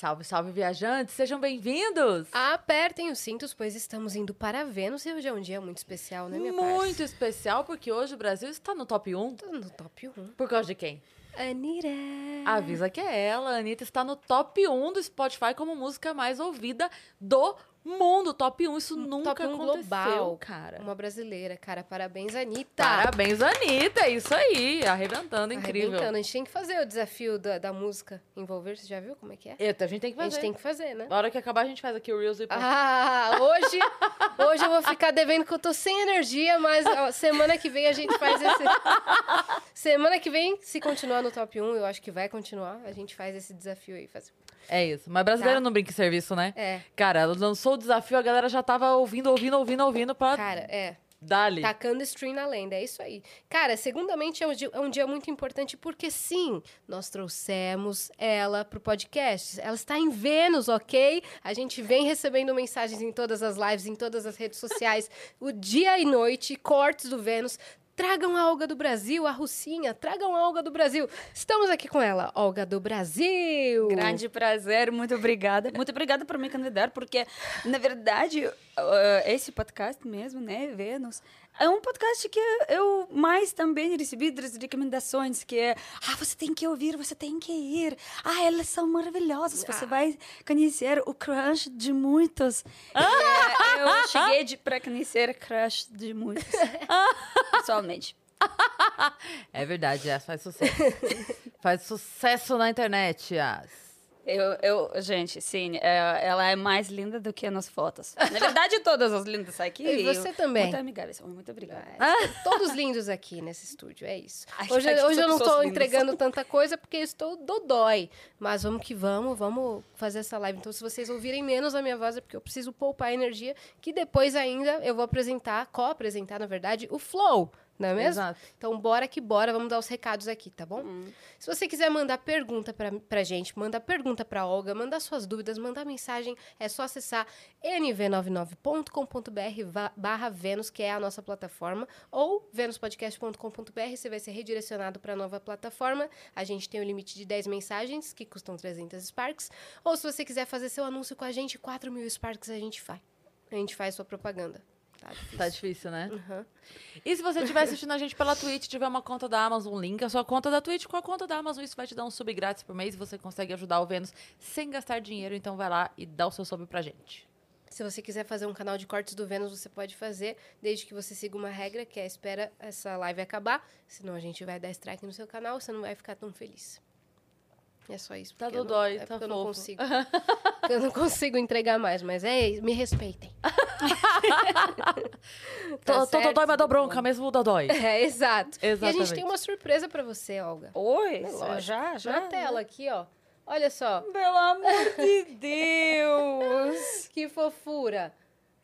Salve, salve, viajantes! Sejam bem-vindos! Apertem os cintos, pois estamos indo para Vênus e hoje é um dia muito especial, né, minha Muito parça? especial, porque hoje o Brasil está no top 1. Tô no top 1. Por causa de quem? Anira. Avisa que é ela. A Anitta está no top 1 do Spotify como música mais ouvida do mundo. Top 1, isso nunca top 1 aconteceu, global. cara. Uma brasileira, cara. Parabéns, Anitta. Parabéns, Anitta. É isso aí. Arrebentando, incrível. Arrebentando. A gente tem que fazer o desafio da, da música envolver. Você já viu como é que é? Eita, a gente tem que A fazer. gente tem que fazer, né? Na hora que acabar, a gente faz aqui o Reels e. Ah, hoje, hoje eu vou ficar devendo que eu tô sem energia, mas ó, semana que vem a gente faz esse. Semana que vem, se continuar no top 1, eu acho que vai continuar, a gente faz esse desafio aí. Faz... É isso. Mas brasileiro Tá. não brinca em serviço, né? É, Cara, ela lançou o desafio, a galera já tava ouvindo, ouvindo, ouvindo, ouvindo pra cara, é. dar ali. Tacando stream na lenda, é isso aí. Cara, segundamente é um, dia, é um dia muito importante porque sim, nós trouxemos ela pro podcast. Ela está em Vênus, ok? A gente vem recebendo mensagens em todas as lives, em todas as redes sociais, o dia e noite, cortes do Vênus. Tragam a Olga do Brasil, a Russinha, tragam a Olga do Brasil. Estamos aqui com ela, Olga do Brasil. Grande prazer, muito obrigada. Muito obrigada por me convidar, porque, na verdade, uh, esse podcast mesmo, né, Vênus, é um podcast que eu mais também recebi das recomendações, que é, ah, você tem que ouvir, você tem que ir. Ah, elas são maravilhosas, você Ah. vai conhecer o crush de muitos. É, eu cheguei de, para conhecer crush de muitos, pessoalmente. É verdade, Yas, faz sucesso. faz sucesso na internet, Yas. Eu, eu, gente, sim, é, ela é mais linda do que nas fotos. Na verdade, todas as lindas aqui. E você eu- também. Muito amigáveis. Muito obrigada. É, todos lindos aqui nesse estúdio, é isso. Hoje, hoje eu não estou entregando tanta coisa porque estou dodói. Mas vamos que vamos, vamos fazer essa live. Então, se vocês ouvirem menos a minha voz, é porque eu preciso poupar energia, que depois ainda eu vou apresentar, co-apresentar, na verdade, o Flow. Não é mesmo? Exato. Então, bora que bora, vamos dar os recados aqui, tá bom? Se você quiser mandar pergunta pra, pra gente, mandar pergunta pra Olga, mandar suas dúvidas, mandar mensagem, é só acessar nv99.com.br va- barra Vênus, que é a nossa plataforma, ou venuspodcast.com.br, você vai ser redirecionado para a nova plataforma. A gente tem o limite de 10 mensagens, que custam 300 Sparks. Ou se você quiser fazer seu anúncio com a gente, 4 mil Sparks a gente faz. A gente faz sua propaganda. Tá difícil. Tá difícil, né? Uhum. E se você estiver assistindo a gente pela Twitch, tiver uma conta da Amazon, link a sua conta da Twitch com a conta da Amazon, isso vai te dar um sub grátis por mês e você consegue ajudar o Vênus sem gastar dinheiro. Então vai lá e dá o seu sub pra gente. Se você quiser fazer um canal de cortes do Vênus, você pode fazer, desde que você siga uma regra, que é espera essa live acabar, senão a gente vai dar strike no seu canal, você não vai ficar tão feliz. É só isso. Tá dodói, é tá porque eu não fofo. consigo. eu não consigo entregar mais, mas é, me respeitem. Tô, tô dodói, mas dou bronca, mesmo o dodói. É, exato. E a gente Exatamente. tem uma surpresa pra você, Olga. Oi, lógico. já, já. Na tela aqui, ó. Olha só, Pelo amor de Deus! que fofura.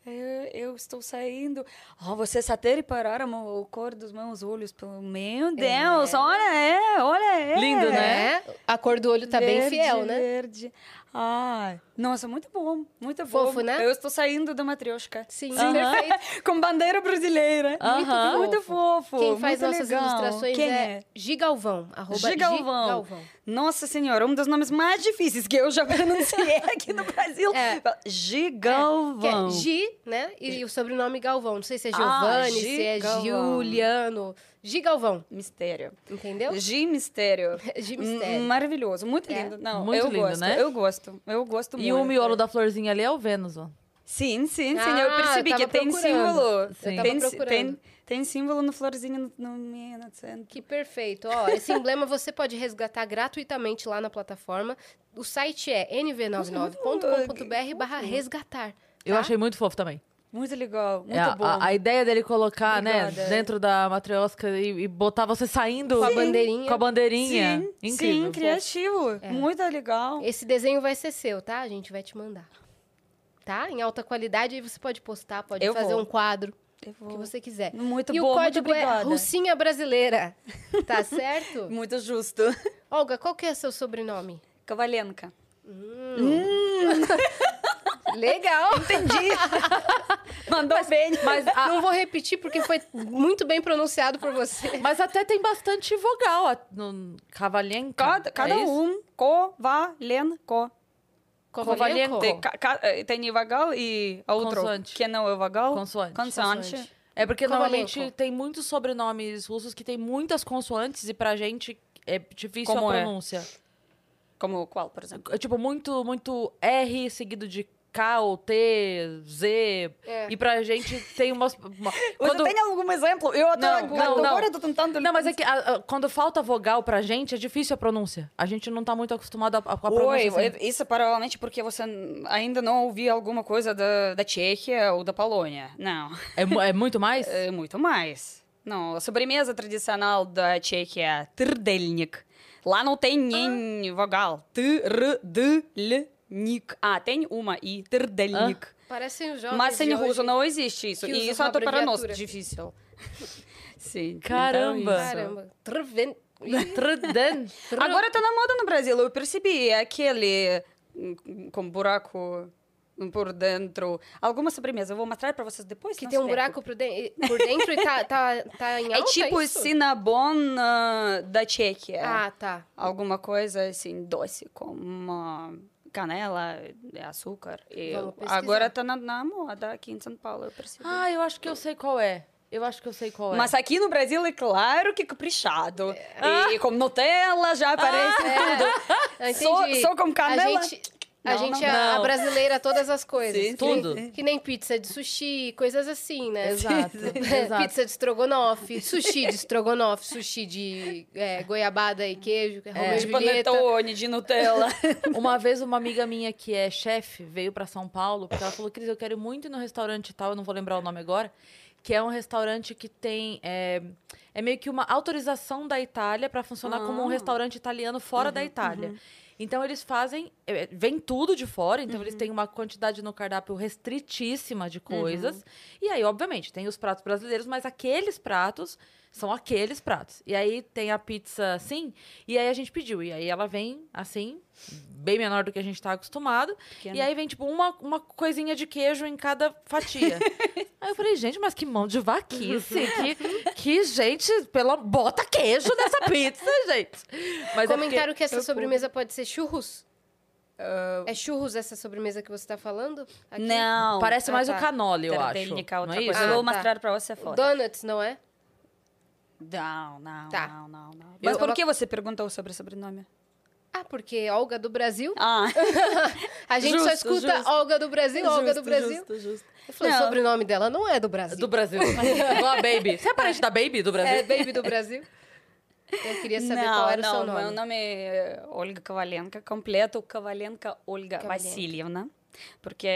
Eu, eu estou saindo. Oh, vocês até repararam a cor dos meus olhos. Pelo- Meu Deus, olha é, olha é. Lindo, né? É, a cor do olho tá bem Verde, fiel, né? Verde. Ai, nossa, muito bom, muito Fofo, bom. né? Eu estou saindo da matrioshka. Sim, Sim. perfeito. Com bandeira brasileira. Aham. Muito fofo. Quem faz muito nossas legal. ilustrações Quem é, Gigalvão. Arroba Gigalvão. Gigalvão. Nossa senhora, um dos nomes mais difíceis que eu já pronunciei aqui no Brasil. É. Gigalvão. Que é Gi, né? E o sobrenome Galvão. Não sei se é Ah, Giovanni, se é. Giuliano. Gigalvão, Mistério. entendeu? Gi Mistério. Gi Mistério. Maravilhoso, muito É. lindo. Não, Muito eu lindo, gosto, né? Eu gosto, eu gosto muito. E o miolo da florzinha ali é o Vênus, ó. Sim, sim, sim. Ah, eu percebi eu que tem procurando. símbolo. Eu Sim. tava Tem, procurando. tem, tem símbolo no florzinho no, no, meio, no centro. Que perfeito. Ó, esse emblema você pode resgatar gratuitamente lá na plataforma. O site é nv99.com.br barra resgatar. Eu tá? achei muito fofo também. Muito legal, muito É, a, bom. a- a ideia dele colocar, né, Obrigada. dentro da matriosca e, e botar você saindo Com a bandeirinha. com a bandeirinha. Sim, Incrível. sim, criativo. Muito legal. Esse desenho vai ser seu, tá? A gente vai te mandar. Tá? Em alta qualidade, aí você pode postar, pode Eu fazer vou. um quadro, Eu o vou. que você quiser. Muito e bom, o código muito é obrigada. Russinha Brasileira. Tá certo? Muito justo. Olga, qual que é seu sobrenome? Kavalenka. Legal. Entendi. Mandou bem. Mas, a- Não vou repetir porque foi muito bem pronunciado por você. mas até tem bastante vogal. No Cavalenca. Cada, cada é um. Kovalenko. Kovalenko. Tem, eh, vagal e outro Consoante. que não é vagal. Consoante. Consoante. Consoante. É porque normalmente tem muitos sobrenomes russos que tem muitas consoantes e pra gente é difícil Como a é? pronúncia. Como qual, por exemplo? É tipo muito, muito R seguido de K ou T, Z. É. E pra gente tem umas. uma- Você tem algum exemplo? Eu até Não, agora, não, não. agora tô tentando... Não, mas é que a- a- quando falta vogal pra gente, é difícil a pronúncia. A gente não tá muito acostumado a, a, com a Oi, pronúncia. assim. isso provavelmente porque você ainda não ouviu alguma coisa da, da Tchequia ou da Polônia. Não, É, é muito mais? é muito mais. Não, a sobremesa tradicional da Tchequia é trdelnik. Lá não tem nem vogal. Trdelnik. Ah, tem uma I, trdelnik. Parecem os jovens Mas em de russo hoje. não existe isso. E isso é uma até para nós difícil. Sim. Caramba. então é. Caramba. Trven... Truden. Agora tá na moda no Brasil, eu percebi. É aquele hum, com buraco por dentro. Alguma sobremesa, eu vou mostrar pra vocês depois. Que tem um buraco por, de- por dentro e tá, tá, tá em É alta, tipo isso? cinnabon ah, da Tchequia. Ah, tá. Alguma coisa assim, doce, com uma canela, açúcar. E Vamos pesquisar. agora tá na, na moda aqui em São Paulo, eu percebi. Ah, eu acho que eu sei qual é. Eu acho que eu sei qual é. Mas aqui no Brasil é claro que caprichado. É. E com Nutella já aparece tudo. Eu Só, só com canela. A gente, a, Não, gente não, é a não. brasileira todas as coisas. Sim, que nem- tudo. Que nem pizza de sushi, coisas assim, né? Exato, exato. pizza de estrogonofe, sushi de estrogonofe, sushi de é, goiabada e queijo, Romeu e de panetone, de Nutella. Uma vez uma amiga minha que é chefe veio pra São Paulo, porque ela falou, Cris, eu quero muito ir no restaurante tal, eu não vou lembrar o nome agora, que é um restaurante que tem é, é meio que uma autorização da Itália pra funcionar como um Ah. restaurante italiano fora da Itália. Então eles fazem, é, vem tudo de fora, então eles têm uma quantidade no cardápio restritíssima de coisas. E aí, obviamente, tem os pratos brasileiros, mas aqueles pratos são aqueles pratos. E aí tem a pizza assim, e aí a gente pediu. E aí ela vem assim, bem menor do que a gente tá acostumado. Pequena. E aí vem, tipo, uma, uma coisinha de queijo em cada fatia. aí eu falei, gente, mas que mão de vaquice. que, que gente, pela, bota queijo nessa pizza, gente. Mas é Comentaram que essa sobremesa pode ser churros. É churros essa sobremesa que você tá falando? Aqui? Não. Parece Ah, mais tá. o canole, eu acho. É não é coisa. isso? Eu vou Ah, tá. mostrar pra você a foto. Donuts, não é? Não, não, Tá. não, não, não. Mas Eu- por que você perguntou sobre o sobrenome? Ah, porque Olga do Brasil. Ah, A gente só Justo, escuta justo. Olga do Brasil, Olga do Justo, Brasil. justo, justo. Eu falei, Não. o sobrenome dela não é do Brasil. Do Brasil. Igual a Baby. Você é parente da Baby do Brasil? É Baby do Brasil. Eu queria saber não, qual era não, o seu nome. meu nome é Olga Kovalenka, completo Kovalenka Olga Kovalenka. Vassilievna. Porque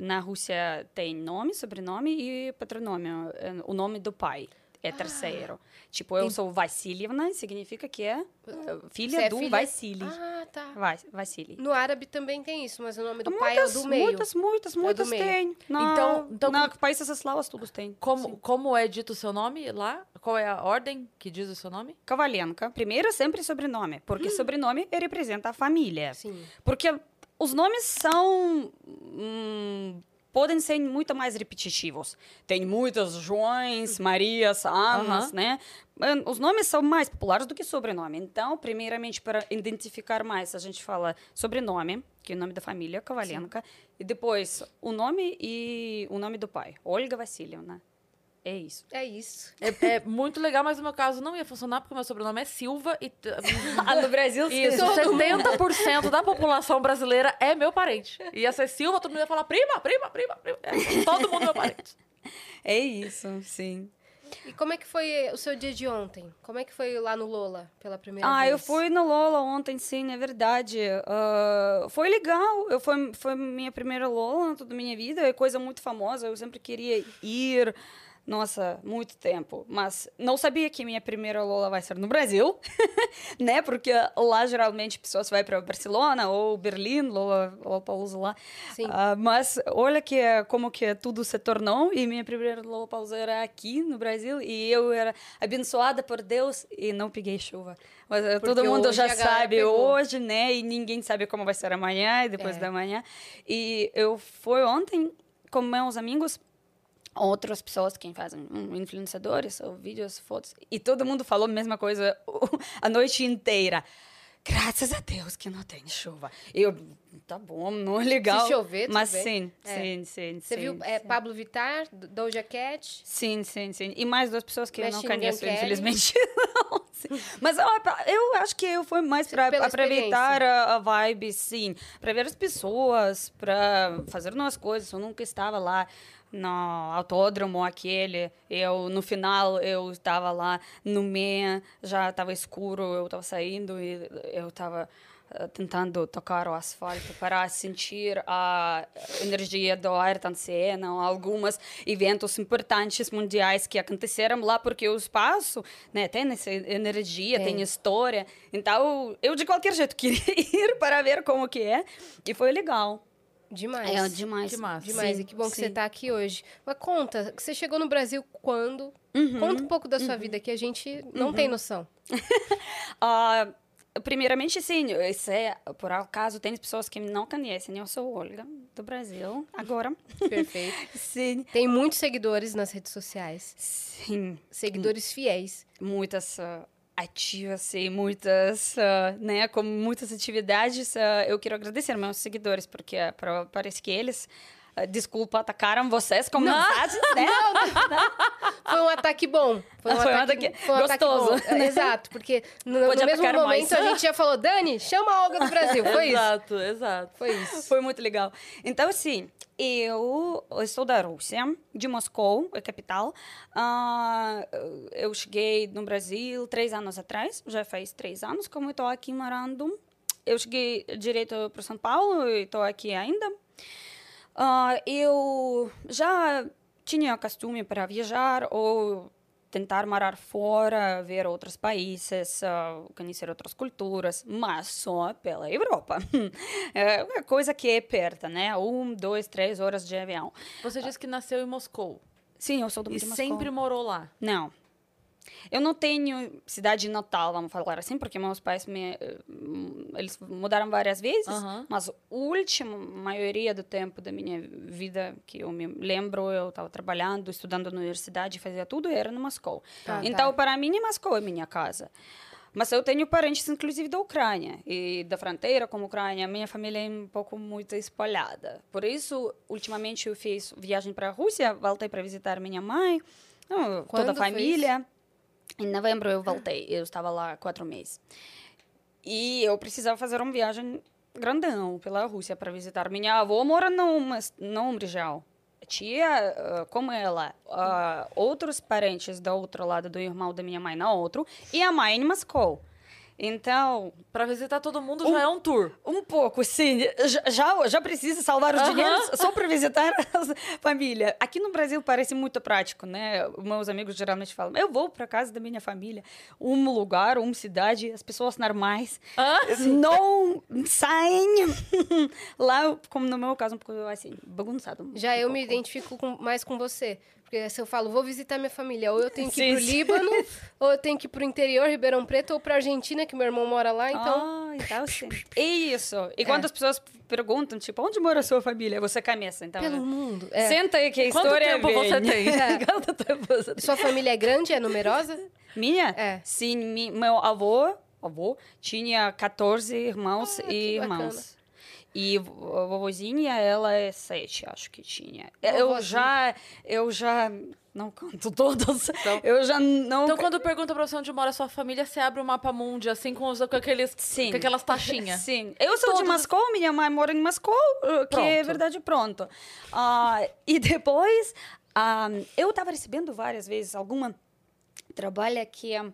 na Rússia tem nome, sobrenome e patronome. é, O nome do pai é terceiro. Tipo, eu sou Vassilievna, significa que é eh, filha é do filha- Vassili. Ah, tá. Vas- Vassili. No árabe também tem isso, mas o nome do pai é Muitas, do meio. muitas, muitas, muitas meio. tem. Na, Então- então na como- países eslavos todos têm. Como, Sim. como é dito o seu nome lá? Qual é a ordem que diz o seu nome? Kovalenka. Primeiro, sempre sobrenome. Porque sobrenome representa a família. Sim. Porque os nomes são. hum, podem ser muito mais repetitivos. Tem muitas Joões, Marias, Anas, Aham. né? Os nomes são mais populares do que sobrenome. Então, primeiramente, para identificar mais, a gente fala sobrenome, que é o nome da família, Kovalenka, e depois o nome e o nome do pai, Olga Vassilievna. É isso. É isso. É, é muito legal, mas no meu caso não ia funcionar porque meu sobrenome é Silva e. Ah, no Brasil, Isso, 70% da população brasileira é meu parente. Ia ser Silva, todo mundo ia falar prima, prima, prima, prima. É, todo mundo meu parente. É isso, sim. E como é que foi o seu dia de ontem? Como é que foi lá no Lola pela primeira Ah, vez? eu fui no Lola ontem, sim, é verdade. Ah, foi legal. Eu foi, foi minha primeira Lola toda a minha vida. É coisa muito famosa. Eu sempre queria ir. Nossa, muito tempo. Mas não sabia que minha primeira Lola vai ser no Brasil, né? Porque lá geralmente pessoas vão para Barcelona ou Berlim, Lola, Lollapalooza lá. Sim. Ah, mas olha que como que tudo se tornou e minha primeira Lollapalooza era aqui no Brasil e eu era abençoada por Deus e não peguei chuva. Mas eh, todo Porque mundo hoje já sabe pegou. hoje, né? E ninguém sabe como vai ser amanhã e depois É. da manhã. E eu fui ontem com meus amigos outras pessoas que fazem influenciadores ou vídeos, fotos, e todo mundo falou a mesma coisa a noite inteira. Graças a Deus que não tem chuva. Eu, tá bom, não é legal. Se chover, Mas sim, É. sim, sim. Você sim, viu é, sim. Pablo Vittar, Doja Cat? Sim, sim, sim. E mais duas pessoas que eu não conheço, infelizmente. Não. Mas ó, eu acho que eu fui mais para aproveitar a, a vibe, sim. Para ver as pessoas, para fazer umas coisas. Eu nunca estava lá no autódromo aquele. Eu, no final, eu estava lá no meio, já estava escuro, eu estava saindo e eu estava eh, tentando tocar o asfalto para sentir a energia do Ayrton Senna, algumas eventos importantes mundiais que aconteceram lá, porque o espaço né, tem essa energia, tem. Tem. história. Então, eu de qualquer jeito queria ir para ver como que é, e foi legal. Demais. É demais. Que. Demais, Sim, e que bom que sim. você está aqui hoje. Mas conta, que você chegou no Brasil quando? Uhum. Conta um pouco da sua vida, que a gente não tem noção. Ah, primeiramente, sim, isso é, por acaso, tem pessoas que não conhecem. Eu sou Olga, do Brasil, agora. Perfeito. Sim, Tem muitos seguidores nas redes sociais. sim. Seguidores fiéis. muitas ah, ativas e muitas, ah, né, com muitas atividades. ah, eu quero agradecer meus seguidores, porque pra- parece que eles, desculpa, atacaram vocês com mensagens, né? Foi um ataque bom. Foi um Foi um ataque, ataque foi um ataque gostoso, bom. né? Exato, porque no, no mesmo momento mais. a gente já falou, Dani, chama a Olga do Brasil. Foi isso. Exato, exato. Foi isso. Foi muito legal. Então, assim, eu sou da Rússia, de Moscou, a capital. Ah, eu cheguei no Brasil três anos atrás, já faz três anos como eu estou aqui morando. Eu cheguei direto para São Paulo e estou aqui ainda. Eu já tinha costume para viajar ou tentar morar fora, ver outros países, ah, conhecer outras culturas, mas só pela Europa. É uma coisa que é perto, né? Um, dois, três horas de avião. Você disse que nasceu em Moscou. Sim, eu sou do E Moscou. sempre morou lá. Não. Eu não tenho cidade natal, vamos falar assim, porque meus pais me, eles mudaram várias vezes, mas a última maioria do tempo da minha vida que eu me lembro, eu estava trabalhando, estudando na universidade, fazia tudo, era no Moscou. Tá. então, Tá. para mim, Moscou é minha casa. Mas eu tenho parentes, inclusive, da Ucrânia. E da fronteira com a Ucrânia, minha família é um pouco muito espalhada. Por isso, ultimamente, eu fiz viagem para a Rússia, voltei para visitar minha mãe, Quando toda a família. Em novembro eu voltei, eu estava lá quatro meses. E eu precisava fazer uma viagem grandão pela Rússia para visitar. Minha avó mora numa, numa região. Tinha, ah, como ela, ah, outros parentes do outro lado do irmão da minha mãe na outro, e a mãe em Moscou. Então, Pra visitar todo mundo já é um tour. um pouco, sim. Já, já, precisa salvar os dinheiros só para visitar a família. Aqui no Brasil parece muito prático, né? Meus amigos geralmente falam: eu vou para casa da minha família, um lugar, uma cidade, as pessoas normais Ah, não saem. Lá, como no meu caso, um pouco assim, bagunçado. Já um eu me pouco. identifico com- mais com você. Porque se eu falo, vou visitar minha família, ou eu tenho que ir pro sim. Líbano, ou eu tenho que ir pro interior, Ribeirão Preto, ou pra Argentina, que meu irmão mora lá, então... Ah, então sim. Isso. E É. quando as pessoas perguntam, tipo, onde mora a sua família? Você começa, então. Pelo mundo. É. Senta aí que a Quanto história tempo você vem. tem? Quanto tempo você tem? Sua família é grande, é numerosa? Minha? É. Sim, meu avô, avô tinha 14 irmãos Ah, e que bacana. E vovozinha, ela é sete, acho que tinha. Eu Vovozinha. já, eu já não conto todas. Então- eu já não... Então, quando pergunta pra você onde mora a sua família, você abre o mapa mundi, assim, com, os, com, aqueles, Sim. com aquelas taxinhas. Sim. Eu sou de Todos- Moscou, minha mãe mora em Moscou, uh, que é Pronto. verdade, pronto. Ah, e depois, ah, eu estava recebendo várias vezes alguma trabalha que é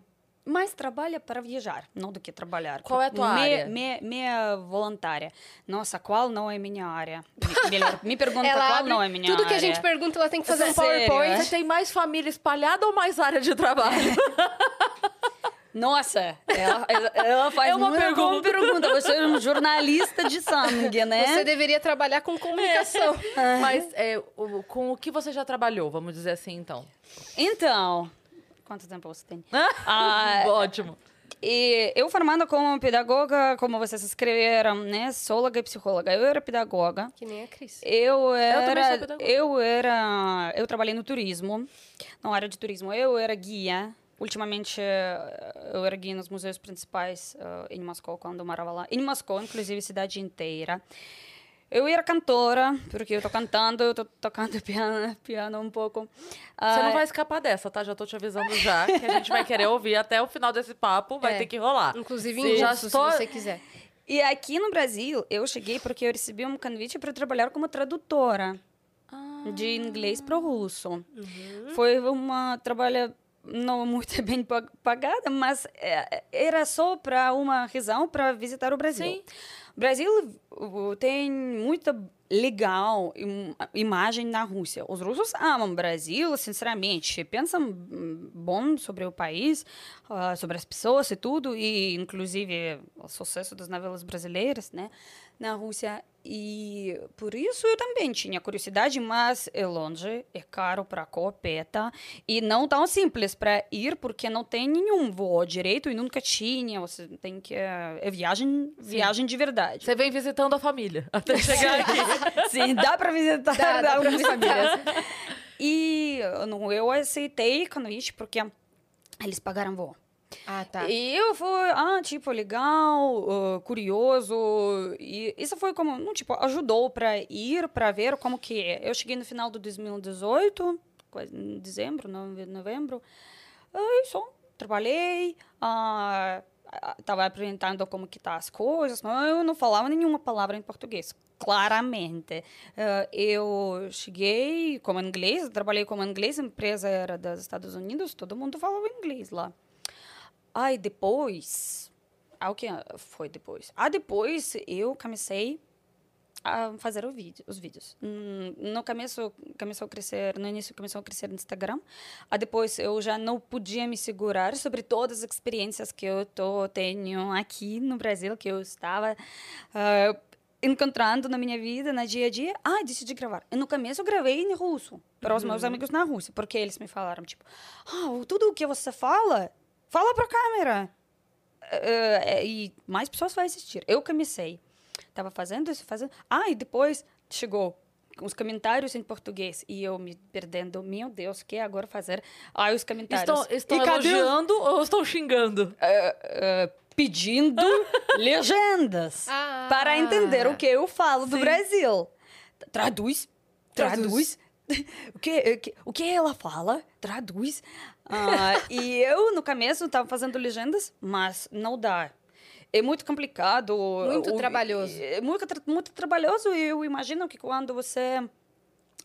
mais trabalha para viajar, não do que trabalhar. Qual é a tua Me- área? me- Minha voluntária. Nossa, qual não é minha área? Me, melhor, me pergunta Ela qual não é minha tudo área. que a gente pergunta, ela tem que fazer um Sério, PowerPoint. é? Você tem mais família espalhada ou mais área de trabalho? Nossa, ela, ela- faz É uma pergunta. pergunta. Você é um jornalista de sangue, né? Você deveria trabalhar com comunicação. Mas é, com o que você já trabalhou, vamos dizer assim, então? Então, quanto tempo você tem? Ah, Ótimo. e eu formando como pedagoga, como vocês escreveram, né, sóloga e psicóloga. Eu era pedagoga. Que nem a Cris. Eu era, sou pedagoga. eu era, eu trabalhei no turismo, na área de turismo. Eu era guia ultimamente eh, eu ergui nos museus principais uh, em Moscou quando eu morava lá. Em Moscou, inclusive, cidade inteira. Eu era cantora, porque eu tô cantando, eu tô tocando piano, piano um pouco. Você não vai escapar dessa, tá? Já tô te avisando já, que a gente vai querer ouvir até o final desse papo, vai É. ter que rolar. Inclusive em já estou- se você quiser. E aqui no Brasil, eu cheguei porque eu recebi um convite para trabalhar como tradutora de inglês para o russo. Foi uma trabalho não muito bem pa- pagada, mas é, era só para uma razão para visitar o Brasil. Sim. O Brasil tem muita legal im- imagem na Rússia. Os russos amam o Brasil, sinceramente. Pensam hum, bom sobre o país, ah, sobre as pessoas e tudo, e inclusive o sucesso das novelas brasileiras, né, na Rússia. E por isso eu também tinha curiosidade, mas é longe, é caro para copeta e não tão simples para ir, porque não tem nenhum voo direito e nunca tinha. Você tem que é, é viagem, viagem de verdade. Você vem visitando a família até chegar aqui. Sim, dá para visitar Dá, dá algumas famílias. E não- eu aceitei convite porque eles pagaram voo. Ah, tá. E eu fui, ah, tipo, legal, ah, curioso. E isso foi como, não, tipo, ajudou para ir, para ver como que é. Eu cheguei no final de 2018, quase em dezembro, nove- novembro. Aí só trabalhei, ah, tava apresentando como que tá as coisas, mas eu não falava nenhuma palavra em português. Claramente. Ah, eu cheguei como inglês, trabalhei como inglês, a empresa era dos Estados Unidos, todo mundo falava inglês lá. Aí depois. Ah, o que foi depois? Ah, depois eu comecei a fazer vídeo, os vídeos. Hum, No começo começou a crescer, no início começou a crescer no Instagram. Aí depois eu já não podia me segurar sobre todas as experiências que eu tô tenho aqui no Brasil, que eu estava ah, encontrando na minha vida, no dia a dia. Ah, decidi gravar. E no começo eu gravei em russo para os meus amigos na Rússia, porque eles me falaram tipo, ah, tudo o que você fala, fala para a câmera. Eh, e mais pessoas vão assistir. Eu comecei. Tava fazendo isso, fazendo. Ah, e depois chegou os comentários em português. E eu me perdendo. Meu Deus, o que agora fazer? Ah, os comentários. Estão, estão os- elogiando ou estão xingando? eh, eh, pedindo legendas Ah. para entender o que eu falo do Sim. Brasil. Traduz, traduz. Traduz. o, que, o que- o que ela fala, traduz. Ah, e eu, no começo, estava fazendo legendas, mas não dá. É muito complicado. Muito O- trabalhoso. É muito, muito trabalhoso. E eu imagino que quando você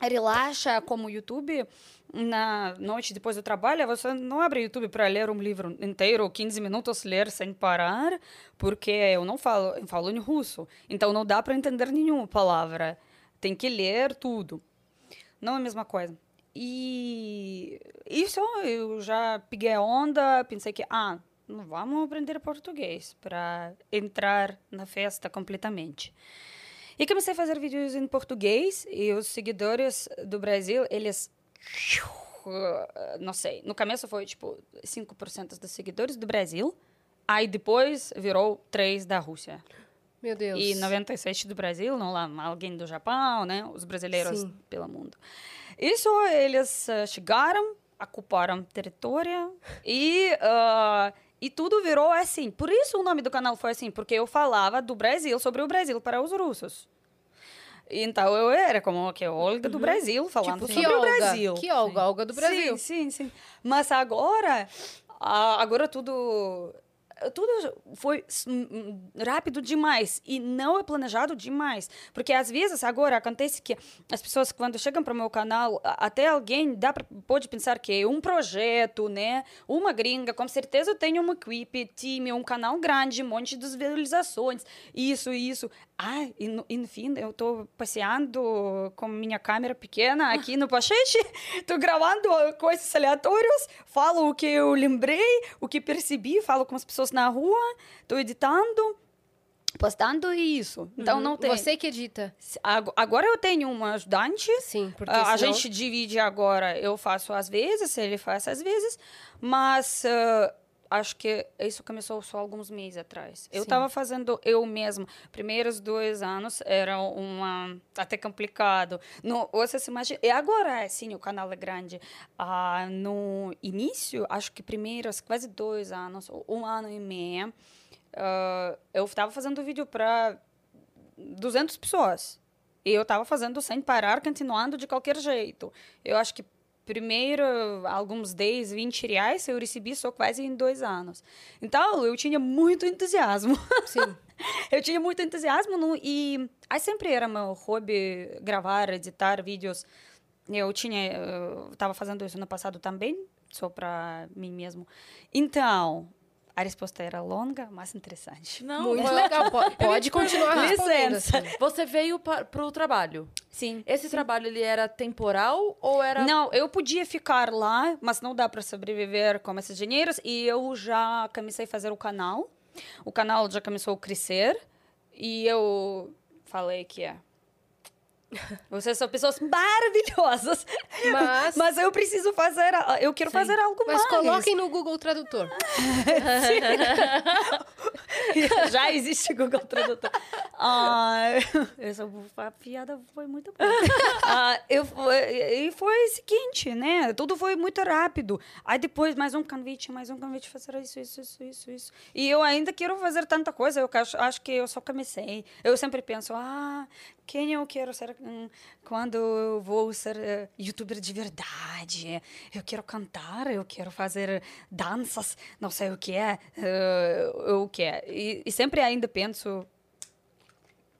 relaxa como YouTube na noite depois do trabalho, você não abre YouTube para ler um livro inteiro, 15 minutos ler sem parar, porque eu não falo, eu falo em russo. Então não dá para entender nenhuma palavra. Tem que ler tudo. Não é a mesma coisa. E isso eu já peguei a onda, pensei que, ah, vamos aprender português para entrar na festa completamente. E comecei a fazer vídeos em português e os seguidores do Brasil, eles não sei, no começo foi tipo 5% dos seguidores do Brasil, aí depois virou 3 da Rússia. Meu Deus. E 97 do Brasil, não lá, alguém do Japão, né? Os brasileiros Sim. pelo mundo. Isso eles eh, chegaram, ocuparam território e ah, e tudo virou assim. Por isso o nome do canal foi assim, porque eu falava do Brasil sobre o Brasil para os russos. Então eu era como que Olga do Brasil falando Tipo, sobre que o Olga? Brasil. Que Olga? Olga do Brasil. Sim, sim, sim. Mas agora, agora tudo tudo foi s- m- m- rápido demais e não é planejado demais. Porque às vezes agora acontece que as pessoas quando chegam para o meu canal, até alguém dá pra, pode pensar que é um projeto, né? Uma gringa, com certeza tem uma equipe, time, um canal grande, um monte de visualizações, isso isso. Ah, e enfim, eu tô passeando com minha câmera pequena aqui no pochete, tô gravando coisas aleatórias, falo o que eu lembrei, o que percebi, falo com as pessoas na rua, tô editando, postando e isso. Então não tem. Você que edita. Ag- Agora eu tenho um ajudante. Sim, porque Ah, a senão- gente divide agora, eu faço às vezes, ele faz às vezes, mas ah, acho que isso começou só alguns meses atrás. Eu estava fazendo eu mesmo. Primeiros dois anos era uma até complicado. No, você se imagina. E agora, sim, o canal é grande. Ah, no início, acho que primeiros quase dois anos, um ano e meio, ah, eu estava fazendo vídeo para 200 pessoas. E eu estava fazendo sem parar, continuando de qualquer jeito. Eu acho que primeiro, alguns 10, 20 reais eu recebi só quase em dois anos. Então, eu tinha muito entusiasmo. Sim. eu tinha muito entusiasmo no, e aí sempre era meu hobby gravar, editar vídeos. Eu tinha, eu estava fazendo isso no passado também, só para mim mesmo. Então, a resposta era longa, mas interessante. Não, Muito legal. Po- Pode continuar respondendo. Licença. assim. Você veio para o trabalho. Sim. Esse trabalho ele era temporal ou era Não, eu podia ficar lá, mas não dá para sobreviver com esses dinheiros. E eu já comecei a fazer o canal. O canal já começou a crescer. E eu falei que é. Vocês são pessoas maravilhosas. Mas- mas eu preciso fazer. Eu quero Sim. fazer algo Mas mais. coloquem no Google Tradutor. Já existe Google Tradutor. Ah, essa a piada foi muito boa. Ah, eu, e foi o seguinte, né? Tudo foi muito rápido. Aí depois, mais um convite, mais um convite, fazer isso, isso, isso, isso, isso. E eu ainda quero fazer tanta coisa. Eu acho, acho que eu só comecei. Eu sempre penso, ah, quem eu quero ser hum, quando eu vou ser eh, youtuber de verdade? Eu quero cantar, eu quero fazer danças, não sei o que é, eh, o que é. E, e sempre ainda penso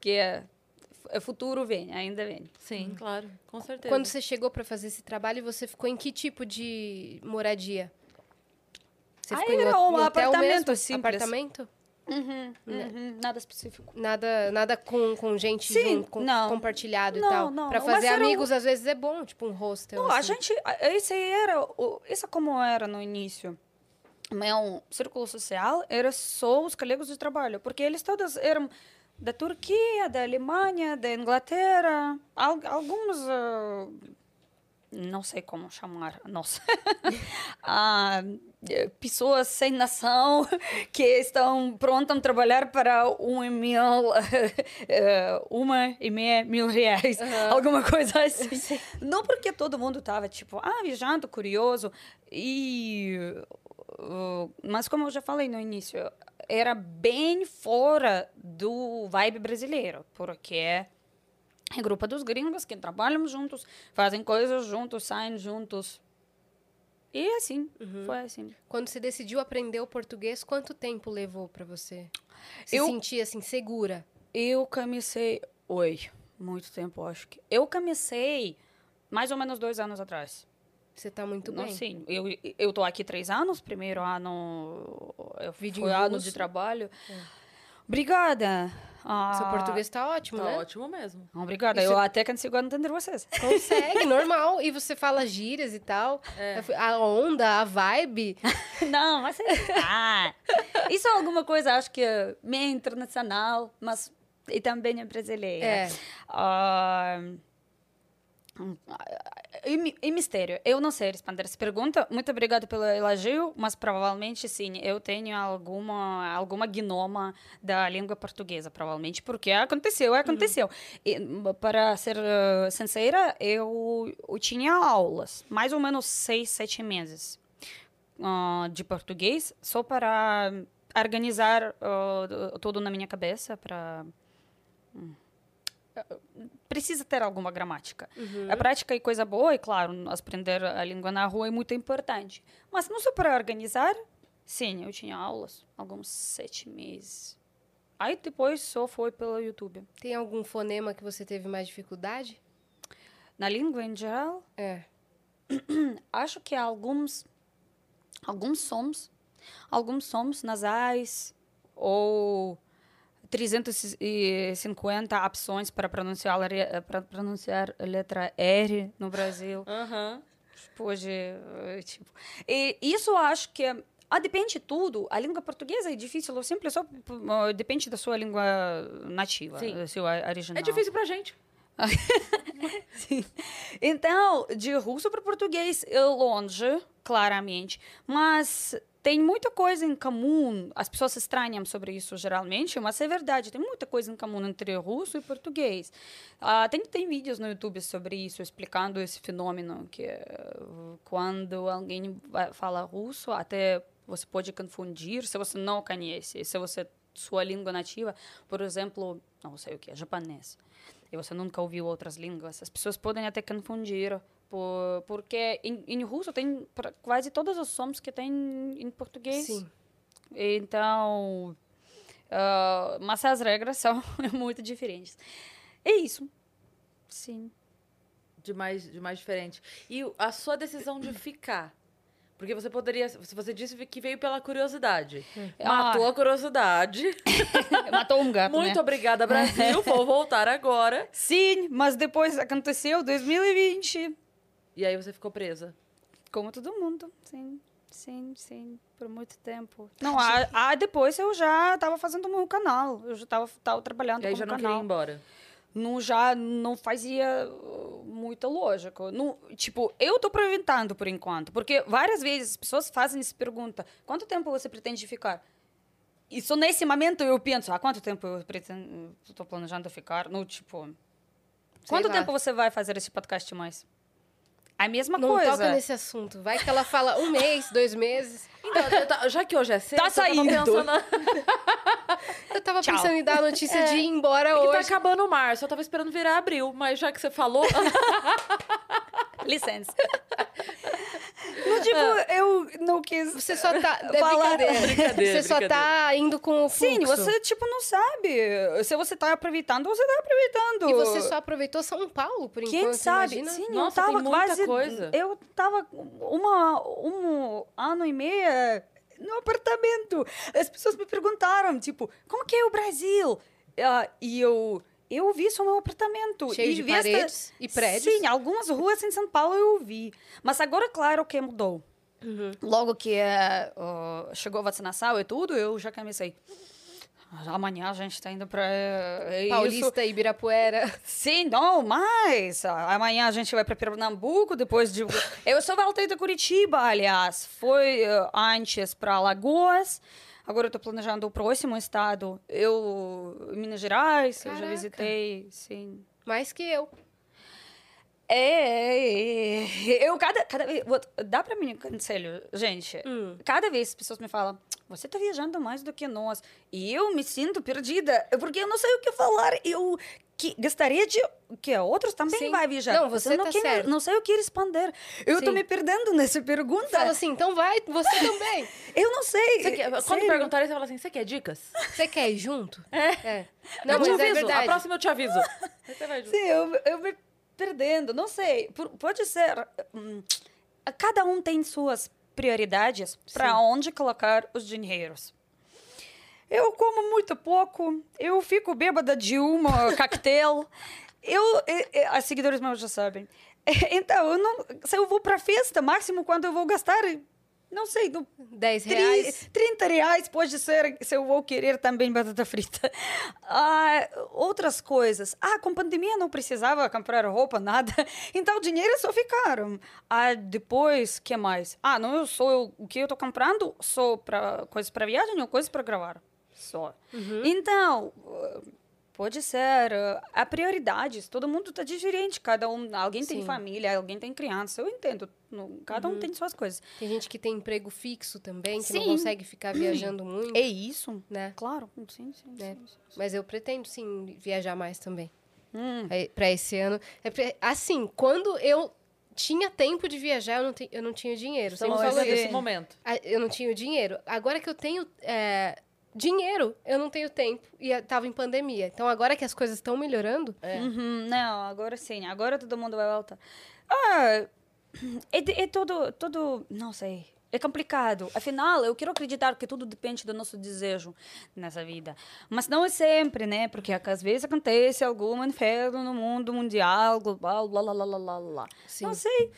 que é, é futuro vem, ainda vem. Sim, claro, com certeza. Quando você chegou para fazer esse trabalho, você ficou em que tipo de moradia? Você Ah, ficou em um hotel apartamento mesmo? simples. Apartamento? Uhum, uhum, nada específico. Nada, nada com, com gente Sim, junto, com- não. compartilhado Não, e tal. não, Pra fazer era um- amigos, às vezes, é bom, tipo um hostel. Não, a assim. gente. a- Esse era. Isso como era no início. Meu círculo social era só os colegas de trabalho, porque eles todos eram da Turquia, da Alemanha, da Inglaterra, al- alguns. ah, não sei como chamar, nossa. Ah, eh, pessoas sem nação que estão prontas a trabalhar para um mil, eh, uma e meia mil reais, alguma coisa assim. Não porque todo mundo estava tipo, ah, viajando, curioso. E, uh, mas como eu já falei no início, era bem fora do vibe brasileiro, porque é grupo dos gringos que trabalham juntos, fazem coisas juntos, saem juntos. E assim, foi assim. Quando você decidiu aprender o português, quanto tempo levou pra você se Eu- sentir, assim, segura? Eu comecei. Oi, muito tempo, acho que. Eu comecei mais ou menos dois anos atrás. Você tá muito Não, bem. sim, eu, eu tô aqui três anos. Primeiro ano. Eu Vídeo em ano de trabalho. Obrigada. Ah, Seu português tá ótimo, Tá né? ótimo mesmo. Obrigada. Isso- Eu até consigo entender vocês. Consegue, normal. E você fala gírias e tal. É. A onda, a vibe. Não, mas é- ah, isso é alguma coisa, acho que é meio internacional, mas e também é brasileira. É. Ah, e, mi- e mistério, eu não sei responder essa pergunta. Muito obrigada pelo elogio, mas provavelmente sim, eu tenho alguma alguma gnoma da língua portuguesa, provavelmente, porque aconteceu, aconteceu. E, para ser eh, sincera, eu, eu tinha aulas, mais ou menos seis, sete meses ah, de português só para organizar ah, tudo na minha cabeça para hum, precisa ter alguma gramática. A prática é coisa boa e claro aprender a língua na rua é muito importante. Mas não só para organizar sim eu tinha aulas alguns sete meses. Aí depois só foi pelo YouTube. Tem algum fonema que você teve mais dificuldade? na língua em geral? É. acho que alguns alguns sons alguns sons nasais ou 350 opções para pronunciar a re- para pronunciar a letra R no Brasil Aham. hoje tipo e isso eu acho que ah, depende de tudo. A língua portuguesa é difícil ou simples, só depende da sua língua nativa, Sim. da sua original. É difícil pra gente. Então, de russo para português é longe, claramente. Mas tem muita coisa em comum. As pessoas estranham sobre isso geralmente, mas é verdade. Tem muita coisa em comum entre russo e português. Uh, tem, tem vídeos no YouTube sobre isso, explicando esse fenômeno que uh, quando alguém fala russo, até você pode confundir se você não conhece. Se você sua língua nativa, por exemplo, não sei o que, é japonês, e você nunca ouviu outras línguas, as pessoas podem até confundir por, porque em, em russo tem quase todos os sons que tem em português. Sim. Então, uh, mas as regras são muito diferentes. É isso. Sim. De mais, de mais diferente. E a sua decisão de ficar? Porque você poderia. Você disse que veio pela curiosidade. É. Matou ah. a curiosidade. Matou um gato. Muito né? obrigada, Brasil. Vou voltar agora. Sim, mas depois aconteceu 2020. E aí você ficou presa? Como todo mundo, sim. Sim, sim, por muito tempo. Não, a, a depois eu já estava fazendo o meu canal. Eu já estava tava trabalhando e aí já não canal. queria ir embora? Não, já não fazia uh, muito lógico. Não, tipo, eu estou aproveitando por enquanto. Porque várias vezes as pessoas fazem essa pergunta. Quanto tempo você pretende ficar? E só nesse momento eu penso, há quanto tempo eu pretendo, estou planejando ficar? No, tipo, Sei quanto lá. tempo você vai fazer esse podcast mais? A mesma não coisa. Não toca nesse assunto. Vai que ela fala um mês, dois meses. Então, já que hoje é sexta, tá saindo. eu tava pensando, eu tava pensando em dar a notícia é, de ir embora é hoje. tá acabando março, eu tava esperando virar abril, mas já que você falou... Licença. Não, tipo, eu não quis. Você só tá. É falar. Brincadeira. brincadeira. Você só tá indo com o fluxo. Sim, você, tipo, não sabe. Se você tá aproveitando, você tá aproveitando. E você só aproveitou São Paulo, por Quem enquanto. sabe? Imagina? Sim, Nossa, eu tava tem muita quase. Coisa. Eu tava uma, um ano e meio no apartamento. As pessoas me perguntaram, tipo, como que é o Brasil? Uh, e eu eu vi só meu apartamento. Cheio e de paredes esta... e prédios? Sim, algumas ruas em São Paulo eu vi. Mas agora, claro que mudou. Uhum. Logo que uh, chegou a vacinação e tudo, eu já comecei. Amanhã a gente está indo para é Paulista e Ibirapuera. Sim, não, mas amanhã a gente vai para Pernambuco, depois de Eu só voltei de Curitiba, aliás, foi uh, antes para Alagoas. Agora eu estou planejando o próximo estado. Eu Minas Gerais, Caraca. eu já visitei, sim. Mais que eu. É, é, é, eu cada, cada vez. Dá para mim um conselho, gente. Hum. Cada vez as pessoas me falam, você tá viajando mais do que nós. E eu me sinto perdida, porque eu não sei o que falar. Eu que gostaria de que outros também Sim. vai viajar. Não, você não, tá que, certo. não sei o que responder. Eu Sim. tô me perdendo nessa pergunta. Fala assim, então vai, você também. eu não sei. Quer, quando Sério? perguntarem, você fala assim, você quer dicas? Você quer ir junto? É. é. Não, eu mas te é aviso. É verdade. A próxima eu te aviso. você vai junto. Sim, eu, eu me perdendo. Não sei. Pode ser. Hum, cada um tem suas prioridades para onde colocar os dinheiros. Eu como muito pouco, eu fico bêbada de uma coquetel. Eu, as seguidores meus já sabem. Então, eu não, se eu vou para festa, máximo quando eu vou gastar não sei, do 10 reais. 30 reais pode ser se eu vou querer também batata frita. Ah, outras coisas. Ah, com pandemia não precisava comprar roupa, nada. Então o dinheiro só ficaram. Ah, depois, que mais? Ah, não, eu sou o que eu tô comprando só para coisas para viagem ou coisas para gravar. Só. Uhum. Então, Pode ser. Uh, há prioridades. Todo mundo está diferente. Cada um. Alguém Sim. tem família, alguém tem criança. Eu entendo. Cada uhum. um tem suas coisas. Tem gente que tem emprego fixo também, que sim. não consegue ficar viajando muito. É isso, né? Claro. Sim, sim, né? sim, sim, Mas eu pretendo, sim, viajar mais também. Hum. É, Para esse ano. É, assim, quando eu tinha tempo de viajar, eu não, te, eu não tinha dinheiro. Estamos falando desse momento. Eu não tinha dinheiro. Agora que eu tenho é, dinheiro, eu não tenho tempo. E tava em pandemia. Então, agora que as coisas estão melhorando. É. Uhum, não, agora sim. Agora todo mundo vai voltar. Ah, é, é tudo, tudo. Não sei. É complicado. Afinal, eu quero acreditar que tudo depende do nosso desejo nessa vida. Mas não é sempre, né? Porque às vezes acontece algum inferno no mundo mundial, global, blá, blá, blá, blá, blá. Sim. Não sei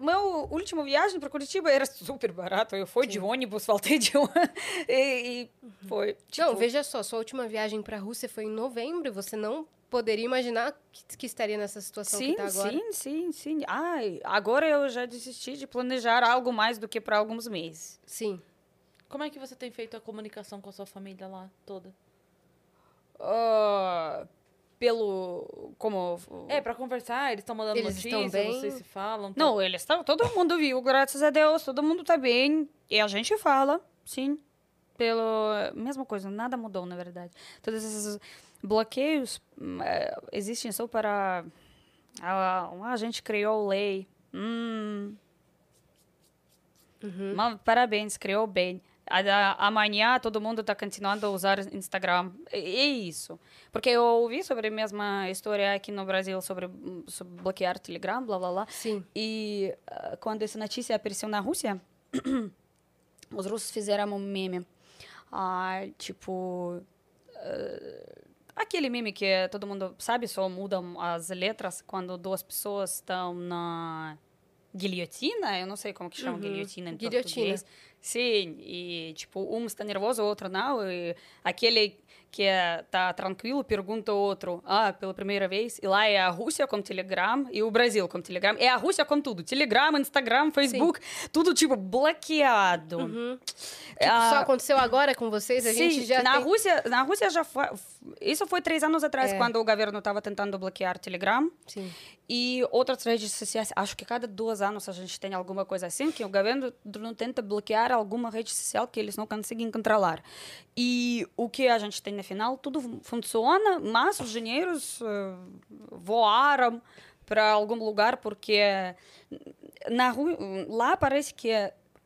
meu último viagem para Curitiba era super barato. Eu fui Sim. de ônibus, voltei de ônibus. e, e uhum. foi. Tipo... Não, veja só, sua última viagem para a Rússia foi em novembro. Você não poderia imaginar que, que estaria nessa situação sim, que está agora. Sim, sim, sim. Ai, agora eu já desisti de planejar algo mais do que para alguns meses. Sim. Como é que você tem feito a comunicação com a sua família lá toda? Ah, pelo. Como. É, pra conversar, eles estão mandando Eles estão notícias, bem? vocês se falam? tão- Não, eles estão. Todo mundo viu, graças a Deus, todo mundo tá bem. E a gente fala, sim. Pelo. Mesma coisa, nada mudou, na verdade. Todos esses bloqueios hum, é, existem só para. Ah, a gente criou lei. Hum. Mas, parabéns, criou bem. Amanhã todo mundo está continuando a usar Instagram. É isso. Porque eu ouvi sobre a mesma história aqui no Brasil sobre, sobre bloquear Telegram, blá blá blá. Sim. E ah, quando essa notícia apareceu na Rússia, os russos fizeram um meme. Ah, tipo. ah, aquele meme que todo mundo sabe, só mudam as letras quando duas pessoas estão na guilhotina. Eu não sei como que chama guilhotina em Guilhotina. português. Sim, e tipo, um está nervoso, o outro não. E aquele que está tranquilo pergunta ao outro, ah, pela primeira vez. E lá é a Rússia com Telegram e o Brasil com Telegram. É a Rússia com tudo. Telegram, Instagram, Facebook, tudo tipo bloqueado. Tipo, Ah, só aconteceu agora com vocês? A Sim, gente já na tem... Rússia, na Rússia já foi, isso foi três anos atrás, É. quando o governo estava tentando bloquear Telegram. Sim. E outras redes sociais, acho que cada dois anos a gente tem alguma coisa assim, que o governo não tenta bloquear alguma rede social que eles não conseguem controlar. E o que a gente tem no final, tudo fun- funciona, mas os dinheiros eh, voaram para algum lugar porque na rua, lá parece que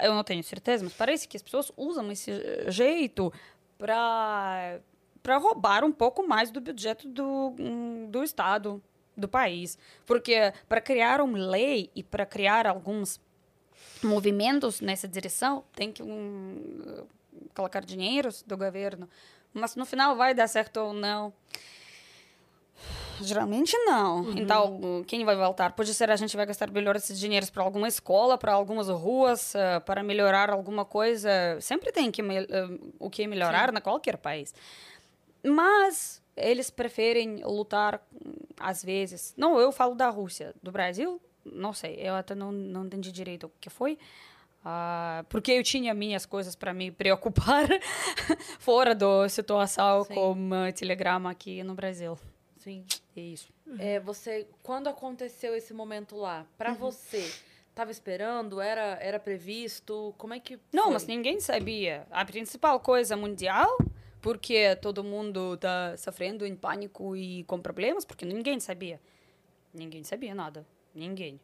eu não tenho certeza, mas parece que as pessoas usam esse eh, jeito para para roubar um pouco mais do budget do, hum, do estado, do país, porque para criar uma lei e para criar alguns movimentos nessa direção tem que hum, colocar dinheiros do governo, mas no final vai dar certo ou não. Geralmente não. Então, quem vai voltar? Pode ser a gente vai gastar melhor esses dinheiros para alguma escola, para algumas ruas, eh, para melhorar alguma coisa. Sempre tem que eh, o que melhorar na qualquer país. Mas eles preferem lutar às vezes. Não, eu falo da Rússia, do Brasil, não sei. Eu até não, não entendi direito o que foi. Ah, porque eu tinha minhas coisas para me preocupar fora da situação Sim. como eh, Telegram aqui no Brasil. Sim. É isso. É, você, quando aconteceu esse momento lá, pra você, tava esperando? Era, era previsto? Como é que Não, foi? mas ninguém sabia. A principal coisa mundial, porque todo mundo está sofrendo em pânico e com problemas, porque ninguém sabia. Ninguém sabia nada. Ninguém.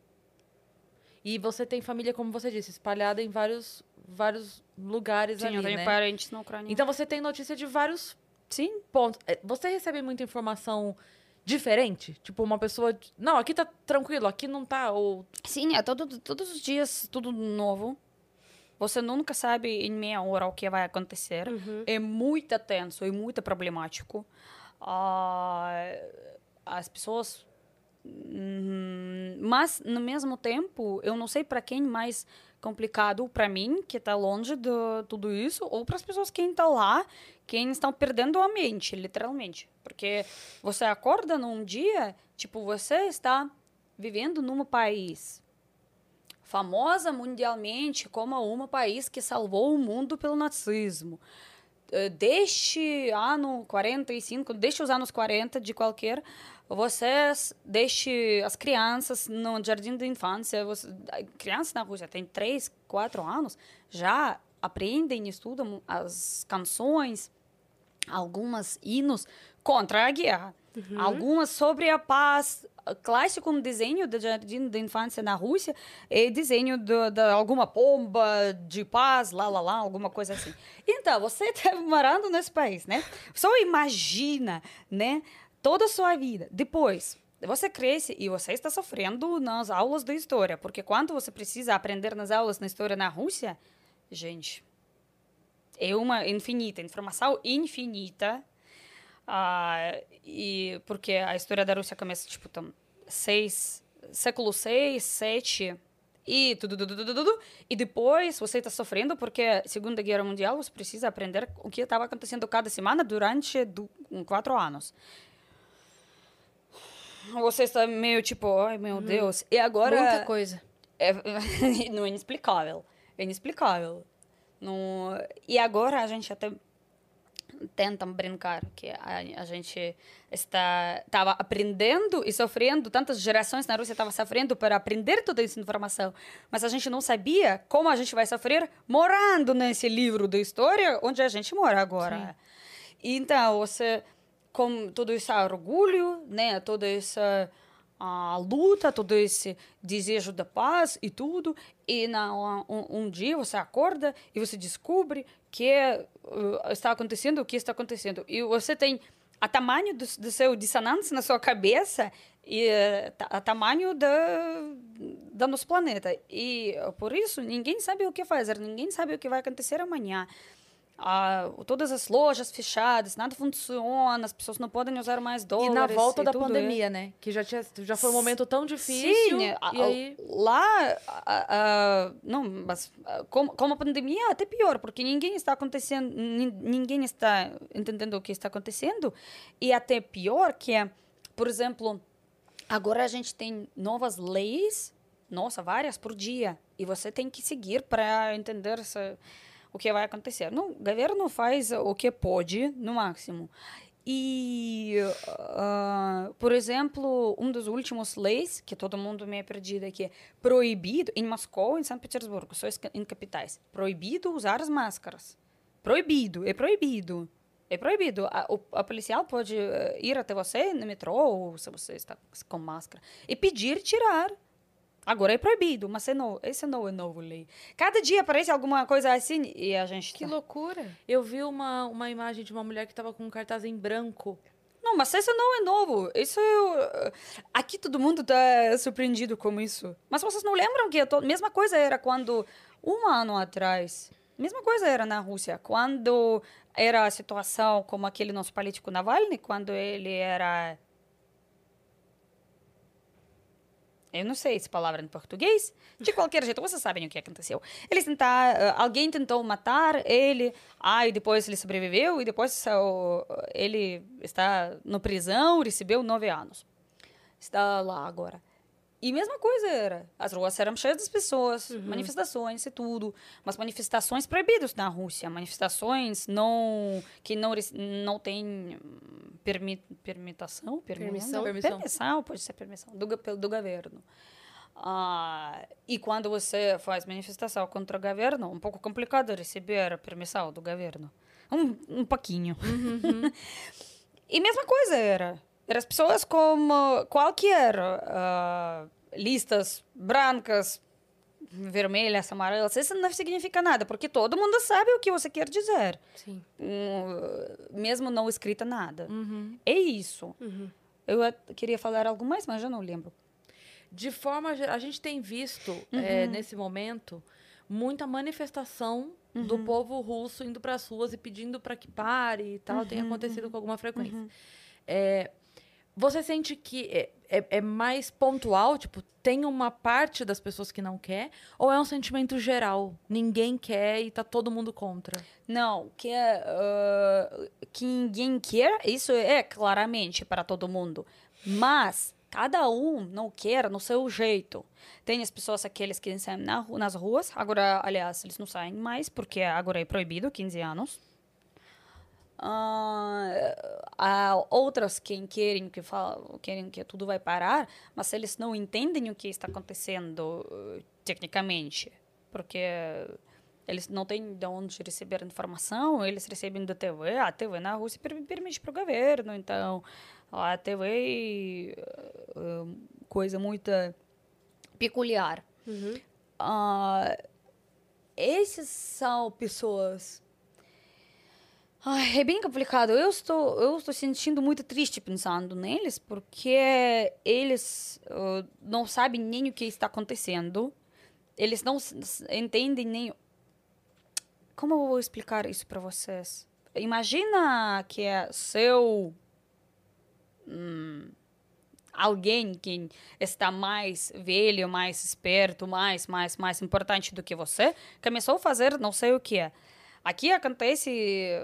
E você tem família, como você disse, espalhada em vários, vários lugares Sim, ali, eu tenho né? parentes na Ucrânia. Então você tem notícia de vários Sim, pontos. É, Você recebe muita informação diferente? Tipo, uma pessoa... Não, aqui tá tranquilo, aqui não tá, ou... sim, é todo, todos os dias tudo novo. Você nunca sabe em meia hora o que vai acontecer. É muito tenso e muito problemático. Ah, as pessoas. Hum, mas, no mesmo tempo, eu não sei para quem mais complicado para mim, que está longe de tudo isso, ou para as pessoas que estão lá, quem estão perdendo a mente, literalmente. Porque você acorda num dia, tipo, você está vivendo num país famosa mundialmente como um país que salvou o mundo pelo nazismo. Eh, Desde ano 45, desde os anos 40 de qualquer, vocês deixe as crianças no jardim de infância, você, a criança na Rússia tem 3, 4 anos, já aprendem estudam as canções, algumas hinos contra a guerra, algumas sobre a paz. Clássico um desenho do jardim de infância na Rússia é desenho de, de alguma pomba de paz, lá, lá, lá, alguma coisa assim. Então, você está morando nesse país, né? Só imagina, né? Toda a sua vida. Depois, você cresce e você está sofrendo nas aulas de história, porque quando você precisa aprender nas aulas na história na Rússia, gente, é uma infinita, informação infinita. Ah, e porque a história da Rússia começa, tipo, tam, seis, século 6, 7 e tudo, tudo, tudo, tudo, e depois você está sofrendo porque Segunda Guerra Mundial você precisa aprender o que estava acontecendo cada semana durante du- quatro anos. Você está meio tipo, ai meu Deus. E agora Muita coisa. é, não é inexplicável. É inexplicável. No, e agora a gente até tenta brincar que a, a gente está estava aprendendo e sofrendo tantas gerações na Rússia estavam sofrendo para aprender toda essa informação mas a gente não sabia como a gente vai sofrer morando nesse livro de história onde a gente mora agora Sim. então você com todo esse orgulho né toda essa a luta, todo esse desejo da paz e tudo, e na, um, um dia você acorda e você descobre que uh, está acontecendo o que está acontecendo. E você tem a tamanho do, do seu dissonância na sua cabeça e uh, a tamanho da, da nosso planeta. E por isso ninguém sabe o que fazer, ninguém sabe o que vai acontecer amanhã a, todas as lojas fechadas, nada funciona, as pessoas não podem usar mais dólares. E na volta e da pandemia, isso. né? Que já, tinha, já foi um momento tão difícil. Sim, a, aí... lá, a, não, mas como, como a pandemia, até pior, porque ninguém está acontecendo, ninguém está entendendo o que está acontecendo. E até pior que é, por exemplo, agora a gente tem novas leis, nossa, várias por dia, e você tem que seguir para entender se o que vai acontecer. No, o governo faz o que pode, no máximo. E, uh, por exemplo, um dos últimos leis, que todo mundo me é perdido aqui, é proibido, em Moscou, em São Petersburgo, só em capitais, proibido usar as máscaras. Proibido, é proibido. É proibido. A, o, a policial pode uh, ir até você no metrô, ou se você está com máscara, e pedir tirar. Agora é proibido, mas não, esse não é novo lei. Cada dia aparece alguma coisa assim e a gente. Que tá... loucura! Eu vi uma, uma imagem de uma mulher que estava com um cartaz em branco. Não, mas isso não é novo. Isso é... Aqui todo mundo está surpreendido com isso. Mas vocês não lembram que a to... mesma coisa era quando, um ano atrás, mesma coisa era na Rússia, quando era a situação como aquele nosso político Navalny, quando ele era Eu não sei essa palavra em português. De qualquer jeito, vocês sabem o que aconteceu. Eles tentaram, uh, alguém tentou matar ele, aí depois ele sobreviveu e depois ele está na prisão, recebeu nove anos. Está lá agora. E mesma coisa era. As ruas eram cheias de pessoas, uhum. manifestações e tudo. Mas manifestações proibidas na Rússia. Manifestações não, que não, não tem permi, permitação, permissão, permissão. Permissão, pode ser permissão, do, do governo. Ah, e quando você faz manifestação contra o governo, um pouco complicado receber a permissão do governo. Um, um pouquinho. Uhum. e mesma coisa era as pessoas como qualquer uh, listas brancas, vermelhas, amarelas, isso não significa nada, porque todo mundo sabe o que você quer dizer. Sim. Mesmo não escrita nada. Uhum. É isso. Uhum. Eu queria falar algo mais, mas já não lembro. De forma. A gente tem visto, uhum. é, nesse momento, muita manifestação do povo russo indo para as ruas e pedindo para que pare e tal. Tem acontecido com alguma frequência. É, você sente que é, é, é, mais pontual? Tipo, tem uma parte das pessoas que não quer? Ou é um sentimento geral? Ninguém quer e tá todo mundo contra? Não, que, uh, que ninguém quer, isso é claramente para todo mundo. Mas cada um não quer no seu jeito. Tem as pessoas, aqueles que saem na, nas ruas. Agora, aliás, eles não saem mais, porque agora é proibido, 15 anos. Uh, há outras que querem que falam, querem que tudo vai parar, mas eles não entendem o que está acontecendo uh, tecnicamente, porque eles não têm de onde receber informação, eles recebem da TV, a TV na Rússia permite para o governo, então a TV é uh, coisa muito peculiar. Uhum. Uh, esses são pessoas Ai, é bem complicado. Eu estou, eu estou sentindo muito triste pensando neles, porque eles uh, não sabem nem o que está acontecendo. Eles não entendem nem. Como eu vou explicar isso para vocês? Imagina que é seu. Hum, alguém que está mais velho, mais esperto, mais, mais, mais importante do que você, começou a fazer não sei o que é Aqui acontece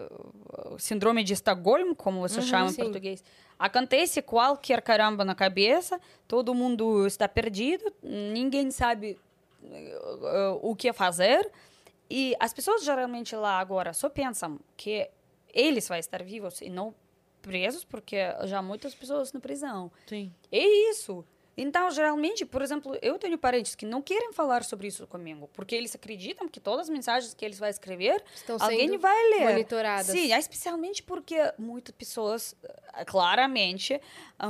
o síndrome de Estocolmo, como você uhum, chama sim. em português. Acontece qualquer caramba na cabeça, todo mundo está perdido, ninguém sabe uh, o que fazer. E as pessoas geralmente lá agora só pensam que eles vão estar vivos e não presos, porque já muitas pessoas na prisão. Sim. É isso. Então, geralmente, por exemplo, eu tenho parentes que não querem falar sobre isso comigo, porque eles acreditam que todas as mensagens que eles vão escrever, Estão alguém vai ler. monitoradas. Sim, especialmente porque muitas pessoas, eh, claramente,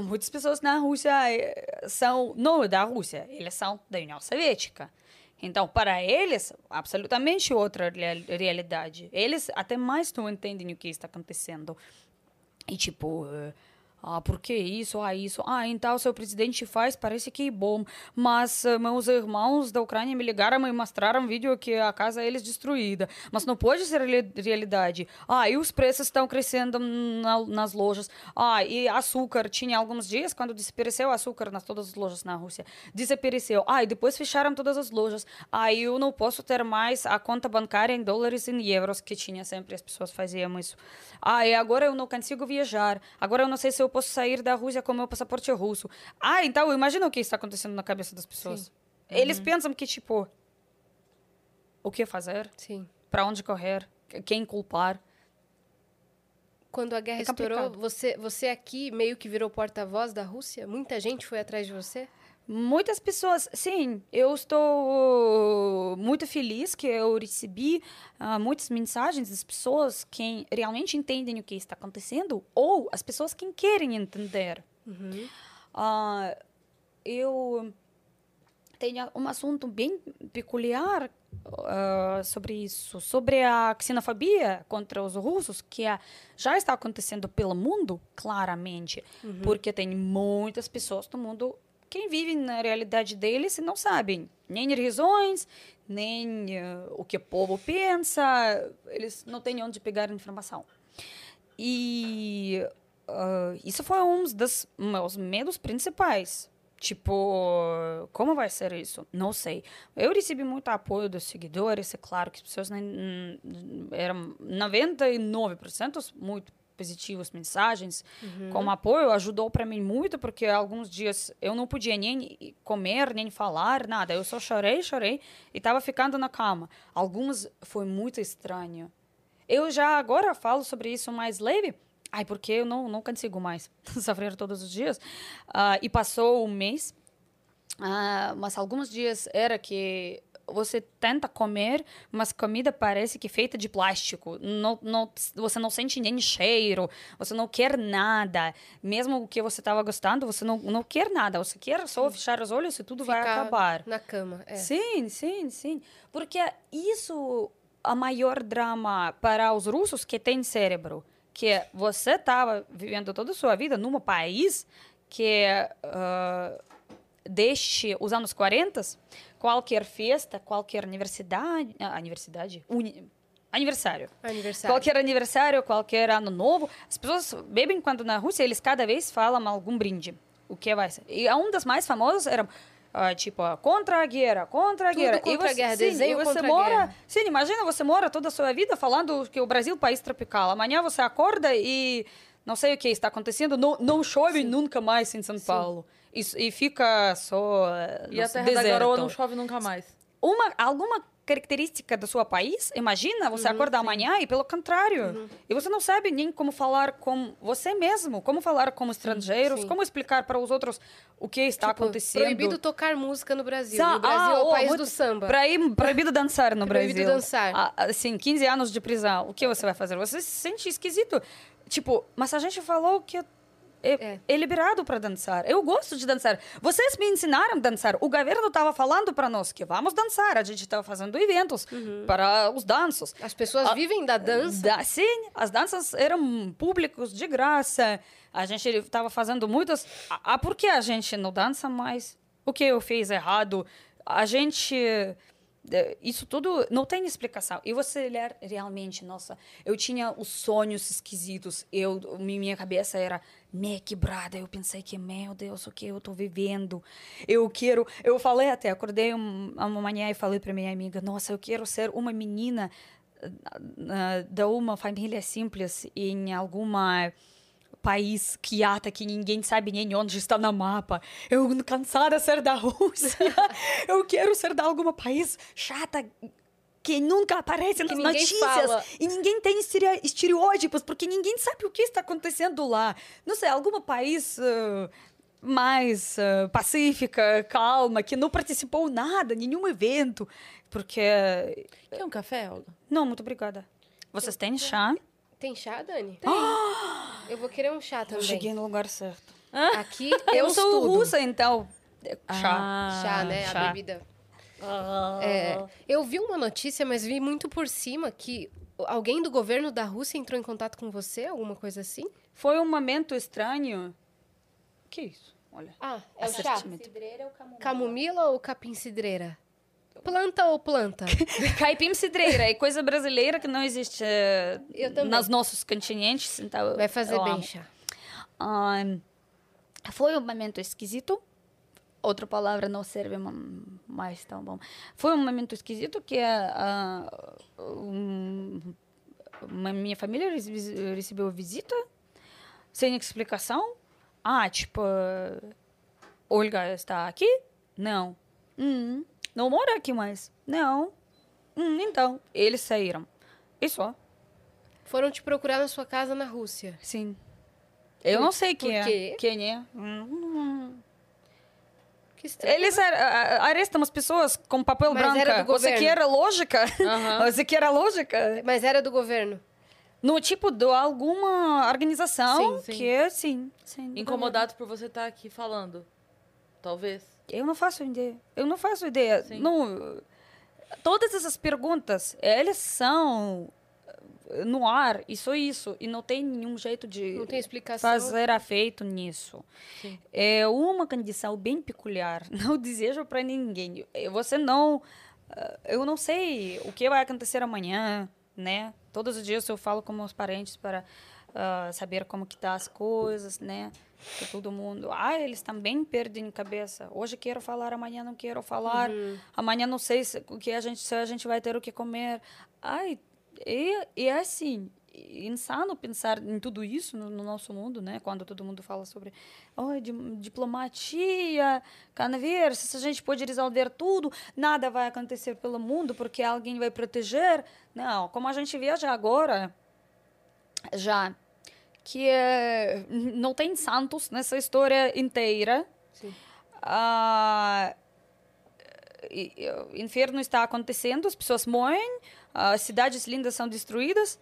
muitas pessoas na Rússia eh, são não da Rússia, eles são da União Soviética. Então, para eles, absolutamente outra real- realidade. Eles até mais não entendem o que está acontecendo. E tipo, eh, ah, por que isso? Ah, isso. Ah, então seu presidente faz, parece que é bom. Mas eh, meus irmãos da Ucrânia me ligaram e mostraram vídeo que a casa deles destruída. Mas não pode ser reali- realidade. Ah, e os preços estão crescendo na- nas lojas. Ah, e açúcar. Tinha alguns dias quando desapareceu açúcar nas todas as lojas na Rússia. Desapareceu. Ah, e depois fecharam todas as lojas. Ah, eu não posso ter mais a conta bancária em dólares e em euros que tinha sempre. As pessoas faziam isso. Ah, e agora eu não consigo viajar. Agora eu não sei se eu posso sair da Rússia com meu passaporte russo. Ah, então imagina o que está acontecendo na cabeça das pessoas. Eles pensam que, tipo, o que fazer? Sim. Para onde correr? Quem culpar? Quando a guerra É estourou, você, você aqui meio que virou porta-voz da Rússia? Muita gente foi atrás de você? Muitas pessoas, sim, eu estou muito feliz que eu recebi ah, muitas mensagens das pessoas que realmente entendem o que está acontecendo ou as pessoas que querem entender. Ah, eu tenho um assunto bem peculiar ah, sobre isso, sobre a xenofobia contra os russos, que é- já está acontecendo pelo mundo, claramente, porque tem muitas pessoas no mundo que vivem na realidade deles não sabem nem razões, nem eh, o que o povo pensa, eles não têm onde pegar informação. E ah, isso foi um dos meus medos principais. Tipo, como vai ser isso? Não sei. Eu recebi muito apoio dos seguidores, é claro que as pessoas nem, hum, eram 99% muito positivas mensagens como apoio ajudou para mim muito porque alguns dias eu não podia nem comer nem falar nada. Eu só chorei chorei e estava ficando na cama. Alguns foi muito estranho. Eu já agora falo sobre isso mais leve. Ai porque eu não não consigo mais sofrer todos os dias. Ah, e passou um mês. Ah, mas alguns dias era que você tenta comer, mas comida parece que é feita de plástico. Não, não, você não sente nem cheiro, você não quer nada. Mesmo o que você estava gostando, você não, não quer nada. Você quer só fechar os olhos e tudo vai Ficar acabar. Na cama, é. Sim, sim, sim. Porque isso é o maior drama para os russos que têm cérebro. Que você estava vivendo toda a sua vida num país que, ah, desde os anos 40, qualquer festa, qualquer universidade... ah, universidade? Uni, aniversário. Aniversário. Qualquer aniversário, qualquer ano novo, as pessoas bebem quando na Rússia eles cada vez falam algum brinde. O que vai ser? E um das mais famosas era ah, tipo contra a guerra, contra a Tudo guerra. contra a você, guerra, sim, desenho e você a mora, guerra. sim, imagina você mora toda a sua vida falando que o Brasil é um país tropical. Amanhã você acorda e não sei o que está acontecendo, não, não chove nunca mais em São Paulo. Isso, e fica só E a terra da garoa deserto não chove nunca mais. uma alguma característica do seu país, imagina você Uhum, acordar amanhã e pelo contrário. E você não sabe nem como falar com você mesmo, como falar com estrangeiros, sim. como explicar para os outros o que está Tipo, acontecendo. Proibido tocar música no Brasil. Sa- E o Brasil ah, é o oh, país muito- do samba. Proib- proibido dançar no Proibido Brasil. dançar. Ah, Assim, 15 anos de prisão. O que você vai fazer? Você se sente esquisito. Tipo, mas a gente falou que é, É. é liberado para dançar. Eu gosto de dançar. Vocês me ensinaram a dançar. O governo estava falando para nós que vamos dançar. A gente estava fazendo eventos para os danços. As pessoas Ah, vivem da dança. Da- sim, as danças eram públicos de graça. A gente estava fazendo muitas. Ah, ah, por que a gente não dança mais? O que eu fiz errado? A gente. eh, Isso tudo não tem explicação. E você ler realmente, nossa, eu tinha os sonhos esquisitos. Eu, minha cabeça era meio quebrada. Eu pensei que, meu Deus, o que eu tô vivendo? Eu quero. Eu falei até, acordei um- uma manhã e falei para minha amiga: nossa, eu quero ser uma menina ah, de uma família simples em alguma país quieta que ninguém sabe nem onde está no mapa. Eu cansada de ser da Rússia. eu quero ser de algum país chata que nunca aparece nas notícias fala. e ninguém tem estere- estereótipos, porque ninguém sabe o que está acontecendo lá. Não sei, algum país ah, mais ah, pacífica, calma, que não participou nada, nenhum evento, porque Quer um café, Olga? não, muito obrigada. Vocês têm chá? Tem chá, Dani? Eu vou querer um chá Eu também. cheguei no lugar certo. Aqui Eu sou tudo. russa, então chá. Ah, Chá, né? chá. A bebida. É, eu vi uma notícia, mas vi muito por cima que alguém do governo da Rússia entrou em contato com você, alguma coisa assim? Foi um momento estranho. que isso? Olha. Ah, é o chá. Cidreira ou camomila? Camomila ou capim-cidreira? Planta ou planta? Caipim cidreira é coisa brasileira que não existe eh, também. nos nossos continentes. Então Vai fazer eu bem amo. chá. Ahn, foi um momento esquisito. Outra palavra não serve ma- mais tão bom. Foi um momento esquisito que a, a- um, minha família rece- recebeu visita sem explicação. Ah, tipo, Olga está aqui? Não. Hum, não mora aqui mais? Não. Hum, então, eles saíram. E só. Foram te procurar na sua casa na Rússia. Sim. Eu não sei quem é. Quem é. Hum. Que estranho. Eles ar- a- arrestam as pessoas com papel Mas branco. era do Você governo. quer lógica? Aham. Você quer a lógica? Mas era do governo. No tipo de alguma organização Sim, sim. que sim, sim. do Incomodados por você estar aqui falando. Talvez. governo. Eu não faço ideia. Eu não faço ideia. Sim. Não, todas essas perguntas, elas são no ar, e só isso. E não tem nenhum jeito de fazer efeito nisso. Sim. É uma condição bem peculiar. Não desejo para ninguém. Você não. ah, Eu não sei o que vai acontecer amanhã, né? Todos os dias eu falo com meus parentes para ah, saber como que tá as coisas, né? Que todo mundo, ah, eles também perdem cabeça. Hoje quero falar, amanhã não quero falar. Amanhã não sei se, o que a gente, se a gente vai ter o que comer. Ai, e, e é assim, insano pensar em tudo isso no, no nosso mundo, né? Quando todo mundo fala sobre oh, di- diplomatia, conversa, se a gente pode resolver tudo, nada vai acontecer pelo mundo porque alguém vai proteger. Não, como a gente vê já agora, já que eh, não tem santos nessa história inteira. Sim. Ah, o inferno está acontecendo, as pessoas morrem, as cidades lindas são destruídas.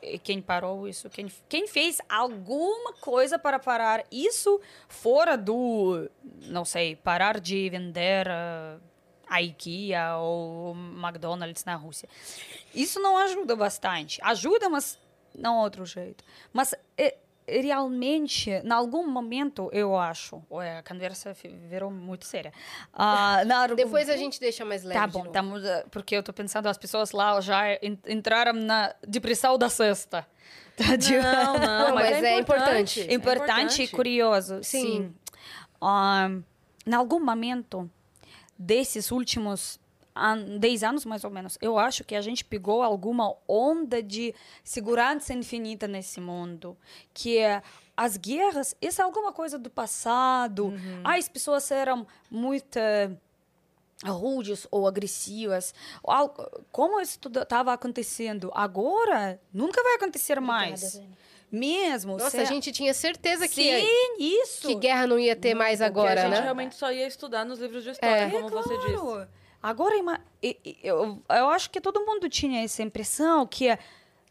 E quem parou isso? Quem, quem fez alguma coisa para parar isso fora do, não sei, parar de vender ah, a IKEA ou McDonald's na Rússia? Isso não ajuda bastante. Ajuda, mas não outro jeito. Mas é, realmente, em algum momento, eu acho, Ué, a conversa virou muito séria. Ah, na- Depois a gente deixa mais leve. Tá bom, eh, porque eu tô pensando, as pessoas lá já en- entraram na depressão da sexta. Tá, Não, não, mas, mas é, é importante. importante. importante e curioso. Sim. Sim. Ah, em algum momento desses últimos an 10 anos, mais ou menos, eu acho que a gente pegou alguma onda de segurança infinita nesse mundo. Que é as guerras, isso é alguma coisa do passado. Ah, as pessoas eram muito eh, rudes ou agressivas. Como isso tudo estava acontecendo agora, nunca vai acontecer mais. Mesmo. Nossa, se- a gente tinha certeza que, Sim, isso. que guerra não ia ter mais Porque agora, a gente né? realmente só ia estudar nos livros de história, É. como você disse. Agora, eu, eu acho que todo mundo tinha essa impressão que é,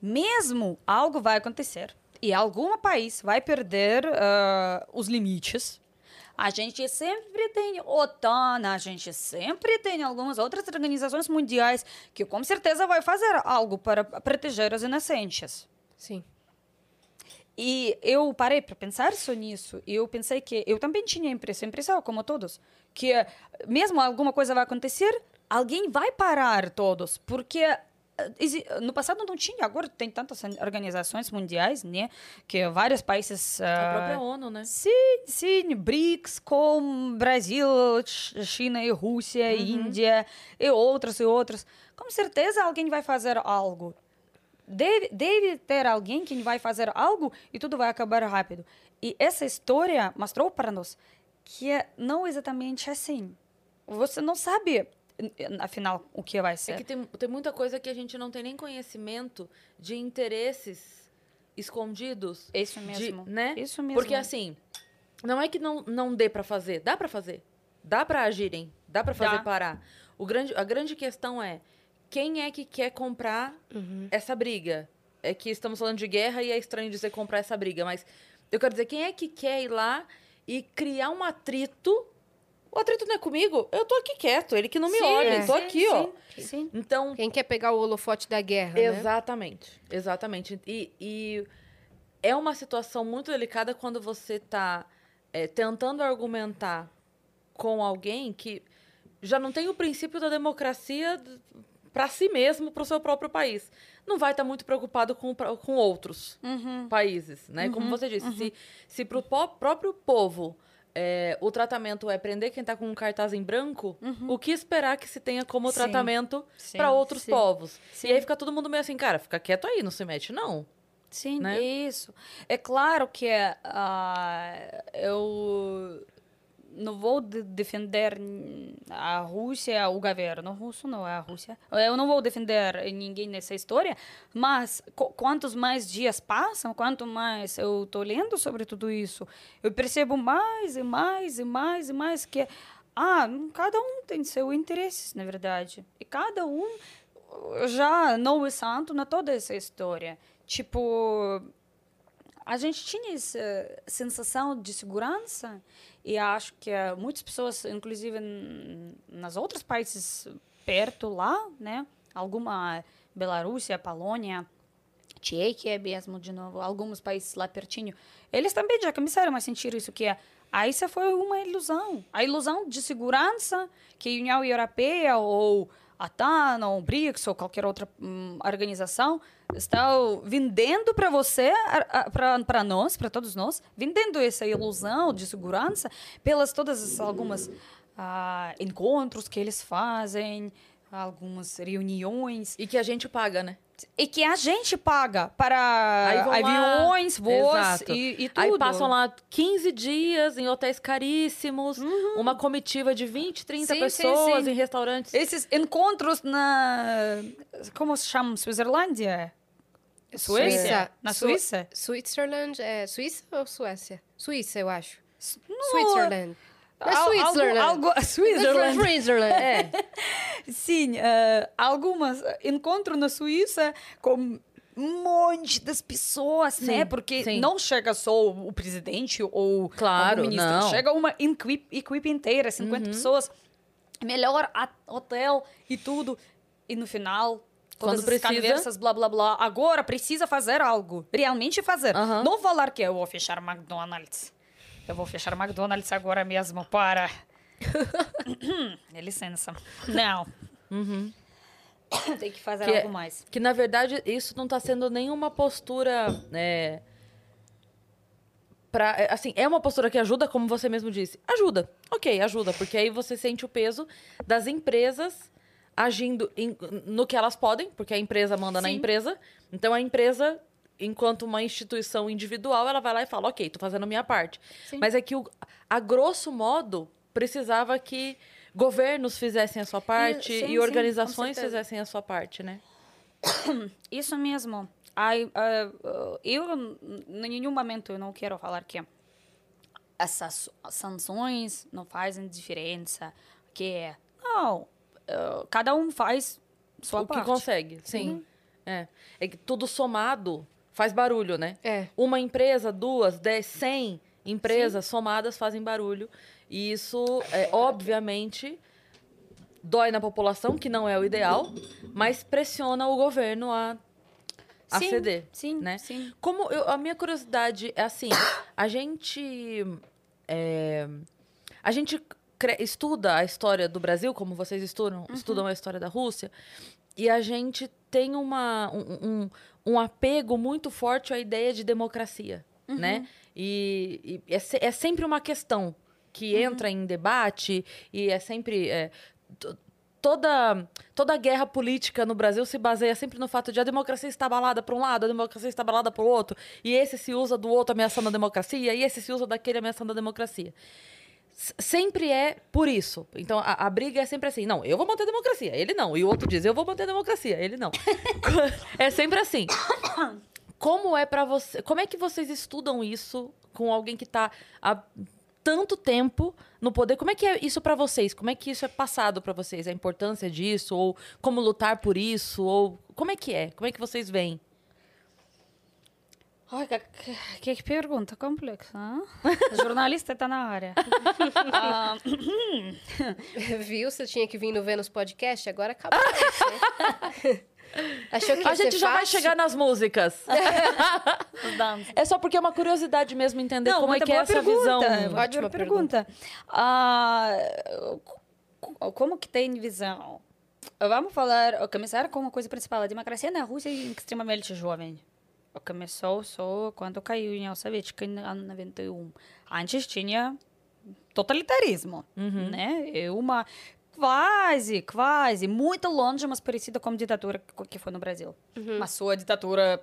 mesmo algo vai acontecer e algum país vai perder ah, os limites, a gente sempre tem OTAN, a gente sempre tem algumas outras organizações mundiais que com certeza vai fazer algo para proteger os inocentes. Sim. E eu parei para pensar só nisso. E eu pensei que eu também tinha impressão, impressão como todos, que eh, mesmo alguma coisa vai acontecer, alguém vai parar todos, porque eh, no passado não tinha, agora tem tantas organizações mundiais, né, que vários países A ah, própria ONU, né? Sim, sim, BRICS com Brasil, Ch- China e Rússia, Índia e outros e outros. Com certeza alguém vai fazer algo. Deve, deve ter alguém que vai fazer algo e tudo vai acabar rápido. E essa história mostrou para nós que é não exatamente assim. Você não sabe afinal, o que vai ser. É que tem, tem muita coisa que a gente não tem nem conhecimento de interesses escondidos. Isso mesmo. De, né? Isso mesmo. Porque assim, não é que não, não dê para fazer, dá para fazer. Dá para agirem, dá para fazer Dá. parar. O grande, a grande questão é quem é que quer comprar essa briga? É que estamos falando de guerra e é estranho dizer comprar essa briga, mas eu quero dizer, quem é que quer ir lá e criar um atrito? O atrito não é comigo, eu tô aqui quieto, ele que não me Sim, olha, é. eu tô sim, aqui, ó. sim, Sim. Então, Quem quer pegar o holofote da guerra, né? Exatamente, exatamente. E, e é uma situação muito delicada quando você está tentando argumentar com alguém que já não tem o princípio da democracia para si mesmo, para o seu próprio país. Não vai estar muito preocupado com, com outros Uhum. países, né? Como você disse, se, se para o próprio povo é, o tratamento é prender quem está com um cartaz em branco, o que esperar que se tenha como Uhum. Sim. tratamento para outros sim. povos? Sim. E aí fica todo mundo meio assim, cara, fica quieto aí, não se mete, não. Sim, né? isso. É claro que ah, eu não vou de- defender a Rússia, o governo russo, não é a Rússia. Eu não vou defender ninguém nessa história, mas qu- quantos mais dias passam, quanto mais eu estou lendo sobre tudo isso, eu percebo mais e mais e mais e mais que ah, cada um tem seu interesse, na verdade. E cada um já não é santo na toda essa história. Tipo, a gente tinha essa sensação de segurança e acho que eh, muitas pessoas, inclusive nas outros países perto lá, né? Alguma Bielorrússia, Polônia, Tchequia mesmo, de novo, alguns países lá pertinho, eles também já começaram a sentir isso que Aí isso foi uma ilusão. A ilusão de segurança que a União Europeia ou a TAN ou o BRICS ou qualquer outra hum, organização está vendendo para você, para nós, para todos nós, vendendo essa ilusão de segurança pelas todas as, algumas ah, encontros que eles fazem, algumas reuniões E que a gente paga, né? E que a gente paga para aviões, voos e, e tudo. Aí passam lá 15 dias em hotéis caríssimos, uma comitiva de 20, 30 Sim, sim, pessoas sim. em restaurantes. Esses encontros na. Como se chama? Suizerlândia? Suécia? Suíça. Na Su- Suíça? Switzerland é Suíça ou Suécia? Suíça, eu acho. Não, Switzerland. Não é al- Switzerland. Algo, algo, Switzerland. Switzerland. É. Sim, eh, algumas encontro na Suíça com um monte das pessoas, né? Sim, Porque sim. não chega só o presidente ou Claro, algum ministro, não. chega uma equipe, equipe inteira, 50 pessoas, melhor hotel e tudo. E no final, Quando todas as precisa. conversas, blá, blá, blá. Agora precisa fazer algo, realmente fazer. Aham. Não falar que eu vou fechar McDonald's. Eu vou fechar McDonald's agora mesmo para... Licença. Não. Tem que fazer Que é- algo mais. Que, na verdade, isso não está sendo nenhuma postura. É, pra, é, assim, é uma postura que ajuda, como você mesmo disse. Ajuda. Ok, ajuda. Porque aí você sente o peso das empresas agindo em- no que elas podem, porque a empresa manda na Sim. empresa. Então a empresa, enquanto uma instituição individual, ela vai lá e fala: ok, tô fazendo a minha parte. Sim. Mas é que, o- a grosso modo, precisava que governos fizessem a sua parte sim, e sim, organizações com certeza. fizessem a sua parte, né? Isso mesmo. Ai, ah, ah, eu, em nenhum momento, eu não quero falar que essas sanções não fazem diferença. Que não, ah, cada um faz sua o parte. que consegue, sim. É. é que tudo somado faz barulho, né? É. Uma empresa, duas, dez, cem empresas somadas fazem barulho. E isso, é, obviamente, dói na população, que não é o ideal, mas pressiona o governo a, a Sim, ceder. sim, né? sim. Como eu- a minha curiosidade é assim, a gente é, a gente estuda a história do Brasil, como vocês estudam, estudam a história da Rússia, e a gente tem uma, um, um, um apego muito forte à ideia de democracia, né? E, e é, se- é sempre uma questão que entra em debate e é sempre é, to- toda toda guerra política no Brasil se baseia sempre no fato de a democracia está abalada para um lado, a democracia está abalada para o outro, e esse se usa do outro ameaçando a democracia, e esse se usa daquele ameaçando a democracia. Sempre é por isso. Então a, a briga é sempre assim: não, eu vou manter a democracia, ele não. E o outro diz: eu vou manter a democracia, ele não. é sempre assim. Como é para você? Como é que vocês estudam isso com alguém que tá há tanto tempo no poder? Como é que é isso para vocês? Como é que isso é passado para vocês? A importância disso ou como lutar por isso ou como é que é? Como é que vocês veem? Ai, que, pergunta complexa. hein? Jornalista está na área. Ah, Viu? Você tinha que vir no Vênus Podcast, agora acabou. né? Achou que A gente já vai fácil? chegar nas músicas. É só porque é uma curiosidade mesmo entender Não, como é que é essa pergunta, visão. boa Ótima pergunta. Ah, co- como que tem visão? Vamos falar, começar com uma coisa principal. A democracia na Rússia é extremamente jovem. Começou só quando caiu a União Soviética em ano 91. Antes tinha totalitarismo, né? É uma quase, quase, muito longe, mas parecida com a ditadura que- foi no Brasil. Mas sua ditadura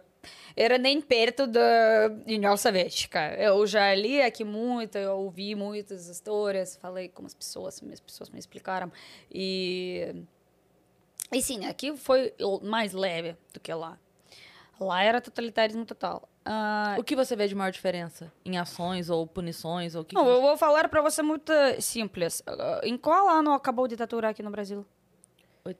era nem perto da União Soviética. Eu já li aqui muito, ouvi muitas histórias, falei com as pessoas, as pessoas me explicaram. E, e sim, aqui foi mais leve do que lá. Lá era totalitarismo total. Ah, O que você vê de maior diferença? Em ações ou punições? Ou que não, que- eu vou falar para você muito simples. Ah, Em qual ano acabou a ditadura aqui no Brasil? Oit-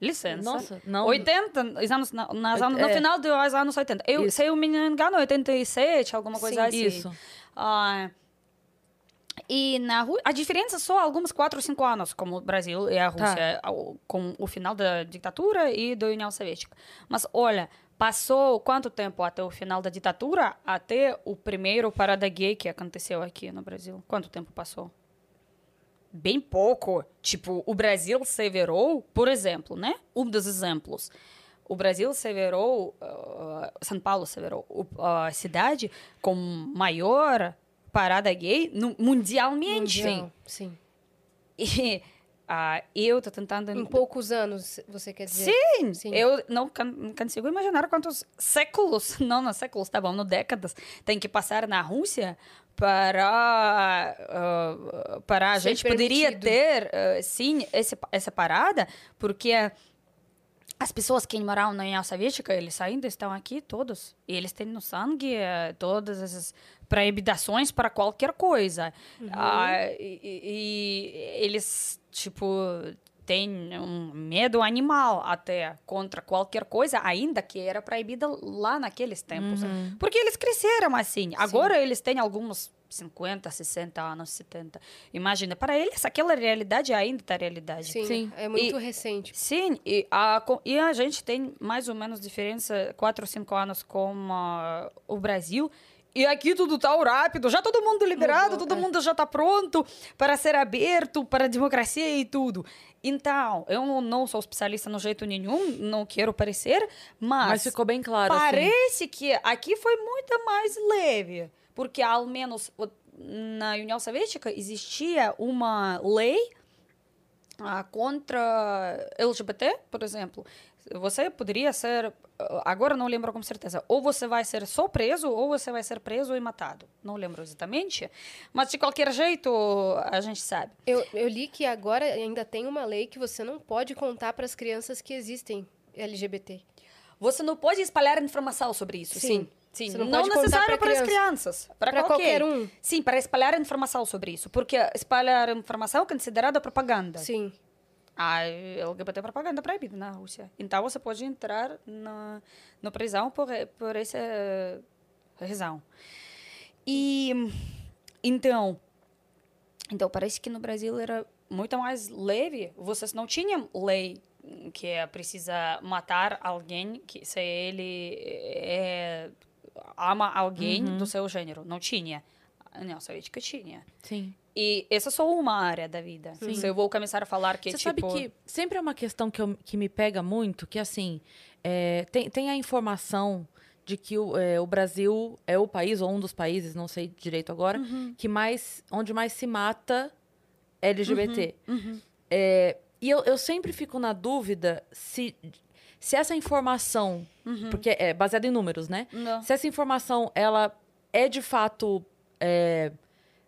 Licença. Nossa, não. 80, os anos, na- nas anos- no É. final dos anos 80. Eu, Isso. se eu me engano, 87, alguma coisa Sim, assim. Isso. Ah, e na a diferença só alguns 4 ou 5 anos, como o Brasil e a Rússia, ao- com o final da ditadura e da União Soviética. Mas olha, passou quanto tempo até o final da ditadura, até o primeiro parada gay que aconteceu aqui no Brasil? Quanto tempo passou? Bem pouco. Tipo, o Brasil se virou, por exemplo, né? Um dos exemplos. O Brasil se virou, ah, São Paulo se virou o- a cidade com maior parada gay no- mundialmente. Mundial, Sim. E ah, eu tô tentando... Em poucos anos, você quer dizer? Sim, Sim. eu não consigo imaginar quantos séculos, não, não séculos, tá bom, no décadas, tem que passar na Rússia para ah, para a gente poderia permitido. ter ah, sim esse, essa parada, porque as pessoas que moraram na União Soviética, eles ainda estão aqui todos, e eles têm no sangue eh, todas essas proibidações para qualquer coisa. Ah, e, e- e eles, tipo, têm um medo animal até contra qualquer coisa, ainda que era proibida lá naqueles tempos. Porque eles cresceram assim. Agora eles têm alguns 50, 60 anos, 70. Imagina, para eles aquela realidade ainda está realidade. Sim, Sim. é muito recente. Sim, e a, e a gente tem mais ou menos diferença, 4 ou 5 anos com ah, o Brasil. E aqui tudo tá rápido, já todo mundo liberado, Mudou, todo é. mundo já tá pronto para ser aberto, para a democracia e tudo. Então, eu não- sou especialista no jeito nenhum, não quero parecer, mas, Mas ficou bem claro. assim. parece que aqui foi muito mais leve, porque ao menos na União Soviética existia uma lei ah, contra LGBT, por exemplo. Você poderia ser, ah, agora não lembro com certeza, ou você vai ser só preso ou você vai ser preso e matado. Não lembro exatamente, mas de qualquer jeito a gente sabe. Eu, eu li que agora ainda tem uma lei que você não pode contar para as crianças que existem LGBT. Você não pode espalhar informação sobre isso. Sim. Sim. Sim, Você não não, necessário para as criança. crianças, para Pra qualquer. qualquer um. Sim, para espalhar informação sobre isso, porque espalhar informação é considerada propaganda. Sim. A LGBT propaganda é proibida na Rússia. Então você pode entrar na, na prisão por, por essa razão. E então, então parece que no Brasil era muito mais leve. Vocês não tinham lei que é precisa matar alguém que se ele é, ama alguém do seu gênero. Não tinha. A União Soviética tinha. Sim. E essa é só uma área da vida. Se eu vou começar a falar que, Você tipo... sabe que sempre é uma questão que, eu- que me pega muito, que assim, é, tem, tem a informação de que o, é, o Brasil é o país, ou um dos países, não sei direito agora, Uhum. que mais, onde mais se mata LGBT. É, e eu, eu sempre fico na dúvida se, se essa informação, porque é baseada em números, né? Não. Se essa informação, ela é de fato é,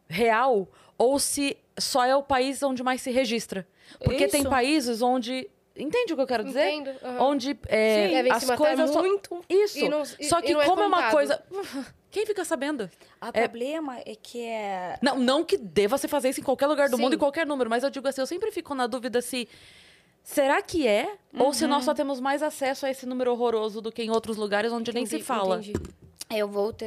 real ou se só é o país onde mais se registra. Porque tem Isso. países onde. Entende o que eu quero dizer? Entendo, aham. Onde é, Devem as se matar coisas. só- muito. Isso. e não- e- só e que, não é como é uma contado. coisa. Quem fica sabendo? O problema é que é... Não, não que deva se fazer isso em qualquer lugar do Sim. mundo, em qualquer número, mas eu digo assim, eu sempre fico na dúvida se. Será que é? Ou se nós só Uhum. temos mais acesso a esse número horroroso do que em outros lugares onde nem se Entendi, fala? entendi. Eu vou te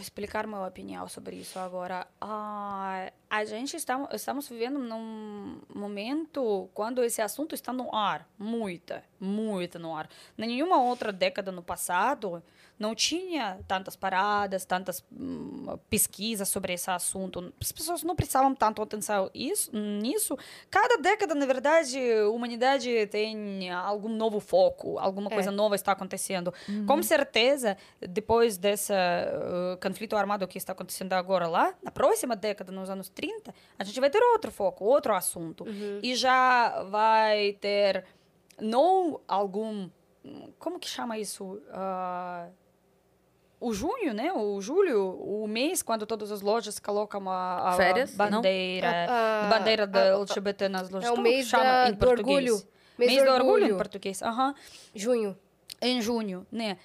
explicar minha opinião sobre isso agora. Ah, a gente está, estamos vivendo num momento quando esse assunto está no ar, muita, muito no ar. Nenhuma outra década no passado não tinha tantas paradas, tantas hum, pesquisas sobre esse assunto. As pessoas não prestavam tanto atenção isso, nisso. Cada década, na verdade, a humanidade tem algum novo foco, alguma É. coisa nova está acontecendo. Com certeza, depois desse uh, conflito armado que está acontecendo agora lá, na próxima década, nos anos 30, a gente vai ter outro foco, outro assunto. E já vai ter não algum. Como que chama isso? Ah, o junho, né? O julho, o mês quando todas as lojas colocam a, a Férias, bandeira, A- a- bandeira da a- LGBT nas lojas. É o mês chama da- em do português? orgulho. Mês, do orgulho em português. Aham Junho. em junho, né?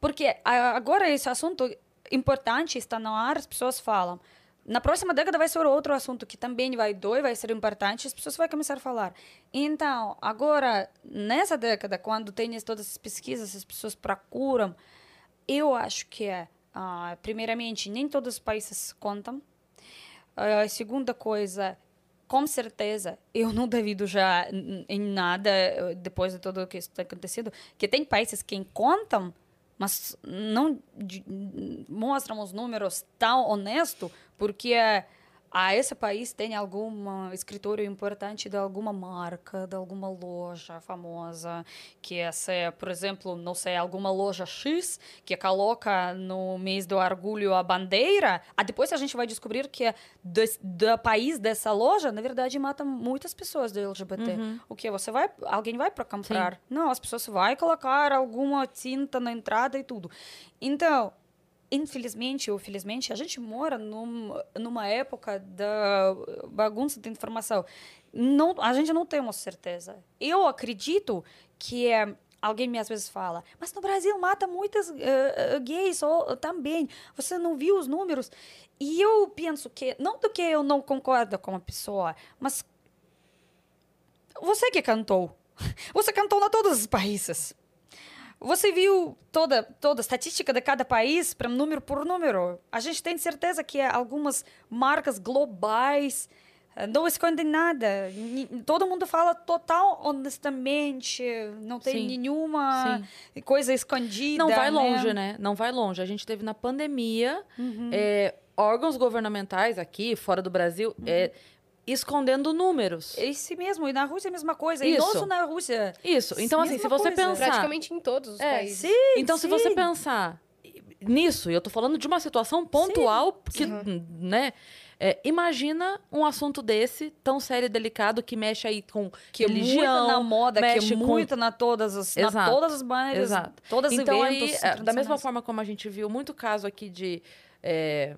Porque a- agora esse assunto importante está no ar, as pessoas falam. Na próxima década vai ser outro assunto que também vai doer, vai ser importante, as pessoas vão começar a falar. Então, agora, nessa década, quando tem todas essas pesquisas, as pessoas procuram, eu acho que ah, primeiramente, nem todos os países contam. A segunda coisa, com certeza, eu não duvido já em nada, depois de tudo o que está acontecendo, que tem países que contam, mas não mostram os números tão honesto, porque a esse país tem algum escritório importante de alguma marca, de alguma loja famosa, que é, por exemplo, não sei, alguma loja X que coloca no mês do orgulho a bandeira, ah, depois a gente vai descobrir que do, do país dessa loja, na verdade, mata muitas pessoas do LGBT. O que você vai, alguém vai para comprar? Não, as pessoas vai colocar alguma tinta na entrada e tudo. Então, infelizmente ou felizmente, a gente mora num, numa época da bagunça de informação. Não, a gente não temos certeza. Eu acredito que é, alguém me às vezes fala, mas no Brasil mata muitas eh, eh, gays ou, também. Você não viu os números? E eu penso que, não do que eu não concordo com a pessoa, mas você que cantou. Você cantou na todos os países. Você viu toda, toda a estatística de cada país, para número por número. A gente tem certeza que algumas marcas globais eh, não escondem nada. Todo mundo fala total honestamente, não tem Sim. nenhuma coisa escondida. Não vai longe, né? Não vai longe. A gente teve na pandemia é, órgãos governamentais aqui, fora do Brasil, é, escondendo números. Esse mesmo, e na Rússia é a mesma coisa. E Isso. nosso na Rússia. Isso. Então, assim, se você coisa. pensar. Praticamente em todos os É, países. Sim, Então, se você pensar nisso, e eu tô falando de uma situação pontual, que, né? é, imagina um assunto desse, tão sério e delicado, que mexe aí com que é religião. muito na moda, que mexe é com- muito na todas as, na Exato. todas as bandas, Exato. todas os então, eventos. aí, é, da mesma forma como a gente viu muito caso aqui de. é,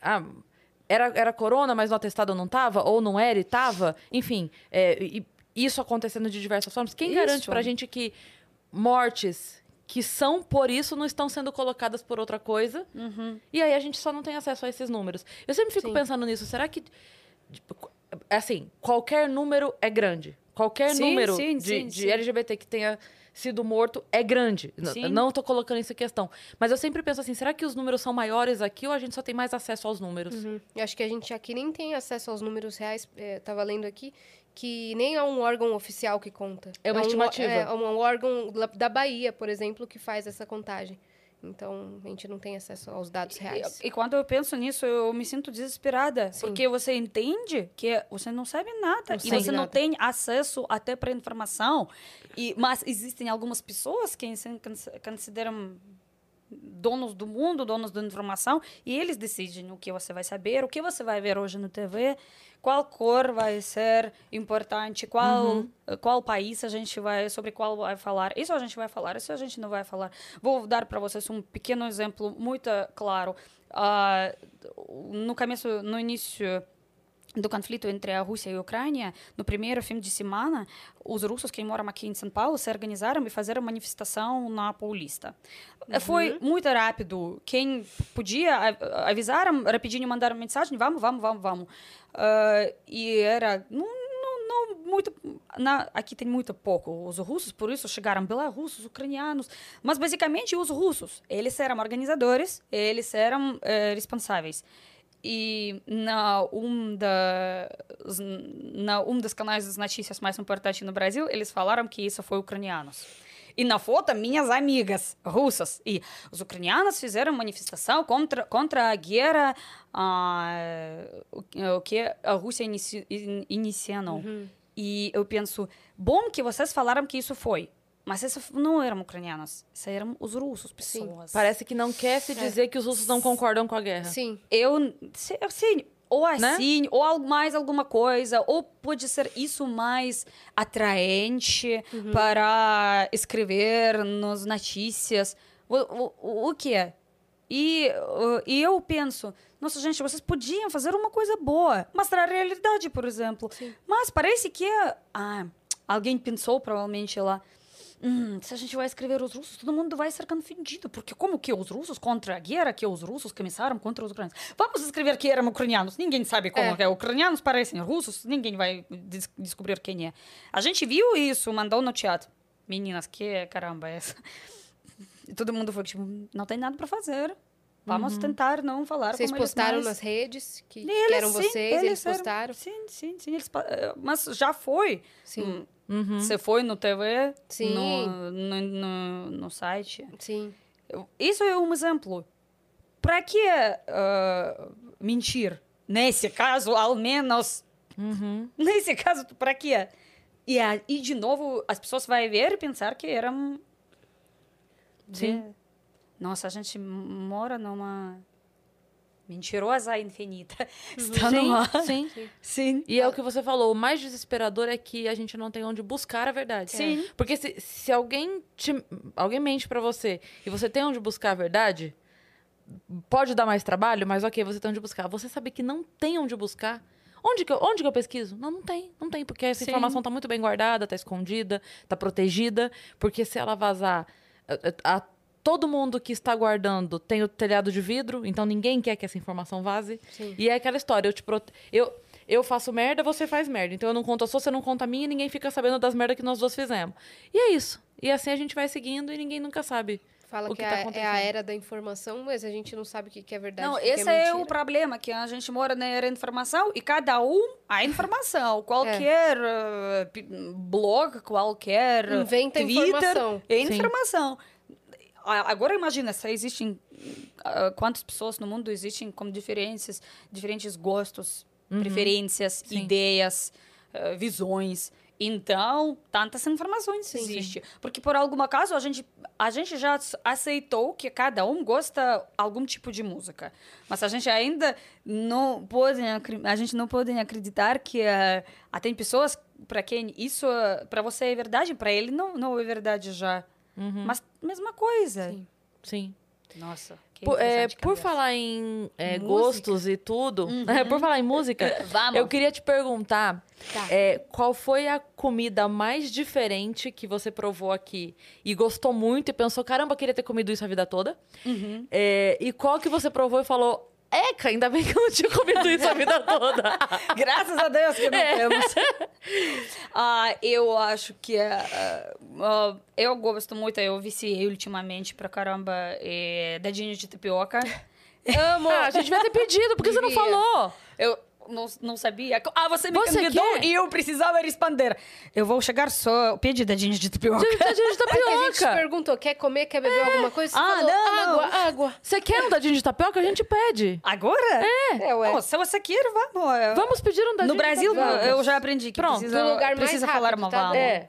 ah, era, era corona, mas no atestado não tava, ou não era e tava. Enfim, é, e isso acontecendo de diversas formas. Quem garante Isso. pra gente que mortes que são por isso não estão sendo colocadas por outra coisa? Uhum. E aí a gente só não tem acesso a esses números. Eu sempre fico Sim. pensando nisso. Será que. tipo, assim, qualquer número é grande. Qualquer Sim, número sim, de, sim, de. LGBT que tenha sido morto é grande. Sim. Não estou colocando isso em questão. Mas eu sempre penso assim: será que os números são maiores aqui ou a gente só tem mais acesso aos números? Uhum. Eu acho que a gente aqui nem tem acesso aos números reais. É, tava lendo aqui que nem é um órgão oficial que conta. É uma um, estimativa. É um órgão da Bahia, por exemplo, que faz essa contagem. Então, a gente não tem acesso aos dados reais. E, e quando eu penso nisso, eu me sinto desesperada. Sim. Porque você entende que você não sabe nada. Não e você não nada. tem acesso até para informação. E, mas existem algumas pessoas que se cons- consideram donos do mundo, donos da informação, e eles decidem o que você vai saber, o que você vai ver hoje no TV, qual cor vai ser importante, qual qual país a gente vai sobre qual vai falar. Isso a gente vai falar, isso a gente não vai falar. Vou dar para vocês um pequeno exemplo muito claro. Ah, no começo, no início do conflito entre a Rússia e a Ucrânia, no primeiro fim de semana, os russos que moram aqui em São Paulo se organizaram e fizeram manifestação na Paulista. Uhum. Foi muito rápido. Quem podia, avisaram rapidinho, mandaram mensagem: vamos, vamos, vamos, vamos. Uh, e era. Não, não, muito. Na, aqui tem muito pouco os russos, por isso chegaram belarussos, ucranianos. Mas basicamente os russos. Eles eram organizadores, eles eram eh, responsáveis. E na um, da, na um dos canais das notícias mais importantes no Brasil, eles falaram que isso foi ucranianos. E na foto, minhas amigas russas e os ucranianos fizeram manifestação contra, contra a guerra uh, que a Rússia inici, iniciou. Uhum. E eu penso, bom que vocês falaram que isso foi. Mas esses não eram ucranianos, esses eram os russos, pessoas. Sim. Parece que não quer se é. dizer é. que os russos não concordam com a guerra. Sim. Eu, sim, ou assim, né? ou mais alguma coisa, ou pode ser isso mais atraente uhum. para escrever nas notícias. O, o, o que é? E, e eu penso, nossa, gente, vocês podiam fazer uma coisa boa, mostrar a realidade, por exemplo. Sim. Mas parece que ah, alguém pensou, provavelmente, lá hum, se a gente vai escrever os russos, todo mundo vai ser confundido, porque como que os russos contra a guerra que os russos começaram contra os ucranianos? Vamos escrever que eram ucranianos, ninguém sabe como é. é. Ucranianos parecem russos, ninguém vai des descobrir quem é. A gente viu isso, mandou no chat. Meninas, que caramba é essa? E todo mundo foi tipo, não tem nada para fazer. Vamos uhum. tentar não falar Vocês postaram nas redes que, eles, que eram sim, vocês, eles, eles postaram? Sim, sim, sim. Eles, eh, mas já foi. Sim. Hum, Uhum. Você foi no TV, Sim. No, no, no, no site. Sim. Isso é um exemplo. Para que uh, mentir? Nesse caso, ao menos. Uhum. Nesse caso, para que? E, e, de novo, as pessoas vão ver e pensar que eram. Sim. De... Nossa, a gente mora numa mentirosa infinita está sim, no ar. Sim, sim. E é o que você falou, o mais desesperador é que a gente não tem onde buscar a verdade. Sim. Porque se, se alguém te, alguém mente para você e você tem onde buscar a verdade, pode dar mais trabalho, mas ok, você tem onde buscar. Você sabe que não tem onde buscar. Onde que eu, onde que eu pesquiso? Não, não tem. Não tem, porque essa Sim. informação está muito bem guardada, está escondida, está protegida. Porque se ela vazar, a, a todo mundo que está guardando tem o telhado de vidro, então ninguém quer que essa informação vaze. Sim. E é aquela história, eu te prote... eu eu faço merda, você faz merda. Então eu não conto a sua, você não conta a minha e ninguém fica sabendo das merdas que nós duas fizemos. E é isso. E assim a gente vai seguindo e ninguém nunca sabe. Fala o que, que é, tá é a era da informação, mas a gente não sabe o que é verdade. Não, que esse é, é, o problema, que a gente mora na era da informação e cada um a informação. Qualquer é. blog, qualquer Inventa Twitter, informação. é informação. Sim. Agora imagina, se existem uh, quantas pessoas no mundo existem com diferenças, diferentes gostos, uhum. preferências, sim. ideias, uh, visões. Então, tantas informações sim, existem. Sim. Porque por algum acaso a gente a gente já aceitou que cada um gosta algum tipo de música, mas a gente ainda não pode a gente não pode acreditar que uh, tem pessoas para quem isso para você é verdade, para ele não não é verdade já. Uhum. Mas mesma coisa. Sim. Sim. Nossa. Por, é, por falar em é, gostos e tudo, uhum. é, por falar em música, Vamos. eu queria te perguntar tá. É, qual foi a comida mais diferente que você provou aqui e gostou muito e pensou, caramba, queria ter comido isso a vida toda? Uhum. É, e qual que você provou e falou, Eca, ainda bem que eu não tinha comido isso a vida toda. Graças a Deus que não é. temos. uh, eu acho que uh, uh, eu gosto muito, eu viciei ultimamente pra caramba é, dadinho de tapioca. Amo! Ah, a gente vai ter pedido, por que você não falou? Eu, não, não sabia. Ah, você me você convidou quer? e eu precisava responder. Eu vou chegar só pedir dadinhos de tapioca. Dadinho de tapioca. É a gente perguntou, quer comer, quer beber é. alguma coisa? Você ah, falou, não, água, não. água. Você quer um dadinho de tapioca? A gente pede. Agora? É. é ué. Oh, se você quer, vamos. Vamos pedir um dadinho No Brasil, eu já aprendi que Pronto, precisa, no lugar precisa mais falar rápido, uma tá? É.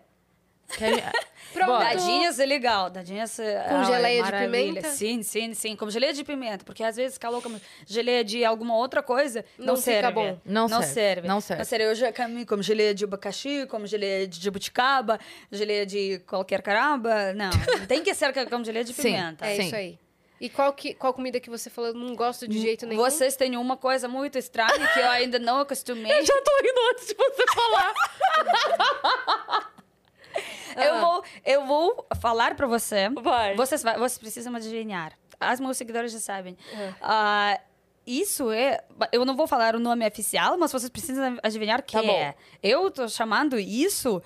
Pronto. Dadinhas é legal. Dadinhas é, Com geleia de pimenta? Sim, sim, sim. Com geleia de pimenta. Porque às vezes calou com geleia de alguma outra coisa, não, Não serve. fica bom. Não, Não serve. serve. Não serve. Não serve. Eu já comi como geleia de abacaxi, como geleia de jabuticaba, geleia de qualquer caramba. Não, tem que ser com geleia de Sim. pimenta. É Sim. isso aí. E qual, que, qual comida que você falou? Não gosto de jeito nenhum. Vocês têm uma coisa muito estranha que eu ainda não acostumei. Eu já tô rindo antes de você falar. Eu vou, eu vou falar pra você. Vai. Vocês, vocês precisam adivinhar. As meus seguidores já sabem. É. Ah, isso é. Eu não vou falar o nome oficial, mas vocês precisam adivinhar o que Tá bom. é. Eu tô chamando isso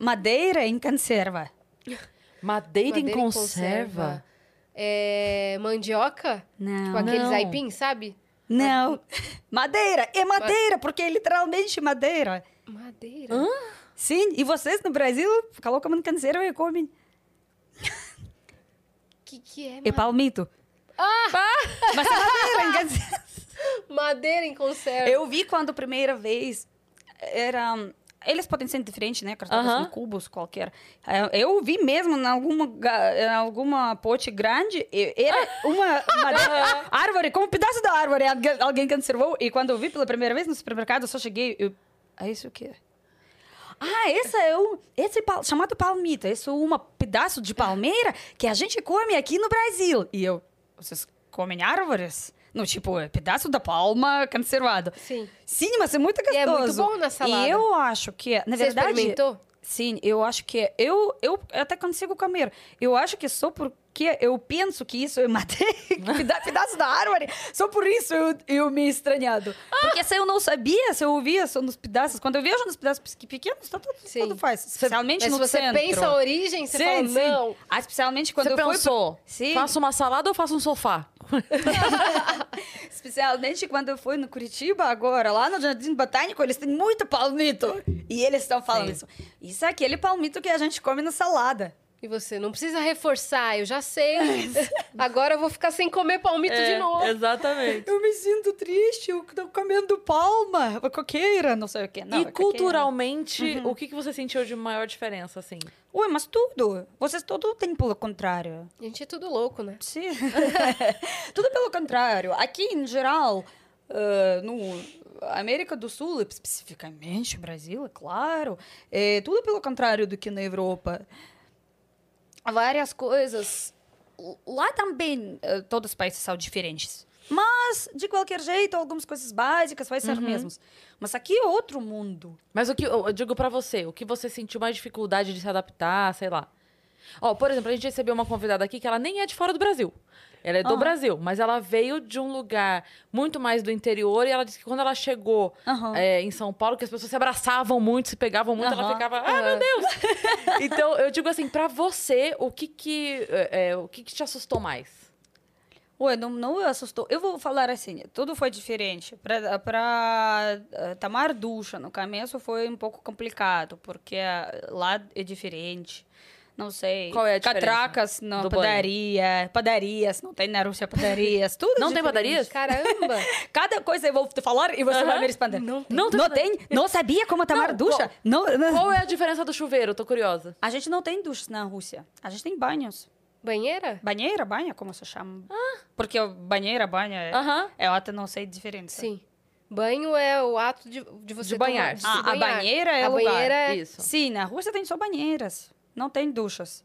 madeira em conserva. Madeira, em Madeira conserva. É, mandioca? Não. Tipo aqueles Não. aipim, sabe? Não. Madeira! É madeira, porque é literalmente madeira. Madeira. Sim, e vocês no Brasil colocam em conserva e comem. que que é? É palmito. Ah! Mas é madeira em conserva. Madeira em conserva. Eu vi quando a primeira vez era. Eles podem ser diferentes, né? Aham. em cubos qualquer. É, Eu vi mesmo em alguma, em alguma pote grande. e- Era uma, uma árvore, como um pedaço da árvore. Alguém, conservou. E quando eu vi pela primeira vez no supermercado, eu só cheguei. Eu, ah, isso o quê? Ah, esse é um. Esse pal- chamado palmito. Esse é um pedaço de palmeira que a gente come aqui no Brasil. E eu. Vocês comem árvores? No tipo, é pedaço da palma conservado. Sim. Sim, mas é muito E é gostoso. muito bom na salada. E eu acho que, na Você verdade... experimentou? Sim, eu acho que... Eu, eu até consigo comer. Eu acho que só porque eu penso que isso madeira, peda- pedaço da árvore, só por isso eu, eu me estranhado. Porque se eu não sabia, se eu ouvia só nos pedaços, quando eu vejo nos pedaços pequenos, tá tudo, tudo faz. Especialmente Mas no se você centro. pensa a origem, você sim, fala, sim. não. Ah, especialmente quando Você eu fui... pensou, Sim. faço uma salada ou faço um sofá? Especialmente quando eu fui no Curitiba agora, lá no Jardim Botânico, eles têm muito palmito. E eles estão falando Sim. isso. Isso é aquele palmito que a gente come na salada. E você, não precisa reforçar, eu já sei. Agora eu vou ficar sem comer palmito de novo. Exatamente. Eu me sinto triste, eu tô comendo palma, coqueira, não sei o quê. Não, e é culturalmente, o que, que você sentiu de maior diferença, assim? Ué, mas tudo. Vocês tudo tem pelo contrário. A gente é tudo louco, né? Sim. tudo pelo contrário. Aqui, em geral, ah, no América do Sul, especificamente Brasil, é claro, é tudo pelo contrário do que na Europa. Várias coisas. Lá também, eh, todos os países são diferentes. Mas, de qualquer jeito, algumas coisas básicas vai ser mesmos. Mas aqui é outro mundo. Mas o que eu digo pra você, o que você sentiu mais dificuldade de se adaptar, sei lá. Ó, por exemplo, a gente recebeu uma convidada aqui que ela nem é de fora do Brasil. Ela é do Aham. Brasil, mas ela veio de um lugar muito mais do interior e ela disse que quando ela chegou Aham. é, em São Paulo, que as pessoas se abraçavam muito, se pegavam muito, ela Aham. ficava, ah, meu Deus! então, eu digo assim, pra você, o que que, é, é, o que que te assustou mais? Ué, não, não assustou. Eu vou falar assim, tudo foi diferente. Para para eh, tomar ducha no começo foi um pouco complicado, porque eh, lá é diferente. Não sei. Qual é a diferença Catracas na do banho? padaria, padarias, não tem na Rússia padarias, tudo Não tem padarias? Caramba! Cada coisa eu vou te falar e você Aham. vai me responder. Não tem. não, Não tem, não sabia como tomar Não, ducha? qual- Não, não. Qual é a diferença do chuveiro? Tô curiosa. A gente não tem duchas na Rússia. A gente tem banhos. Banheira? Banheira, banha, como se chama? Porque o banheira, banha, é, Aham. eu até não sei a diferença. Sim. Banho é o ato de, de você De banhar. tomar- de Ah, a banhar. banheira é a o lugar. banheira é... Isso. Sim, na Rússia tem só banheiras, não tem duchas.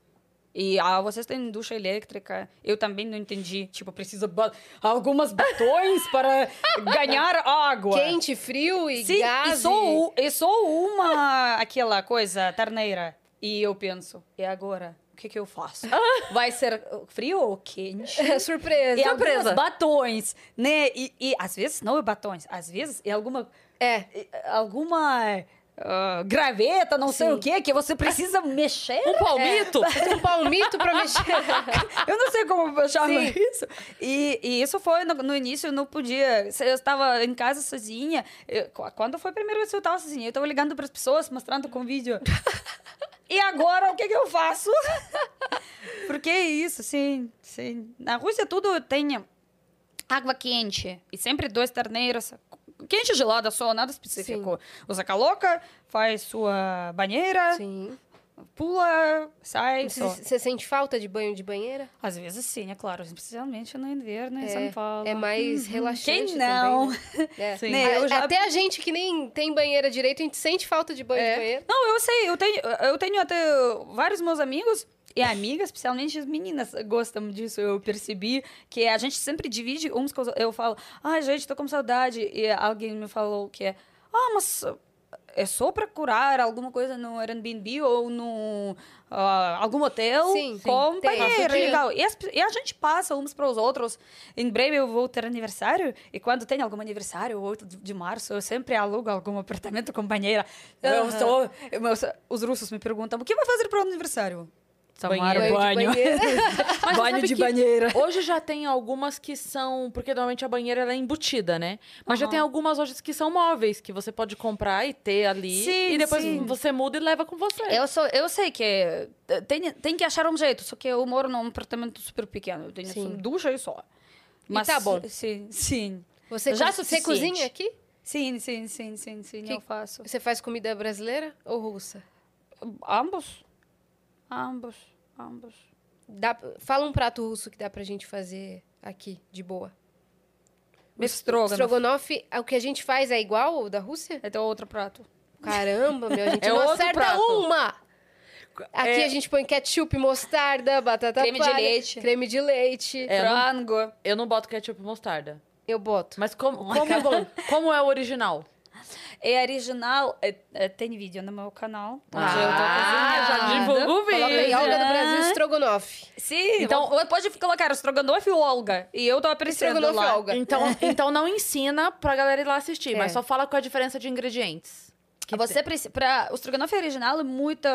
E ah, vocês têm ducha elétrica. Eu também não entendi. Tipo, precisa ba algumas batões para ganhar água. Quente, frio e Sim, gás. e só, u- e só uma aquela coisa, torneira. E eu penso, e agora? O que, que eu faço? Vai ser frio ou quente? e... Surpresa. E Surpresa. batões, né? E, e às vezes não é batões, às vezes é alguma É. alguma ah, graveta, não sei Sim. o que, que você precisa mexer. Um palmito? Tem um palmito pra mexer. Eu não sei como eu chamo Sim. isso. E, e isso foi no, no início, eu não podia. Eu estava em casa sozinha. Eu- qu- quando foi a primeira vez que eu estava sozinha? Eu estava ligando para as pessoas, mostrando com vídeo. E agora, o que, que eu faço? Porque é isso, sim, sim. Na Rússia tudo tem água quente. E sempre dois torneiros. Quente gelada só, nada específico. Você coloca, faz sua banheira, Sim. Pula, sai. Você, só. você sente falta de banho de banheira? Às vezes sim, é claro, especialmente no inverno em É, São Paulo. É mais relaxante Quem não? também, né? É. Sim. Né, eu já- Até a gente que nem tem banheira direito, a gente sente falta de banho É. de banheiro. Não, eu sei, eu tenho, eu tenho até vários meus amigos e amigas, especialmente as meninas, gostam disso. Eu percebi que a gente sempre divide uns com os outros. Eu falo, ai, gente, tô com saudade. E alguém me falou que é, ah, mas é só procurar alguma coisa no Airbnb ou no ah, algum hotel Sim, com banheiro, Tem. legal. E, as- e a gente passa uns para os outros. Em breve eu vou ter aniversário e quando tem algum aniversário, 8 de março, eu sempre alugo algum apartamento com banheira. Eu sou, eu- os russos me perguntam, o que vai fazer para o aniversário? Tomar Banheiro. banho. de. Mas você banho de banheira. Hoje já tem algumas que são. Porque normalmente a banheira ela é embutida, né? Mas já Aham. tem algumas hoje que são móveis, que você pode comprar e ter ali. Sim, e depois sim. você muda e leva com você. Eu, sou, eu sei que eh, tem, tem que achar um jeito, só que eu moro num apartamento super pequeno. Eu tenho Sim. só ducha e só. Mas, tá bom. Sim, sim. Você, Já é co- você cozinha aqui? Sim, sim, sim, sim, sim, Que- eu faço. Você faz comida brasileira ou russa? Ambos. Ambos, ambos. Dá, fala um prato russo que dá pra gente fazer aqui, de boa. Estrogonofe. Estrogonofe, o que a gente faz é igual ao da Rússia? É outro prato. Caramba, meu, a gente É não outro acerta prato. uma! Aqui É- a gente põe ketchup, mostarda, batata Creme de palha, leite. creme de leite. É, não- Frango. Eu não boto ketchup e mostarda. Eu boto. Mas como, como, como é o original? É original. é- é, tem vídeo no meu canal. onde Ah, eu tô já divulga o Coloca aí, vídeo. Olga do Brasil, estrogonofe. Sim, Então- então pode colocar Estrogonofe ou Olga. E eu tô aparecendo Estrogonofe lá. Olga. Então, então não ensina pra galera ir lá assistir, É. mas só fala qual a diferença de ingredientes. Que Você precisa. Para o estrogonofe original é muito.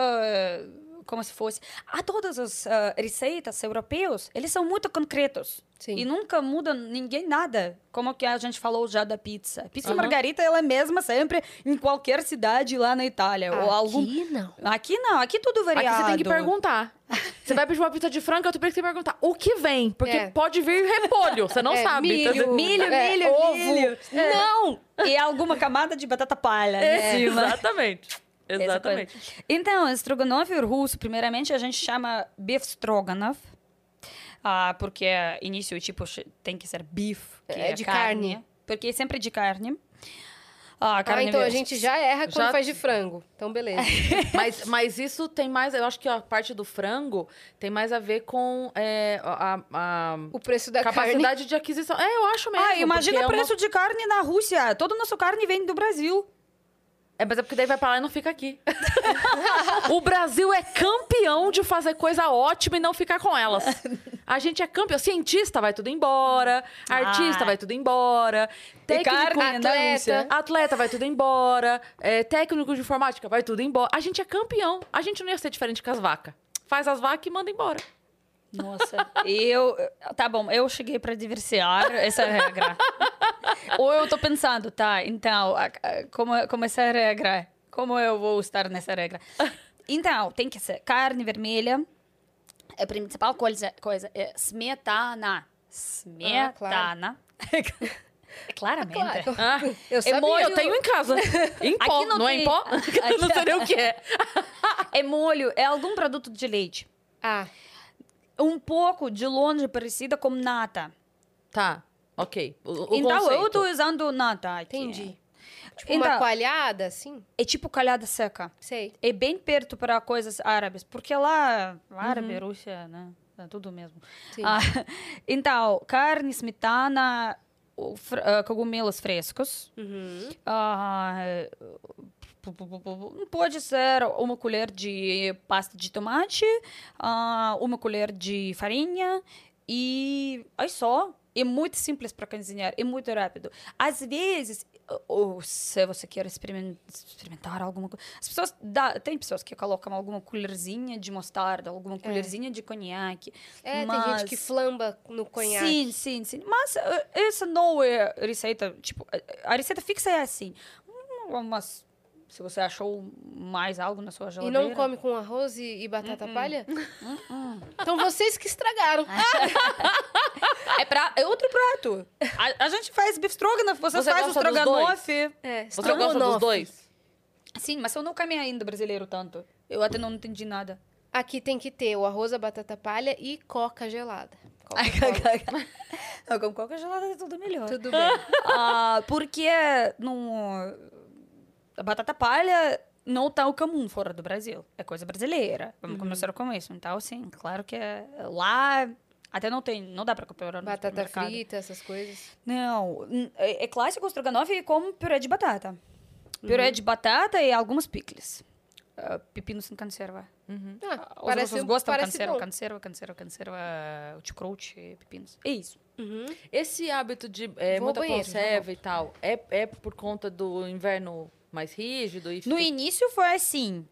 Como se fosse. A todas as eh, receitas europeias, eles são muito concretos. Sim. E nunca muda ninguém nada. Como que a gente falou já da pizza. Pizza Aham. margarita ela é mesma sempre em qualquer cidade lá na Itália. ou algum. Aqui não. Aqui não, aqui tudo variado. Aqui você tem que perguntar. Você vai pedir uma pizza de frango, tu tem que perguntar o que vem, porque É. pode vir repolho, você não É, sabe. milho, Milho, É, milho, ovo. milho. É. Não! E alguma camada de batata palha É, cima. exatamente. Exatamente. Então, estrogonofe russo, primeiramente, a gente chama beef stroganoff. Ah, porque início, tipo, tem que ser beef, que É é, de carne. carne. Porque é sempre de carne. Ah, carne Ah, então a gente já erra quando Já- faz de frango. Então, beleza. Mas, mas isso tem mais. Eu acho que a parte do frango tem mais a ver com é, a, a- O preço da carne. capacidade de aquisição. É, eu acho mesmo. Ah, imagina porque o é uma- preço de carne na Rússia. Toda a nossa carne vem do Brasil. É, mas é porque daí vai pra lá e não fica aqui. o Brasil é campeão de fazer coisa ótima e não ficar com elas. A gente é campeão. Cientista vai tudo embora, artista Ah. vai tudo embora, técnico, na atleta. Atleta vai tudo embora, é, técnico de informática vai tudo embora. A gente é campeão. A gente não ia ser diferente que as vacas. Faz as vacas e manda embora. Nossa, eu. Tá bom, eu cheguei para diversificar essa regra. Ou eu tô pensando, tá, então, como, como essa regra? Como eu vou estar nessa regra? Então, tem que ser carne vermelha. A principal coisa, coisa é smetana. Smetana. Claramente. Claro. Ah, Eu sabia. molho- eu tenho em casa. Em pó, Aqui não não, é em tem. pó? Eu não sei nem o que é. É molho, é algum produto de leite. Ah, Um pouco de longe parecida com nata. Tá, ok. O, o então, eu conceito. tô usando nata aqui. entendi. Tipo Então- uma coalhada, assim? É tipo calhada seca. Sei. É bem perto para coisas árabes, porque lá, árabe, Uhum. Rússia, né? É tudo mesmo. Sim. Ah, então, carne, smetana, ah, cogumelos frescos. Uhum. Ah, pode ser uma colher de pasta de tomate, ah, uma colher de farinha e aí só. É muito simples para cozinhar, é muito rápido. Às vezes, ou se você quer experimen- experimentar alguma coisa, as pessoas dá, tem pessoas que colocam alguma colherzinha de mostarda, alguma colherzinha de conhaque. É, mas... tem gente que flamba no conhaque. Sim, sim, sim. Mas eh, essa não é receita, tipo, a- receita fixa é assim. Hum, Mas se você achou mais algo na sua E geladeira... não come com arroz e, e batata Hum, palha? Então vocês que estragaram. É, pra, é outro prato. A, a gente faz beef stroganoff, você, Você faz o estrogonofe. É, Você gosta dos dois? Sim, mas eu não comi ainda brasileiro tanto. Eu até não entendi nada. Aqui tem que ter o arroz, a batata palha e coca gelada. Coca-Cola. não, com coca gelada é tudo melhor. Tudo bem. Ah, porque no, a batata palha não tá o comum fora do Brasil. É coisa brasileira. Vamos começar com isso. Então, sim, claro que é, lá até não tem, não dá pra comprar no Batata frita, essas coisas. Não, é, é clássico o estrogonofe com purê de batata. Purê de batata e alguns picles. Ah, pepinos em conserva. Ah, Os parece, russos gostam parece conserva, bom. conserva, conserva, conserva, chucrute, pepinos. É isso. Uhum. Esse hábito de é, muita banheiro, conserva e tal, é, é por conta do inverno mais rígido? E No fica- início foi assim.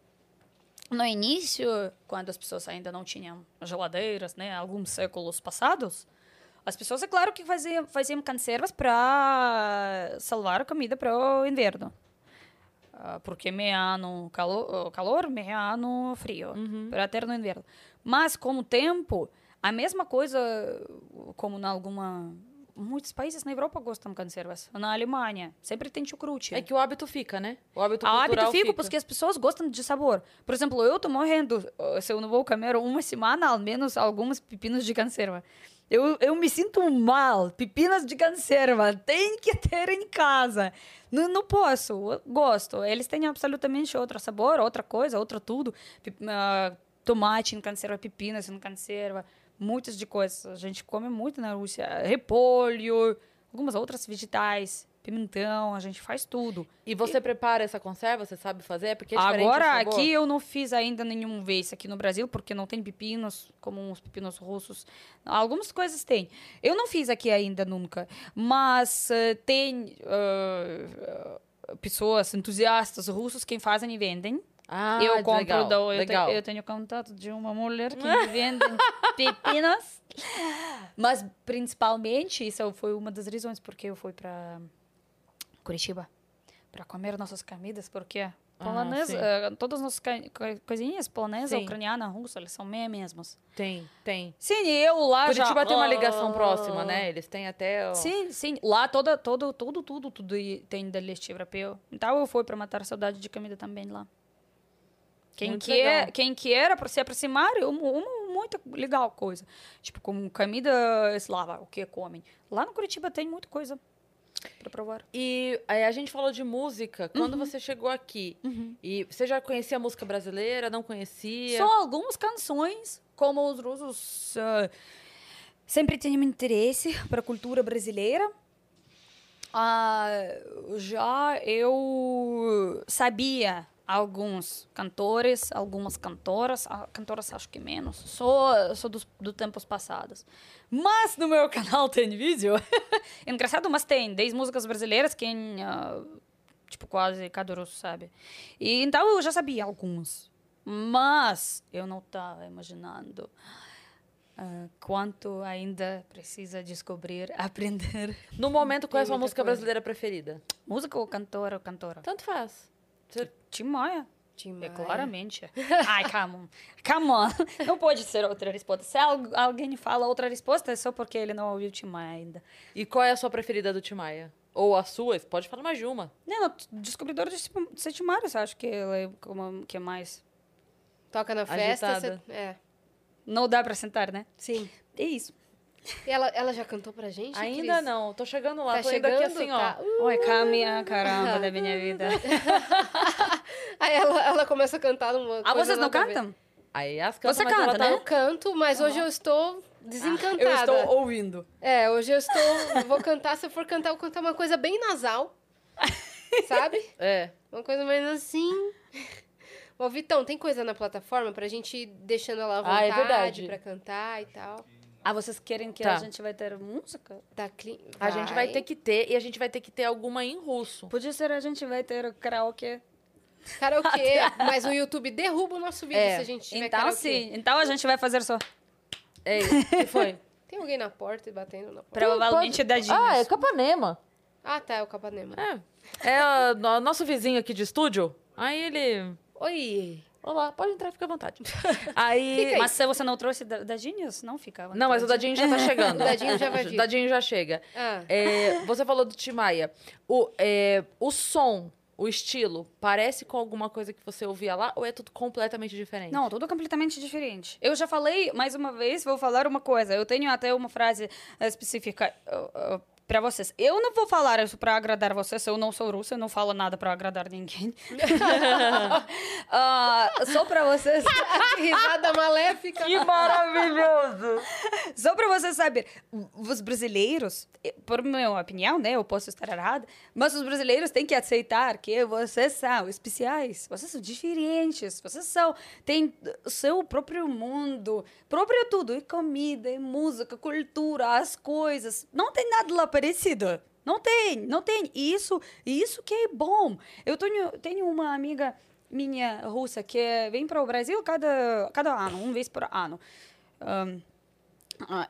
No início, quando as pessoas ainda não tinham geladeiras, né, alguns séculos passados, as pessoas, é claro que faziam, faziam conservas para salvar a comida para o inverno. Ah, Porque meio ano calor, calor meio ano frio, para ter no inverno. Mas, com o tempo, a mesma coisa como em alguma... Muitos países na Europa gostam de conservas. Na Alemanha, sempre tem chucrute. É que o hábito fica, né? O hábito A hábito cultural fica, fica porque as pessoas gostam de sabor. Por exemplo, eu tô morrendo uh, se eu não vou comer uma semana, ao menos, alguns pepinos de conserva. Eu, eu me sinto mal. Pepinos de conserva. Tem que ter em casa. Não, não posso. Eu gosto. Eles têm absolutamente outro sabor, outra coisa, outro tudo. Ah, tomate em conserva, pepinos em conserva. Muitas de coisas. A gente come muito na Rússia. Repolho, algumas outras vegetais. Pimentão, a gente faz tudo. E você prepara essa conserva? Você sabe fazer? É Porque é Agora, aqui eu não fiz ainda nenhum vez aqui no Brasil, porque não tem pepinos, como os pepinos russos. Algumas coisas tem. Eu não fiz aqui ainda nunca, mas eh, tem eh, pessoas entusiastas russos que fazem e vendem. Ah, eu compro, legal, eu, legal. te- eu tenho contato de uma mulher que vende pepinos. Mas, principalmente, isso foi uma das razões porque eu fui para Curitiba para comer nossas comidas, porque polonesa, sim. eh, todas as nossas coisinhas, polonesa, Sim. ucraniana, russa, eles são meio mesmos. Tem, tem. Sim, e eu lá já... Curitiba tem uma ligação Ah, próxima, né? Eles têm até... ó, Sim, sim. Lá toda, todo, tudo, tudo, tudo tem da leste europeu. Então eu fui para matar a saudade de comida também lá. Quem Muito quer, legal. quem quer para se aproximar, é uma, uma muito legal coisa. Tipo, como comida eslava, o que comem. Lá no Curitiba tem muita coisa para provar. E aí a gente falou de música. Quando Uhum. você chegou aqui, e você já conhecia a música brasileira? Não conhecia? Só algumas canções, como os russos ah, sempre tinham interesse para a cultura brasileira. Ah, já eu sabia alguns cantores, algumas cantoras, ah, cantoras acho que menos, só, só dos do tempos passados. Mas no meu canal tem vídeo. Engraçado, mas tem 10 músicas brasileiras que ah, tipo quase cada russo sabe. E então eu já sabia alguns. Mas eu não estava imaginando ah, quanto ainda precisa descobrir, aprender. No momento, qual é a sua música coisa. brasileira preferida? Música ou cantora ou cantora? Tanto faz. Você- Tim Maia. Tim É claramente. Ai, come on. Come on. Não pode ser outra resposta. Se al- alguém fala outra resposta, é só porque ele não ouviu Tim Maia ainda. E qual é a sua preferida do Timaya? Ou a sua? Pode falar mais de uma. Não, não, Descobridor de de Tim Maia, acho que ela é como que é mais. Toca na festa. É, Não dá pra sentar, né? sim. É isso. E ela, ela já cantou pra gente, Ainda Cris? não. Tô chegando lá. Tá tô indo chegando? aqui assim, ó. Tá. Uh, Oi, caminha, caramba da minha vida. Aí ela, ela começa a cantar numa Ah, coisa vocês não cantam? Aí as cantam, Você canta, tá- né? Eu canto, mas hoje eu estou desencantada. Eu estou ouvindo. É, hoje eu estou. eu vou cantar, se eu for cantar, eu vou cantar uma coisa bem nasal. Sabe? É. Uma coisa mais assim. Ô, Vitão, tem coisa na plataforma pra gente ir deixando ela à Ah, é vontade verdade. pra cantar e tal. Ah, vocês querem que Tá. a gente vai ter música? Tá cli... A gente vai ter que ter, e a gente vai ter que ter alguma em russo. Podia ser a gente vai ter karaokê. Karaokê, mas o YouTube derruba o nosso vídeo É, se a gente tiver Então karaokê. sim. Então a gente vai fazer só. É isso. O que foi? Tem alguém na porta e batendo na porta. Provavelmente dadinhos. Ah, é Capanema. Ah, tá, é o Capanema. É. É no- nosso vizinho aqui de estúdio. Aí ele. Oi. Olá, pode entrar, fica à vontade. Aí. Fica aí. Mas se você não trouxe da- dadinhos, não ficava. Não, mas o Dadinho já tá chegando. O Dadinho já vai vir. O Dadinho já chega. Ah, É, você falou do Timaya. O, é, o som, o estilo, parece com alguma coisa que você ouvia lá ou é tudo completamente diferente? Não, tudo completamente diferente. Eu já falei, mais uma vez, vou falar uma coisa. Eu tenho até uma frase específica uh, uh, para vocês. Eu não vou falar isso para agradar vocês. Eu não sou russa, eu não falo nada para agradar ninguém. uh, só para vocês. que risada maléfica. Que maravilhoso! só para vocês saberem, os brasileiros, eh, por minha opinião, né, eu posso estar errada, mas os brasileiros têm que aceitar que vocês são especiais, vocês são diferentes, vocês são têm o seu próprio mundo, próprio tudo, e comida, e música, cultura, as coisas. Não tem nada lá Não tem, não tem. E isso, isso que é bom. Eu tenho, tenho uma amiga minha russa que vem para o Brasil cada, cada ano, uma vez por ano. Um, ah,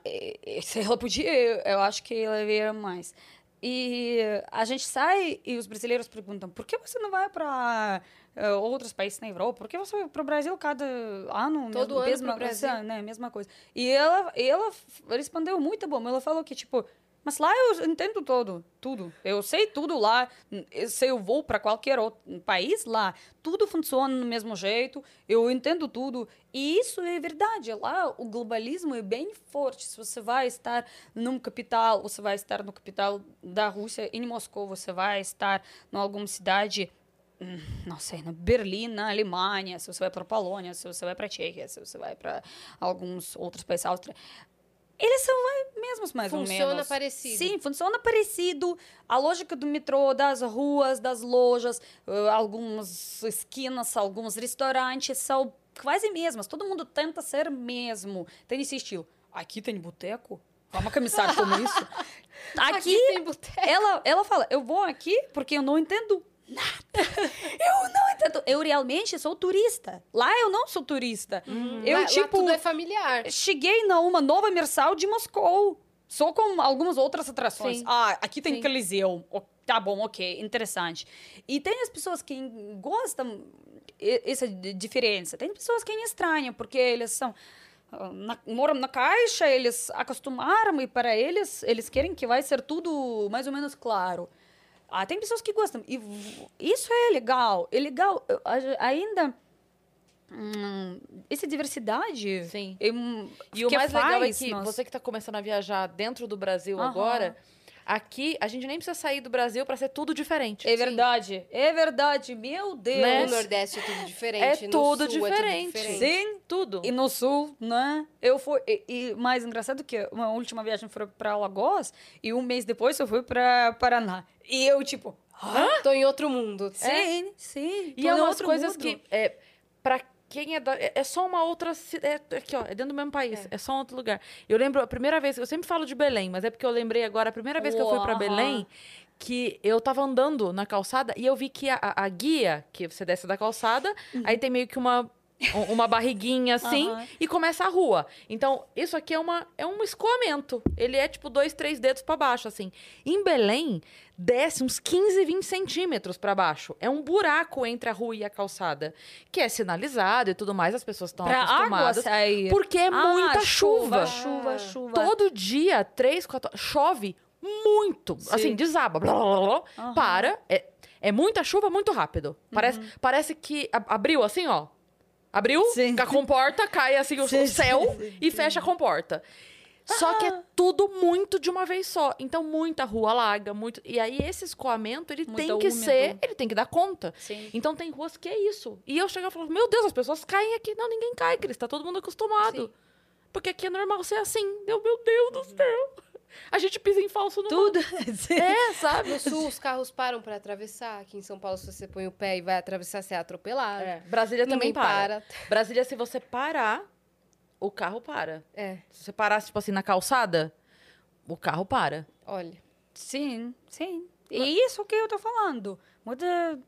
se ela podia, eu acho que ela ia mais. E a gente sai e os brasileiros perguntam: por que você não vai para uh, outros países na Europa? Por que você vai para o Brasil cada ano? Todo mesmo, ano mesma, Brasil. coisa, né, mesma coisa. E ela, ela respondeu muito bom. Ela falou que, tipo, mas lá eu entendo todo, tudo. Eu sei tudo lá. Se eu vou para qualquer outro país lá, tudo funciona do mesmo jeito. Eu entendo tudo. E isso é verdade. Lá o globalismo é bem forte. Se você vai estar num capital, você vai estar no capital da Rússia, em Moscou, você vai estar em alguma cidade hum, não sei, na Berlim, na Alemanha, se você vai para Polônia, se você vai para Tchequia, se você vai para alguns outros países, Áustria, eles são mesmos mais ou menos. Funciona parecido. Sim, funciona parecido. A lógica do metrô, das ruas, das lojas, uh, algumas esquinas, alguns restaurantes são quase mesmas. Todo mundo tenta ser mesmo. Tem esse estilo. Aqui tem boteco? Vamos começar com isso. Aqui, Aqui tem boteco. ela, ela fala, eu vou aqui porque eu não entendo nada. eu não entendo. Eu realmente sou turista. Lá eu não sou turista. Eu, lá, lá tipo, tudo é familiar. cheguei na uma nova imersão de Moscou. Só com algumas outras atrações. Sim. Ah, aqui tem Sim. Coliseu. O- Tá bom, ok, interessante. E tem as pessoas que gostam essa di- diferença. Tem pessoas que estranham, porque eles são ah, na- moram na caixa, eles acostumaram e para eles eles querem que vai ser tudo mais ou menos claro. Ah, tem pessoas que gostam e isso é legal, é legal. Eu- Ainda hum, essa diversidade. Sim. é, hum, E o que mais legal é faz que nós- você que está começando a viajar dentro do Brasil Aham. agora, aqui a gente nem precisa sair do Brasil para ser tudo diferente. É verdade, é verdade, meu Deus. Né? No Nordeste é tudo diferente. É no tudo Sul diferente. É tudo diferente. Sim, Tudo. E no sul, né? Eu fui. E, e mais engraçado que uma última viagem foi para Alagoas e um mês depois eu fui para Paraná. E eu, tipo. Hã? Tô em outro mundo. Sim, sim. E é umas coisas mundo. que, é, para quem é da. É é só uma outra. É, é aqui, ó. É dentro do mesmo país. É. só um outro lugar. Eu lembro a primeira vez. Eu sempre falo de Belém, mas é porque eu lembrei agora, a primeira vez que eu fui para. Belém, que eu tava andando na calçada e eu vi que a, a- guia, que você desce da calçada, aí tem meio que uma. um- Uma barriguinha assim Aham. e começa a rua. Então, isso aqui é, uma, é um escoamento. Ele é tipo dois, três dedos para baixo, assim. Em Belém, desce uns 15, 20 centímetros para baixo. É um buraco entre a rua e a calçada. Que é sinalizado e tudo mais, as pessoas estão Pra água acostumadas. sair. Porque é Ah, muita chuva. Chuva, chuva. Todo dia, três, quatro. Chove muito. Assim, desaba. Blá, blá, blá, blá, Aham. Para. É, é muita chuva muito rápido. Parece, parece que abriu assim, ó. Abriu, Sim. a comporta, cai assim o Sim, céu sim, sim, e fecha a comporta. Só que é tudo muito de uma vez só. Então, muita rua larga, muito. E aí, esse escoamento, ele Muito tem que úmido. ser. Ele tem que dar conta. Sim. Então, tem ruas que é isso. E eu chego e falo, meu Deus, as pessoas caem aqui. Não, ninguém cai, Cris. Tá todo mundo acostumado. Sim. Porque aqui é normal ser assim. Eu, meu Deus do céu. A gente pisa em falso no Tudo. É, sabe? No sul, os carros param pra atravessar. Aqui em São Paulo, se você põe o pé e vai atravessar, você é atropelado. É, Brasília Ninguém também para. para. Brasília, se você parar, o carro para. É, Se você parasse, tipo assim, na calçada, o carro para. olha. Sim, sim. E isso que eu tô falando. Muito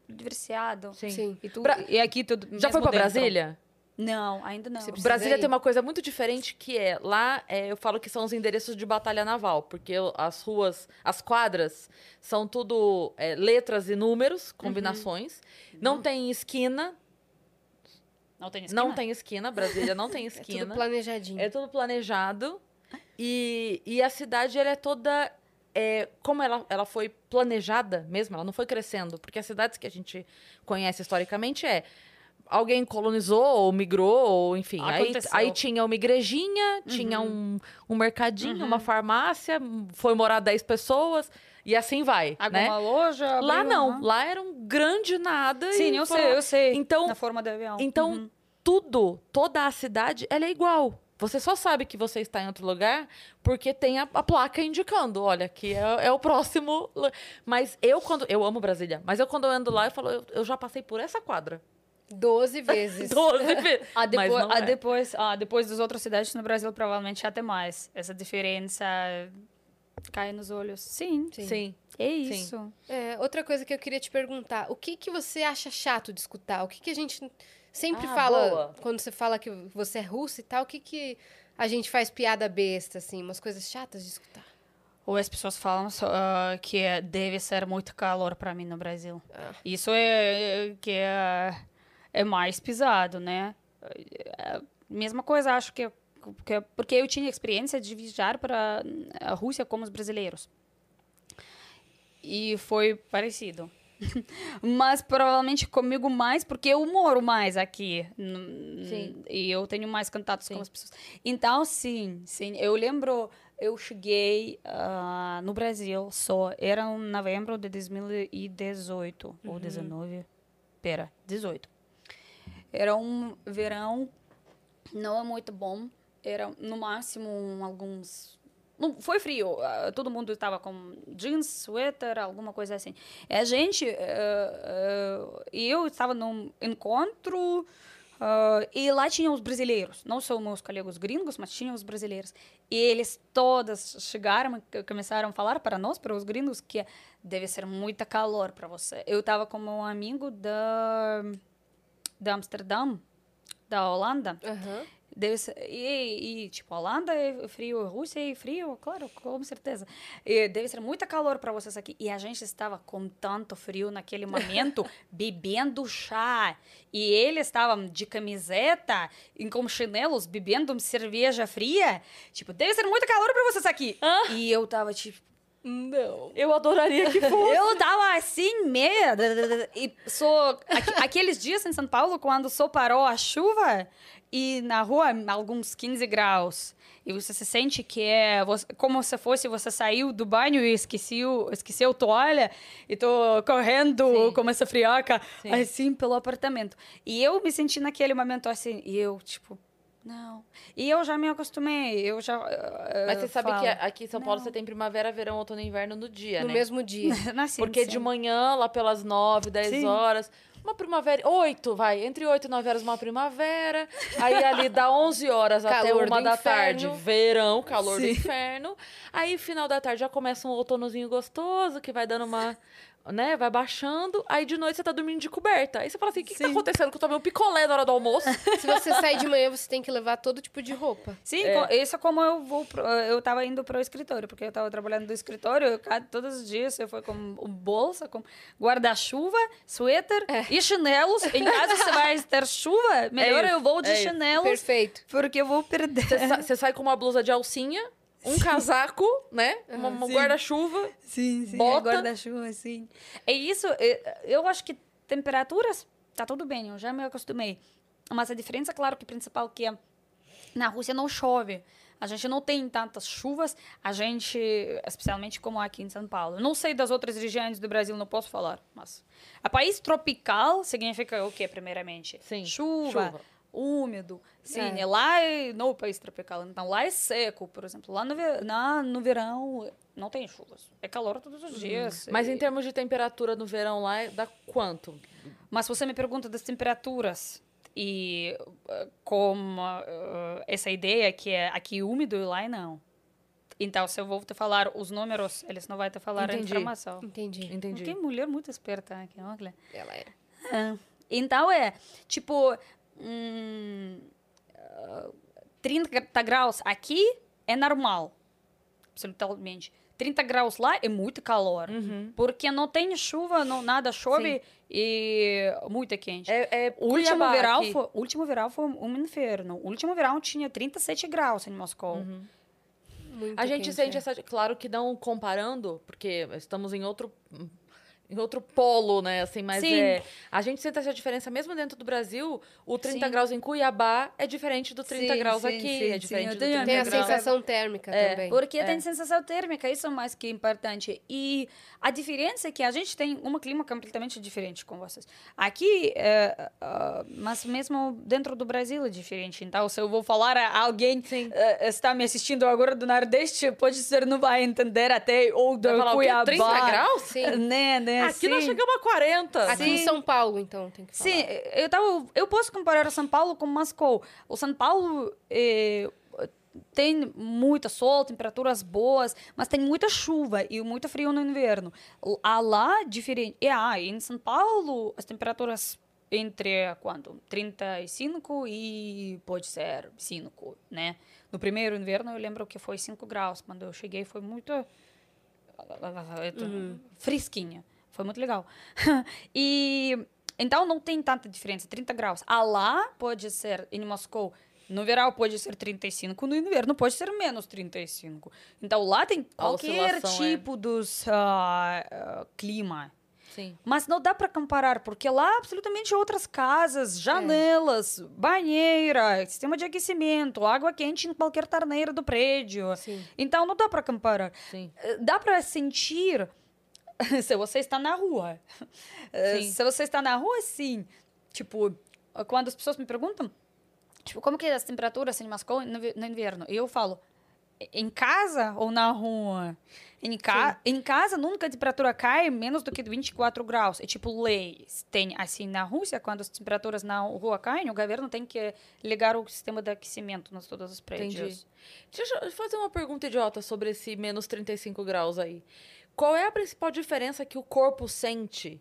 diversificado. Sim. E, tu, Bra- e aqui tudo. Já foi pra dentro. Brasília? Não, ainda não. Brasília ir. tem uma coisa muito diferente que é lá é, eu falo que são os endereços de batalha naval, porque as ruas, as quadras são tudo é, letras e números, combinações. Não tem esquina, Não tem esquina? não tem esquina. Brasília não tem É esquina. tudo planejadinho. É tudo planejado. E, e a cidade ela é toda é, como ela, ela foi planejada mesmo, ela não foi crescendo, porque as cidades que a gente conhece historicamente é alguém colonizou ou migrou, ou enfim. Aí, Aconteceu. aí tinha uma igrejinha, tinha um, um mercadinho, uma farmácia, foi morar 10 pessoas, e assim vai. Alguma né? loja? Lá abriu, não, aham. lá era um grande nada. Sim, e eu foram- sei, eu sei. Então, Na forma de avião. então Uhum. tudo, toda a cidade, ela é igual. Você só sabe que você está em outro lugar porque tem a, a placa indicando, olha, aqui é, é o próximo. Mas eu, quando. Eu amo Brasília, mas eu, quando eu ando lá, eu falo, eu, eu já passei por essa quadra. 12 vezes. Doze vezes. Ah, depois, ah, é. depois, ah, depois das outras cidades no Brasil, provavelmente até mais. Essa diferença cai nos olhos. Sim, Sim. Sim. é isso. É, outra coisa que eu queria te perguntar, o que que você acha chato de escutar? O que que a gente sempre Ah, fala boa. quando você fala que você é russo e tal? O que que a gente faz piada besta assim, umas coisas chatas de escutar? Ou as pessoas falam só, ah, que é- deve ser muito calor para mim no Brasil. Ah. Isso é é- que é, é mais pesado, né? É, mesma coisa, acho que, que porque eu tinha experiência de viajar para a Rússia como os brasileiros. E foi parecido. Mas provavelmente comigo mais, porque eu moro mais aqui. Sim. E eu tenho mais contatos Sim. com as pessoas. Então, sim, sim. Eu lembro, eu cheguei ah, no Brasil só, era em novembro de 2018, ou 19. Pera, 18. Era um verão não é muito bom. Era no máximo alguns. Não, foi frio. ah, Todo mundo estava com jeans, suéter, alguma coisa assim. E a gente. eh, E eu estava num encontro. ah, e lá tinha os brasileiros, não só meus colegas gringos, mas tinha os brasileiros. E eles todas chegaram e começaram a falar para nós, para os gringos, que deve ser muita calor para você. Eu estava com um amigo da, de Amsterdã, da Holanda. Aham. Deve e, e, tipo, Holanda é frio, Rússia é frio, claro, com certeza. E deve ser muito calor para vocês aqui. E a gente estava com tanto frio naquele momento, bebendo chá. E eles estavam de camiseta, e com chinelos, bebendo cerveja fria. Tipo, deve ser muito calor para vocês aqui. E eu tava tipo, não. Eu adoraria que fosse. Eu tava assim, meia. E só. aqu- aqueles dias em São Paulo, quando só parou a chuva e na rua alguns 15 graus. E você se sente que é como se fosse você saiu do banho e esqueceu, esqueceu toalha e tô correndo Sim. como essa friaca Sim. assim pelo apartamento. E eu me senti naquele momento assim, e eu tipo, não. E eu já me acostumei, eu já. eh, Mas você sabe falo, que aqui em São Paulo não. você tem primavera, verão, outono e inverno no dia, No né? mesmo dia. Nasci, Porque sim. de manhã, lá pelas 9, 10 Sim. horas, uma primavera, 8, vai, entre 8 e 9 horas uma primavera, aí ali dá 11 horas até uma do da inferno. tarde, verão, calor do Sim. inferno, aí final da tarde já começa um outonozinho gostoso, que vai dando uma, né, vai baixando, aí de noite você tá dormindo de coberta, aí você fala assim, o que, que tá acontecendo que eu tomei um picolé na hora do almoço? Se você sair de manhã, você tem que levar todo tipo de roupa. Sim, É. isso é como eu vou pro, eu tava indo para o escritório, porque eu estava trabalhando no escritório, eu, todos os dias eu fui com um bolsa, com guarda-chuva, suéter e chinelos. Em caso você vai ter chuva, melhor isso, eu vou de é chinelos, Perfeito. porque eu vou perder. Você, sa- você sai com uma blusa de alcinha, um casaco, né, uma, uma guarda-chuva, Sim, sim, Bota. é guarda-chuva, sim. É isso, é- eu acho que temperaturas, tá tudo bem, eu já me acostumei. Mas a diferença, claro, que principal que é, na Rússia não chove. A gente não tem tantas chuvas, a gente, especialmente como aqui em São Paulo. Não sei das outras regiões do Brasil, não posso falar, mas... A país tropical significa o quê, primeiramente? Sim, Chuva, chuva. Úmido. Sim, É. é. lá é no país tropical. Então, lá é seco, por exemplo. Lá no, na, no verão não tem chuvas. É calor todos os dias. mas E- em termos de temperatura no verão lá, dá quanto? Mas você me pergunta das temperaturas e eh, como eh, essa ideia que é aqui úmido e lá é não. Então, se eu vou te falar os números, eles não vão te falar a Entendi. informação. Entendi. Entendi. Que mulher muito esperta aqui, olha. Ela é. Ah, Então é, tipo, hum, 30 graus aqui é normal, absolutamente. 30 graus lá é muito calor, Uhum. porque não tem chuva, não, nada chove e muito quente. É, é O último verão, aqui. foi, último verão foi um inferno. O último verão tinha 37 graus em Moscou. Uhum. Muito A gente quente, sente essa. Claro que não comparando, porque estamos em outro. Em outro polo, né? Assim, mas Sim. é. A gente sente essa diferença mesmo dentro do Brasil. O 30 Sim. graus em Cuiabá é diferente do 30 Sim, graus aqui. sim, é diferente do tenho 30 Tem a graus. sensação térmica É, também. Porque É. tem sensação térmica, isso é mais que importante. E a diferença é que a gente tem um clima completamente diferente com vocês. Aqui, é, ah, mas mesmo dentro do Brasil é diferente. Então, se eu vou falar a alguém eh, está me assistindo agora do Nordeste, pode ser não vai entender até ou do? Cuiabá. 30 graus? Sim. Né, né? Aqui nós chegamos a 40. Aqui em Sim. São Paulo, então, tem que falar. Sim, eu, tava, eu posso comparar São Paulo com Moscou. O São Paulo eh, tem muita sol, temperaturas boas, mas tem muita chuva e muito frio no inverno. A lá, diferente. E ah, em São Paulo, as temperaturas entre quanto? 35 e pode ser 5, né? No primeiro inverno eu lembro que foi 5 graus. Quando eu cheguei foi muito fresquinha. Foi muito legal. e então não tem tanta diferença, 30 graus. A lá pode ser em Moscou no verão pode ser 35, no inverno pode ser menos 35. Então lá tem qualquer é. tipo dos ah, ah, clima. Sim. Mas não dá para comparar, porque lá absolutamente outras casas, janelas, banheira, sistema de aquecimento, água quente em qualquer torneira do prédio. Sim. Então não dá para comparar. Sim. Dá para sentir se você está na rua. Eh, Sim. Se você está na rua, sim. Tipo, quando as pessoas me perguntam, tipo, como que é as temperaturas em Moscou no inverno? E eu falo, em casa ou na rua? Em, ca em casa, nunca a temperatura cai menos do que 24 graus. É tipo lei. Tem assim na Rússia, quando as temperaturas na rua caem, o governo tem que ligar o sistema de aquecimento nas todos os prédios. Entendi. Deixa eu fazer uma pergunta idiota sobre esse menos 35 graus aí. Qual é a principal diferença que o corpo sente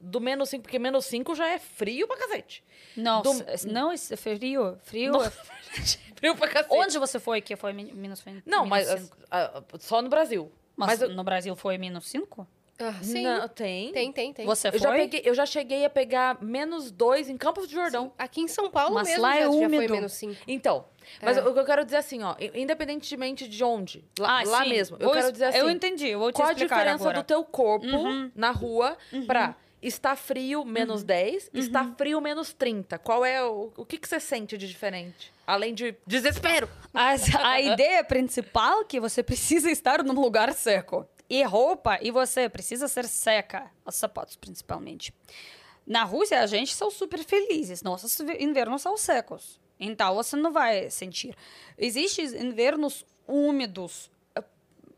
do menos 5? Porque menos 5 já é frio pra cacete. Não, Do- não, isso é frio. Frio. Não, frio pra cacete. Onde você foi que foi min- menos 20? Não, mas menos cinco? ah, ah, só no Brasil. Mas, mas eu- no Brasil foi menos 5? Ah, sim. Não, tem. Tem, tem, tem. Você Eu foi? já, peguei, eu já cheguei a pegar menos 2 em Campos do Jordão. Sim. Aqui em São Paulo Mas mesmo lá já, é já foi úmido. menos 5. Então, mas É. o que eu quero dizer assim, ó, independentemente de onde, lá, Ah, lá mesmo, eu Vou quero dizer assim, Eu entendi, eu vou te qual a diferença agora. do teu corpo Uhum. na rua pra estar frio, menos 10, estar frio, menos 30? Qual é o, o que, que você sente de diferente? Além de desespero. As- a ideia principal é que você precisa estar num lugar seco. E roupa, e você precisa ser seca. Os sapatos, principalmente. Na Rússia, a gente são super felizes. Nossos invernos são secos. Então, você não vai sentir. Existem invernos úmidos. eh,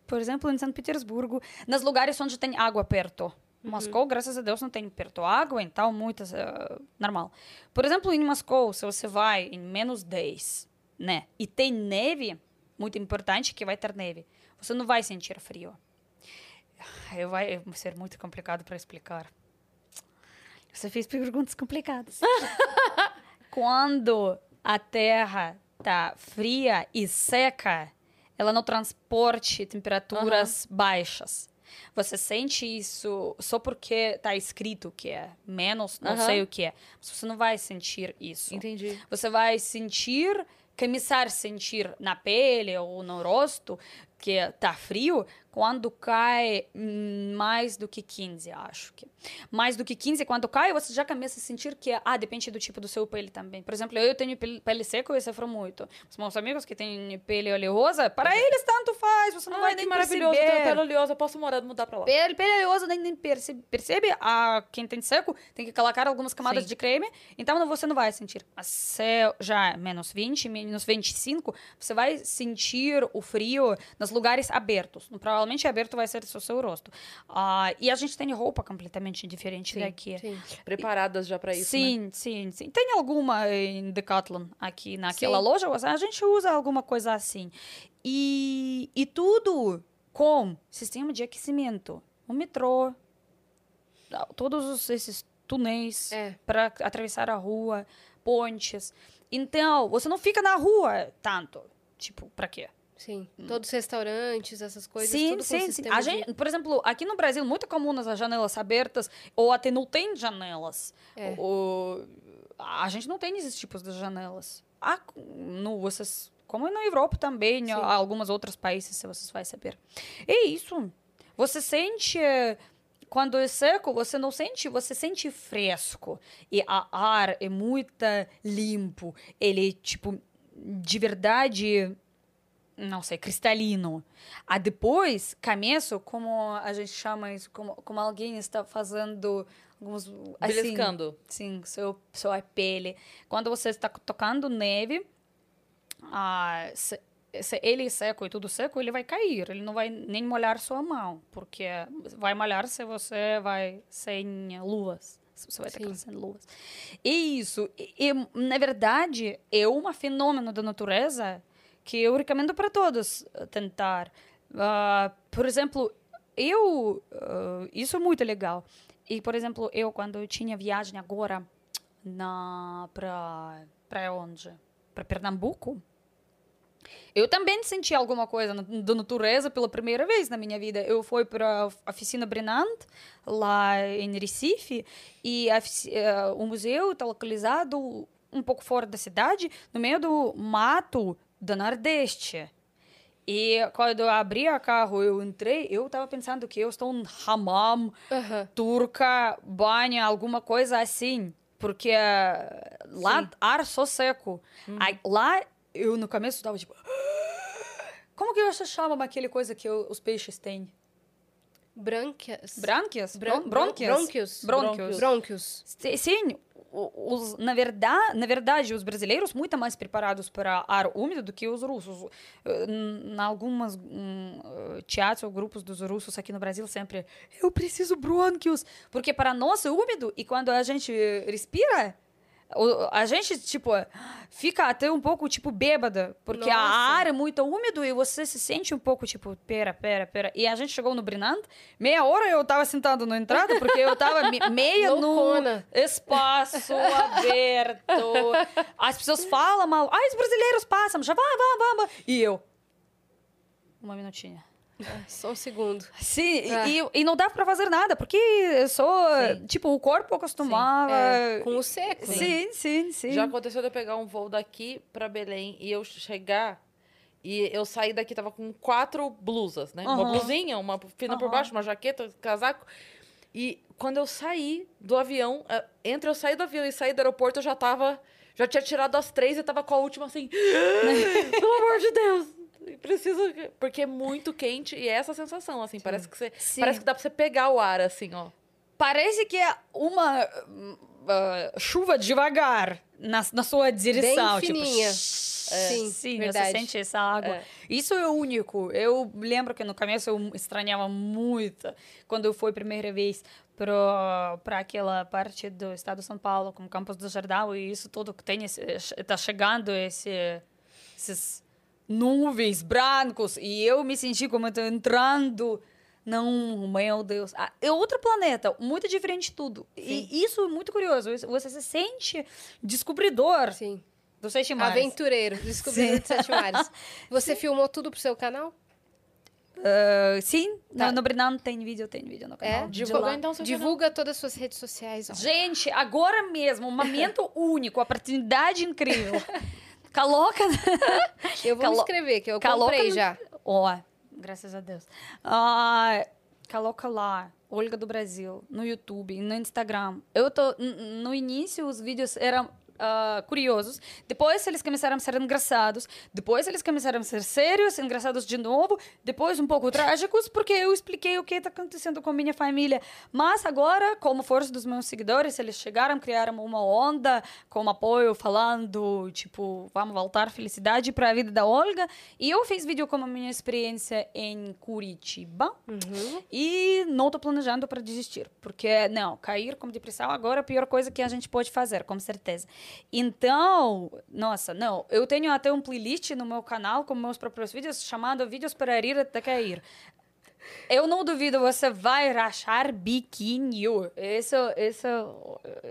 Por exemplo, em São Petersburgo, nos lugares onde tem água perto. Moscou, graças a Deus, não tem perto água, então muitas eh, normal. Por exemplo, em Moscou, se você vai em menos 10, né, e tem neve, muito importante que vai ter neve, você não vai sentir frio. Ai, Vai ser muito complicado para explicar. Você fez perguntas complicadas. Quando a Terra tá fria e seca, ela não transporte temperaturas baixas. Você sente isso só porque tá escrito que é menos, não Aham. sei o que é. Mas você não vai sentir isso. Entendi. Você vai sentir, começar a sentir na pele ou no rosto que tá frio quando cai hum, mais do que 15, acho que. Mais do que 15, quando cai, você já começa a sentir que, ah, depende do tipo do seu pele também. Por exemplo, eu tenho pele, seca e sofro muito. Os meus amigos que têm pele oleosa, para eles tanto faz, você não vai Ai, que nem maravilhoso, perceber. tenho pele oleosa, eu posso morar, mudar pra lá. Pele, pele oleosa nem, nem percebe, percebe. A, quem tem seco tem que colocar algumas camadas Sim. de creme, então você não vai sentir. Mas se já é menos 20, menos 25, você vai sentir o frio nos lugares abertos. Provavelmente aberto vai ser o seu rosto. Ah, e a gente tem roupa completamente diferente Sim, daqui. Sim. Preparadas já pra isso, né? Sim, sim, sim. Tem alguma em Decathlon aqui naquela Sim. loja, a gente usa alguma coisa assim. E, e tudo com sistema de aquecimento. O metrô, todos os- esses túneis É. para atravessar a rua, pontes. Então, você não fica na rua tanto. Tipo, pra quê? Sim. Todos os restaurantes, essas coisas, sim, tudo sim, sim. A de- gente, por exemplo, aqui no Brasil, muito comum as janelas abertas, ou até não tem janelas. É. A gente não tem esses tipos de janelas. Há no, essas como na Europa também, Sim. algumas outros países, se vocês vão saber. É isso. Você sente quando é seco, você não sente, você sente fresco. E a ar é muito limpo. Ele, tipo, de verdade, não sei, cristalino. A depois, começo, como a gente chama isso, como, como alguém está fazendo alguns... Assim, Beliscando. sim, seu, sua pele. Quando você está tocando neve, ah, se, se ele é seco e tudo seco, ele vai cair. Ele não vai nem molhar sua mão, porque vai molhar se você vai sem luvas. Se você vai estar sem luvas. E isso, e, e, na verdade, é um fenômeno da natureza que eu recomendo para todos eh, tentar. Ah, por exemplo, eu... ah, isso é muito legal. E, por exemplo, eu, quando eu tinha viagem agora para onde? Para Pernambuco. Eu também senti alguma coisa da natureza pela primeira vez na minha vida. Eu fui para a oficina Brenant, lá em Recife, e eh, o museu está localizado um pouco fora da cidade, no meio do mato do Nordeste. E quando eu abri o carro, eu entrei, eu estava pensando que eu estou em hammam, Aham. turca, banho, alguma coisa assim. Porque eh, lá Sim. ar só seco. Aí, lá eu no começo estava tipo. Como que você chama aquele coisa que o- os peixes têm? Brânquias. Brânquias? Bron- brônquias? Brônquios. Brônquios. Brônquios. Sim, os, na, verdade, na verdade, os brasileiros muito mais preparados para ar úmido do que os russos. Eh, Em algumas hum, eh, teatros ou grupos dos russos aqui no Brasil sempre eu preciso brônquios, porque para nós é úmido e quando a gente respira a gente, tipo, fica até um pouco, tipo, bêbada, porque a Nossa. ar é muito úmido e você se sente um pouco, tipo, pera, pera, pera. E a gente chegou no Brinant, meia hora eu tava sentado na entrada, porque eu tava me- meia no espaço aberto. As pessoas falam mal, ai, os brasileiros passam, já vai, vai, vai, vai. E eu, uma minutinha. Só um segundo. Sim, Ah. e, e não dava pra fazer nada, porque eu sou, Sim. tipo, o corpo acostumava. É, com o seco. né? Sim, sim, sim. Já aconteceu de eu pegar um voo daqui pra Belém e eu chegar e eu saí daqui, tava com quatro blusas, né? Uma Aham. blusinha, uma fina por Aham. baixo, uma jaqueta, casaco. E quando eu saí do avião, eh, entre eu sair do avião e sair do aeroporto, eu já tava. Já tinha tirado as três e tava com a última assim. Pelo amor de Deus! Preciso. Porque é muito quente e é essa sensação, assim. Parece que você. Sim. Parece que dá pra você pegar o ar, assim, ó. Parece que é uma ah, chuva devagar na, na sua direção. fininha. Tipo, Sim, sim, verdade. você sente essa água. É. Isso é único. Eu lembro que no começo eu estranhava muito quando eu fui a primeira vez para aquela parte do estado de São Paulo, como Campos do Jordão, e isso tudo que tem, está chegando esse, esses nuvens brancos, e eu me senti como entrando não, meu Deus. Ah, é outro planeta, muito diferente de tudo. E isso é muito curioso. Você se sente descobridor Sim. do Sete Mares. Aventureiro. Descobridor de Sete Mares. Você filmou tudo pro seu canal? Ah, sim, Tá. no, no tem vídeo, tem vídeo no canal. É? Divulga então Divulga todas as suas redes sociais. ó. Gente, agora mesmo, um momento único, oportunidade incrível. Coloca. Eu vou Calo- me inscrever, que eu comprei já. Ó, graças a Deus. Ah, coloca lá, Olga do Brasil, no YouTube, no Instagram. Eu tô. No início, os vídeos eram. Ah, curiosos, depois eles começaram a ser engraçados, depois eles começaram a ser sérios, engraçados de novo, depois um pouco trágicos, porque eu expliquei o que está acontecendo com minha família. Mas agora, como força dos meus seguidores, eles chegaram, criaram uma onda com apoio, falando, tipo, vamos voltar felicidade para a vida da Olga. E eu fiz vídeo com a minha experiência em Curitiba. Uhum. E não tô planejando para desistir, porque não, cair com depressão agora é a pior coisa que a gente pode fazer, com certeza. Então, nossa, não, eu tenho até um playlist no meu canal com meus próprios vídeos chamado Vídeos para rir até cair. Eu não duvido, você vai rachar biquinho. Isso, isso,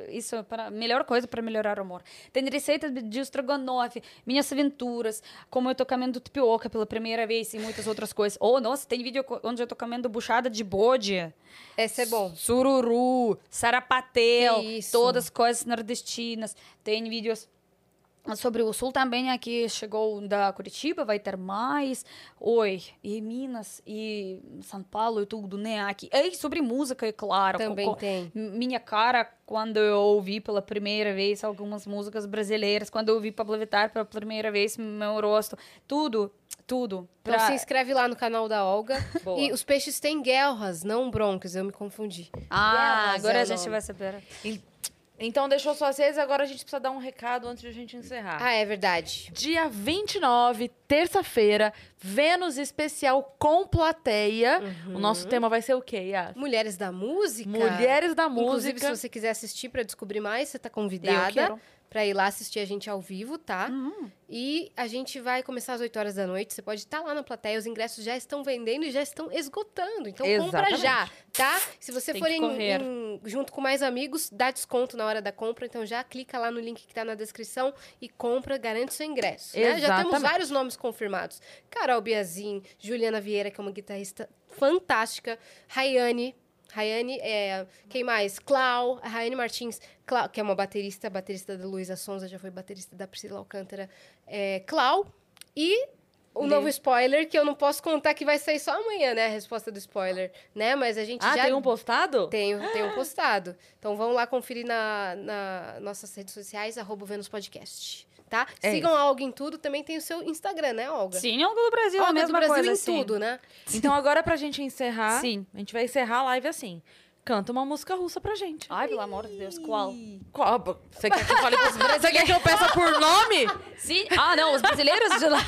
isso é a melhor coisa para melhorar o humor. Tem receitas de estrogonofe, minhas aventuras, como eu tô comendo tapioca pela primeira vez e muitas outras coisas. Oh, nossa, tem vídeo onde eu tô comendo buchada de bode. Esse é bom. Sururu, sarapatel, todas as coisas nordestinas. Tem vídeos sobre o Sul também aqui chegou da Curitiba, vai ter mais. Oi, e Minas, e São Paulo e tudo, né? Aqui. E sobre música, é claro. Também co- tem. Minha cara, quando eu ouvi pela primeira vez algumas músicas brasileiras, quando eu ouvi Pablo Vittar pela primeira vez, meu rosto, tudo, tudo. Então pra- se inscreve lá no canal da Olga. Boa. E os peixes têm guelras, não broncos. Eu me confundi. Ah, Guelras agora é a gente vai saber. Então deixou suas redes, agora a gente precisa dar um recado antes de a gente encerrar. Ah, é verdade. Dia 29, terça-feira, Vênus especial com plateia. Uhum. O nosso tema vai ser o quê, Yas? Mulheres da música. Mulheres da Inclusive, música. se você quiser assistir para descobrir mais, você tá Eu convidada quero. Para ir lá assistir a gente ao vivo, tá? Uhum. E a gente vai começar às 8 horas da noite. Você pode estar lá na plateia, os ingressos já estão vendendo e já estão esgotando. Então compra Exatamente. já, tá? Se você Tem for em- em- junto com mais amigos, dá desconto na hora da compra. Então já clica lá no link que tá na descrição e compra, garante seu ingresso. né? Já temos vários nomes confirmados. Carol Biazin, Juliana Vieira, que é uma guitarrista fantástica, Rayane. Rayane, é, quem mais? Clau, a Rayane Martins, Clau, que é uma baterista, baterista da Luísa Sonza, já foi baterista da Priscila Alcântara. É, Clau e o Lê. novo spoiler, que eu não posso contar que vai sair só amanhã, né? A resposta do spoiler, né? Mas a gente Ah, já tem um postado? tenho, tenho postado. Então vão lá conferir na, na nossas redes sociais, arroba Vênus Podcast. Tá? É Sigam a Olga em tudo, também tem o seu Instagram, né, Olga? Sim, Olga do Brasil, a Olga do mesma Brasil coisa, em assim. tudo, né? Então agora pra gente encerrar, Sim. a gente vai encerrar a live assim. Canta uma música russa pra gente. Ai, pelo amor de Deus, qual? Qual? Você quer que eu fale pros brasileiros? Você quer que eu peça por nome? Sim. Ah, não, os brasileiros de lá.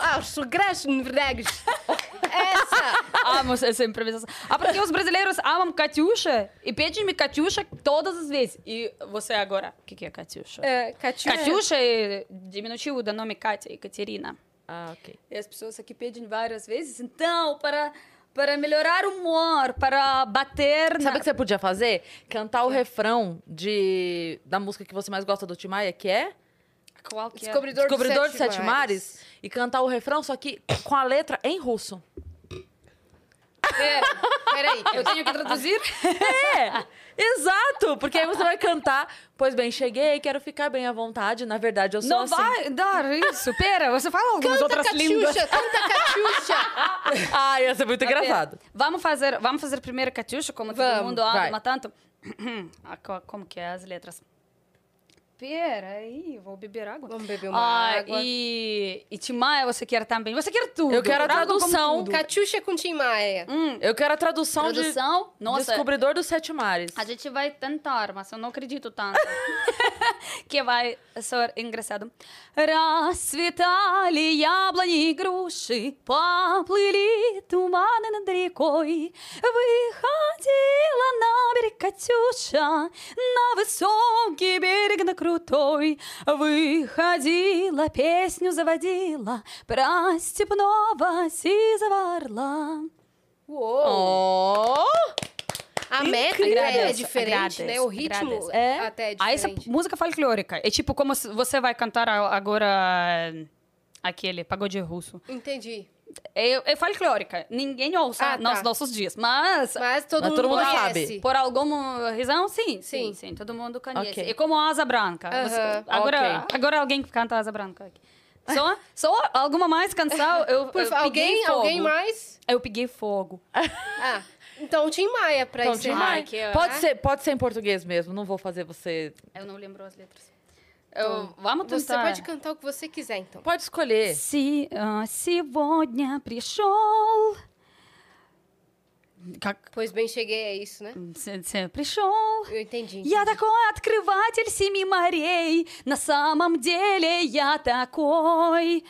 Ah, Sugrashen Vregs. Essa! Amo essa improvisação. Ah, porque os brasileiros amam Katiusha e pedem-me Katiusha todas as vezes. E você agora, o que, que é Katiusha? É, Katiusha. Katiusha é diminutivo do nome Katia e Katerina. Ah, ok. E as pessoas aqui pedem várias vezes. Então, para, para melhorar o humor, para bater Sabe na... o que você podia fazer? Cantar o refrão de, da música que você mais gosta do Timaya, que é Qual que é? Descobridor, Descobridor dos dos Sete Mares, e cantar o refrão, só que com a letra em russo. Pera, peraí. Eu tenho que traduzir? É, exato, porque aí você vai cantar, pois bem, cheguei, quero ficar bem à vontade, na verdade eu sou Não assim. vai dar isso. Pera, você fala algumas Canta outras línguas. Katiusha, canta Katiusha. Ah, ia ser muito engraçado. Vamos fazer, vamos fazer primeiro Katiusha, como todo Vamos, mundo vai. ama tanto. Ah, co- como que é as letras? Pera aí, vou beber água. Vamos beber uma ah, água. E, e Timaya, você quer também? Você quer tudo. Eu quero a Traga como tradução. tudo. Katiusha com Tim Maia. Hum, Eu quero a tradução, tradução? de Nossa, Descobridor dos Sete Mares. a gente vai tentar, mas eu não acredito tanto. que vai ser engraçado. Расцветали яблони и груши, поплыли туманы над рекой. Выходила на берег Катюша, на высокий берег на крутой. Выходила, песню заводила, про степного сизого орла. Uou! Oh! A métrica é Agradeço, diferente, agradeço, né? O ritmo agradeço. É. até é Ah, essa diferente. música folclórica. É tipo como se você vai cantar a- agora aquele pagode russo. Entendi. É, é folclórica. Ninguém ouça Ah, tá. nos nossos dias. Mas, Mas todo Mas mundo todo mundo conhece. sabe. por alguma razão, sim. Sim. Sim, sim. Todo mundo conhece. Ok. É como a Asa Branca. Aham, Você- agora, ok. agora alguém canta Asa Branca. aqui. Só, só alguma mais canção. Eu, Por eu alguém, fogo. alguém mais? Eu peguei fogo. Ah, então Tim Maia pra Então, Tim Maia. Pode ser, pode ser em português mesmo, não vou fazer você... Eu não lembro as letras. Eu, vamos tentar. Você pode cantar o que você quiser, então. Pode escolher. Си- а, сегодня пришел. Как Pois bem, cheguei, é isso, né? ц- ц- пришел. Eu entendi. Я entendi. такой открыватель семи морей. На самом деле я такой.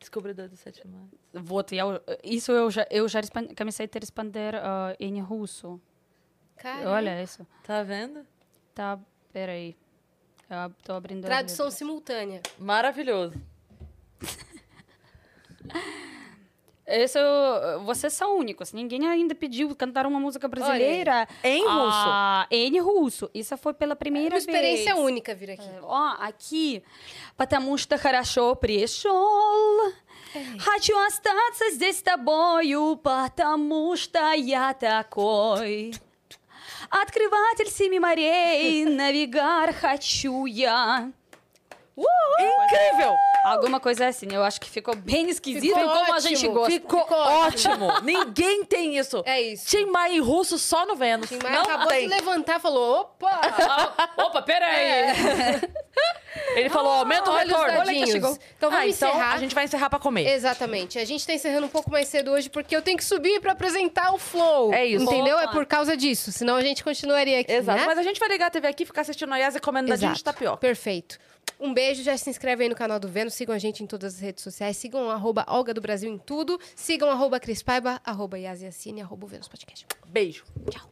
Descobridor dos Sete Mares. Вот, я, у- isso eu já, eu já respon- comecei a responder ah, em russo. Caramba. Olha isso. Tá vendo? Tá, peraí. Eu tô abrindo. as Tradução letras. simultânea. Maravilhoso. Isso, vocês são únicos. Ninguém ainda pediu cantar uma música brasileira. Em russo. Ah, em russo. Isso foi pela primeira Uma experiência vez. única vir aqui. Ó, aqui. Потому что хорошо пришел. Хочу остаться здесь с тобою, потому что я такой. Открыватель семи морей, навигар хочу я. Incrível! Alguma coisa assim, eu acho que ficou bem esquisito Ficou como a gente ótimo. gosta. Ficou Ficou ótimo! Ninguém tem isso. É isso. Tim Maia em russo só no Vênus. Tim Maia Não acabou tem. de levantar e falou: opa! Ah, opa, peraí! Ele falou, aumenta o Olha retorno. dadinhos. chegou. Então vamos Ah, então encerrar. a gente vai encerrar pra comer. Exatamente. A gente tá encerrando um pouco mais cedo hoje porque eu tenho que subir pra apresentar o Flow. É isso. Entendeu? Opa. É por causa disso. Senão a gente continuaria aqui. Exato. né? Mas a gente vai ligar a TV aqui, ficar assistindo a Yas e comendo dadinho de Exato. tapioca. Perfeito. Um beijo, já se inscreve aí no canal do Vênus, sigam a gente em todas as redes sociais, sigam arroba Olga do Brasil em tudo, sigam arroba Cris Paiva, arroba Yas Yassine, arroba Vênus Podcast. Beijo. Tchau.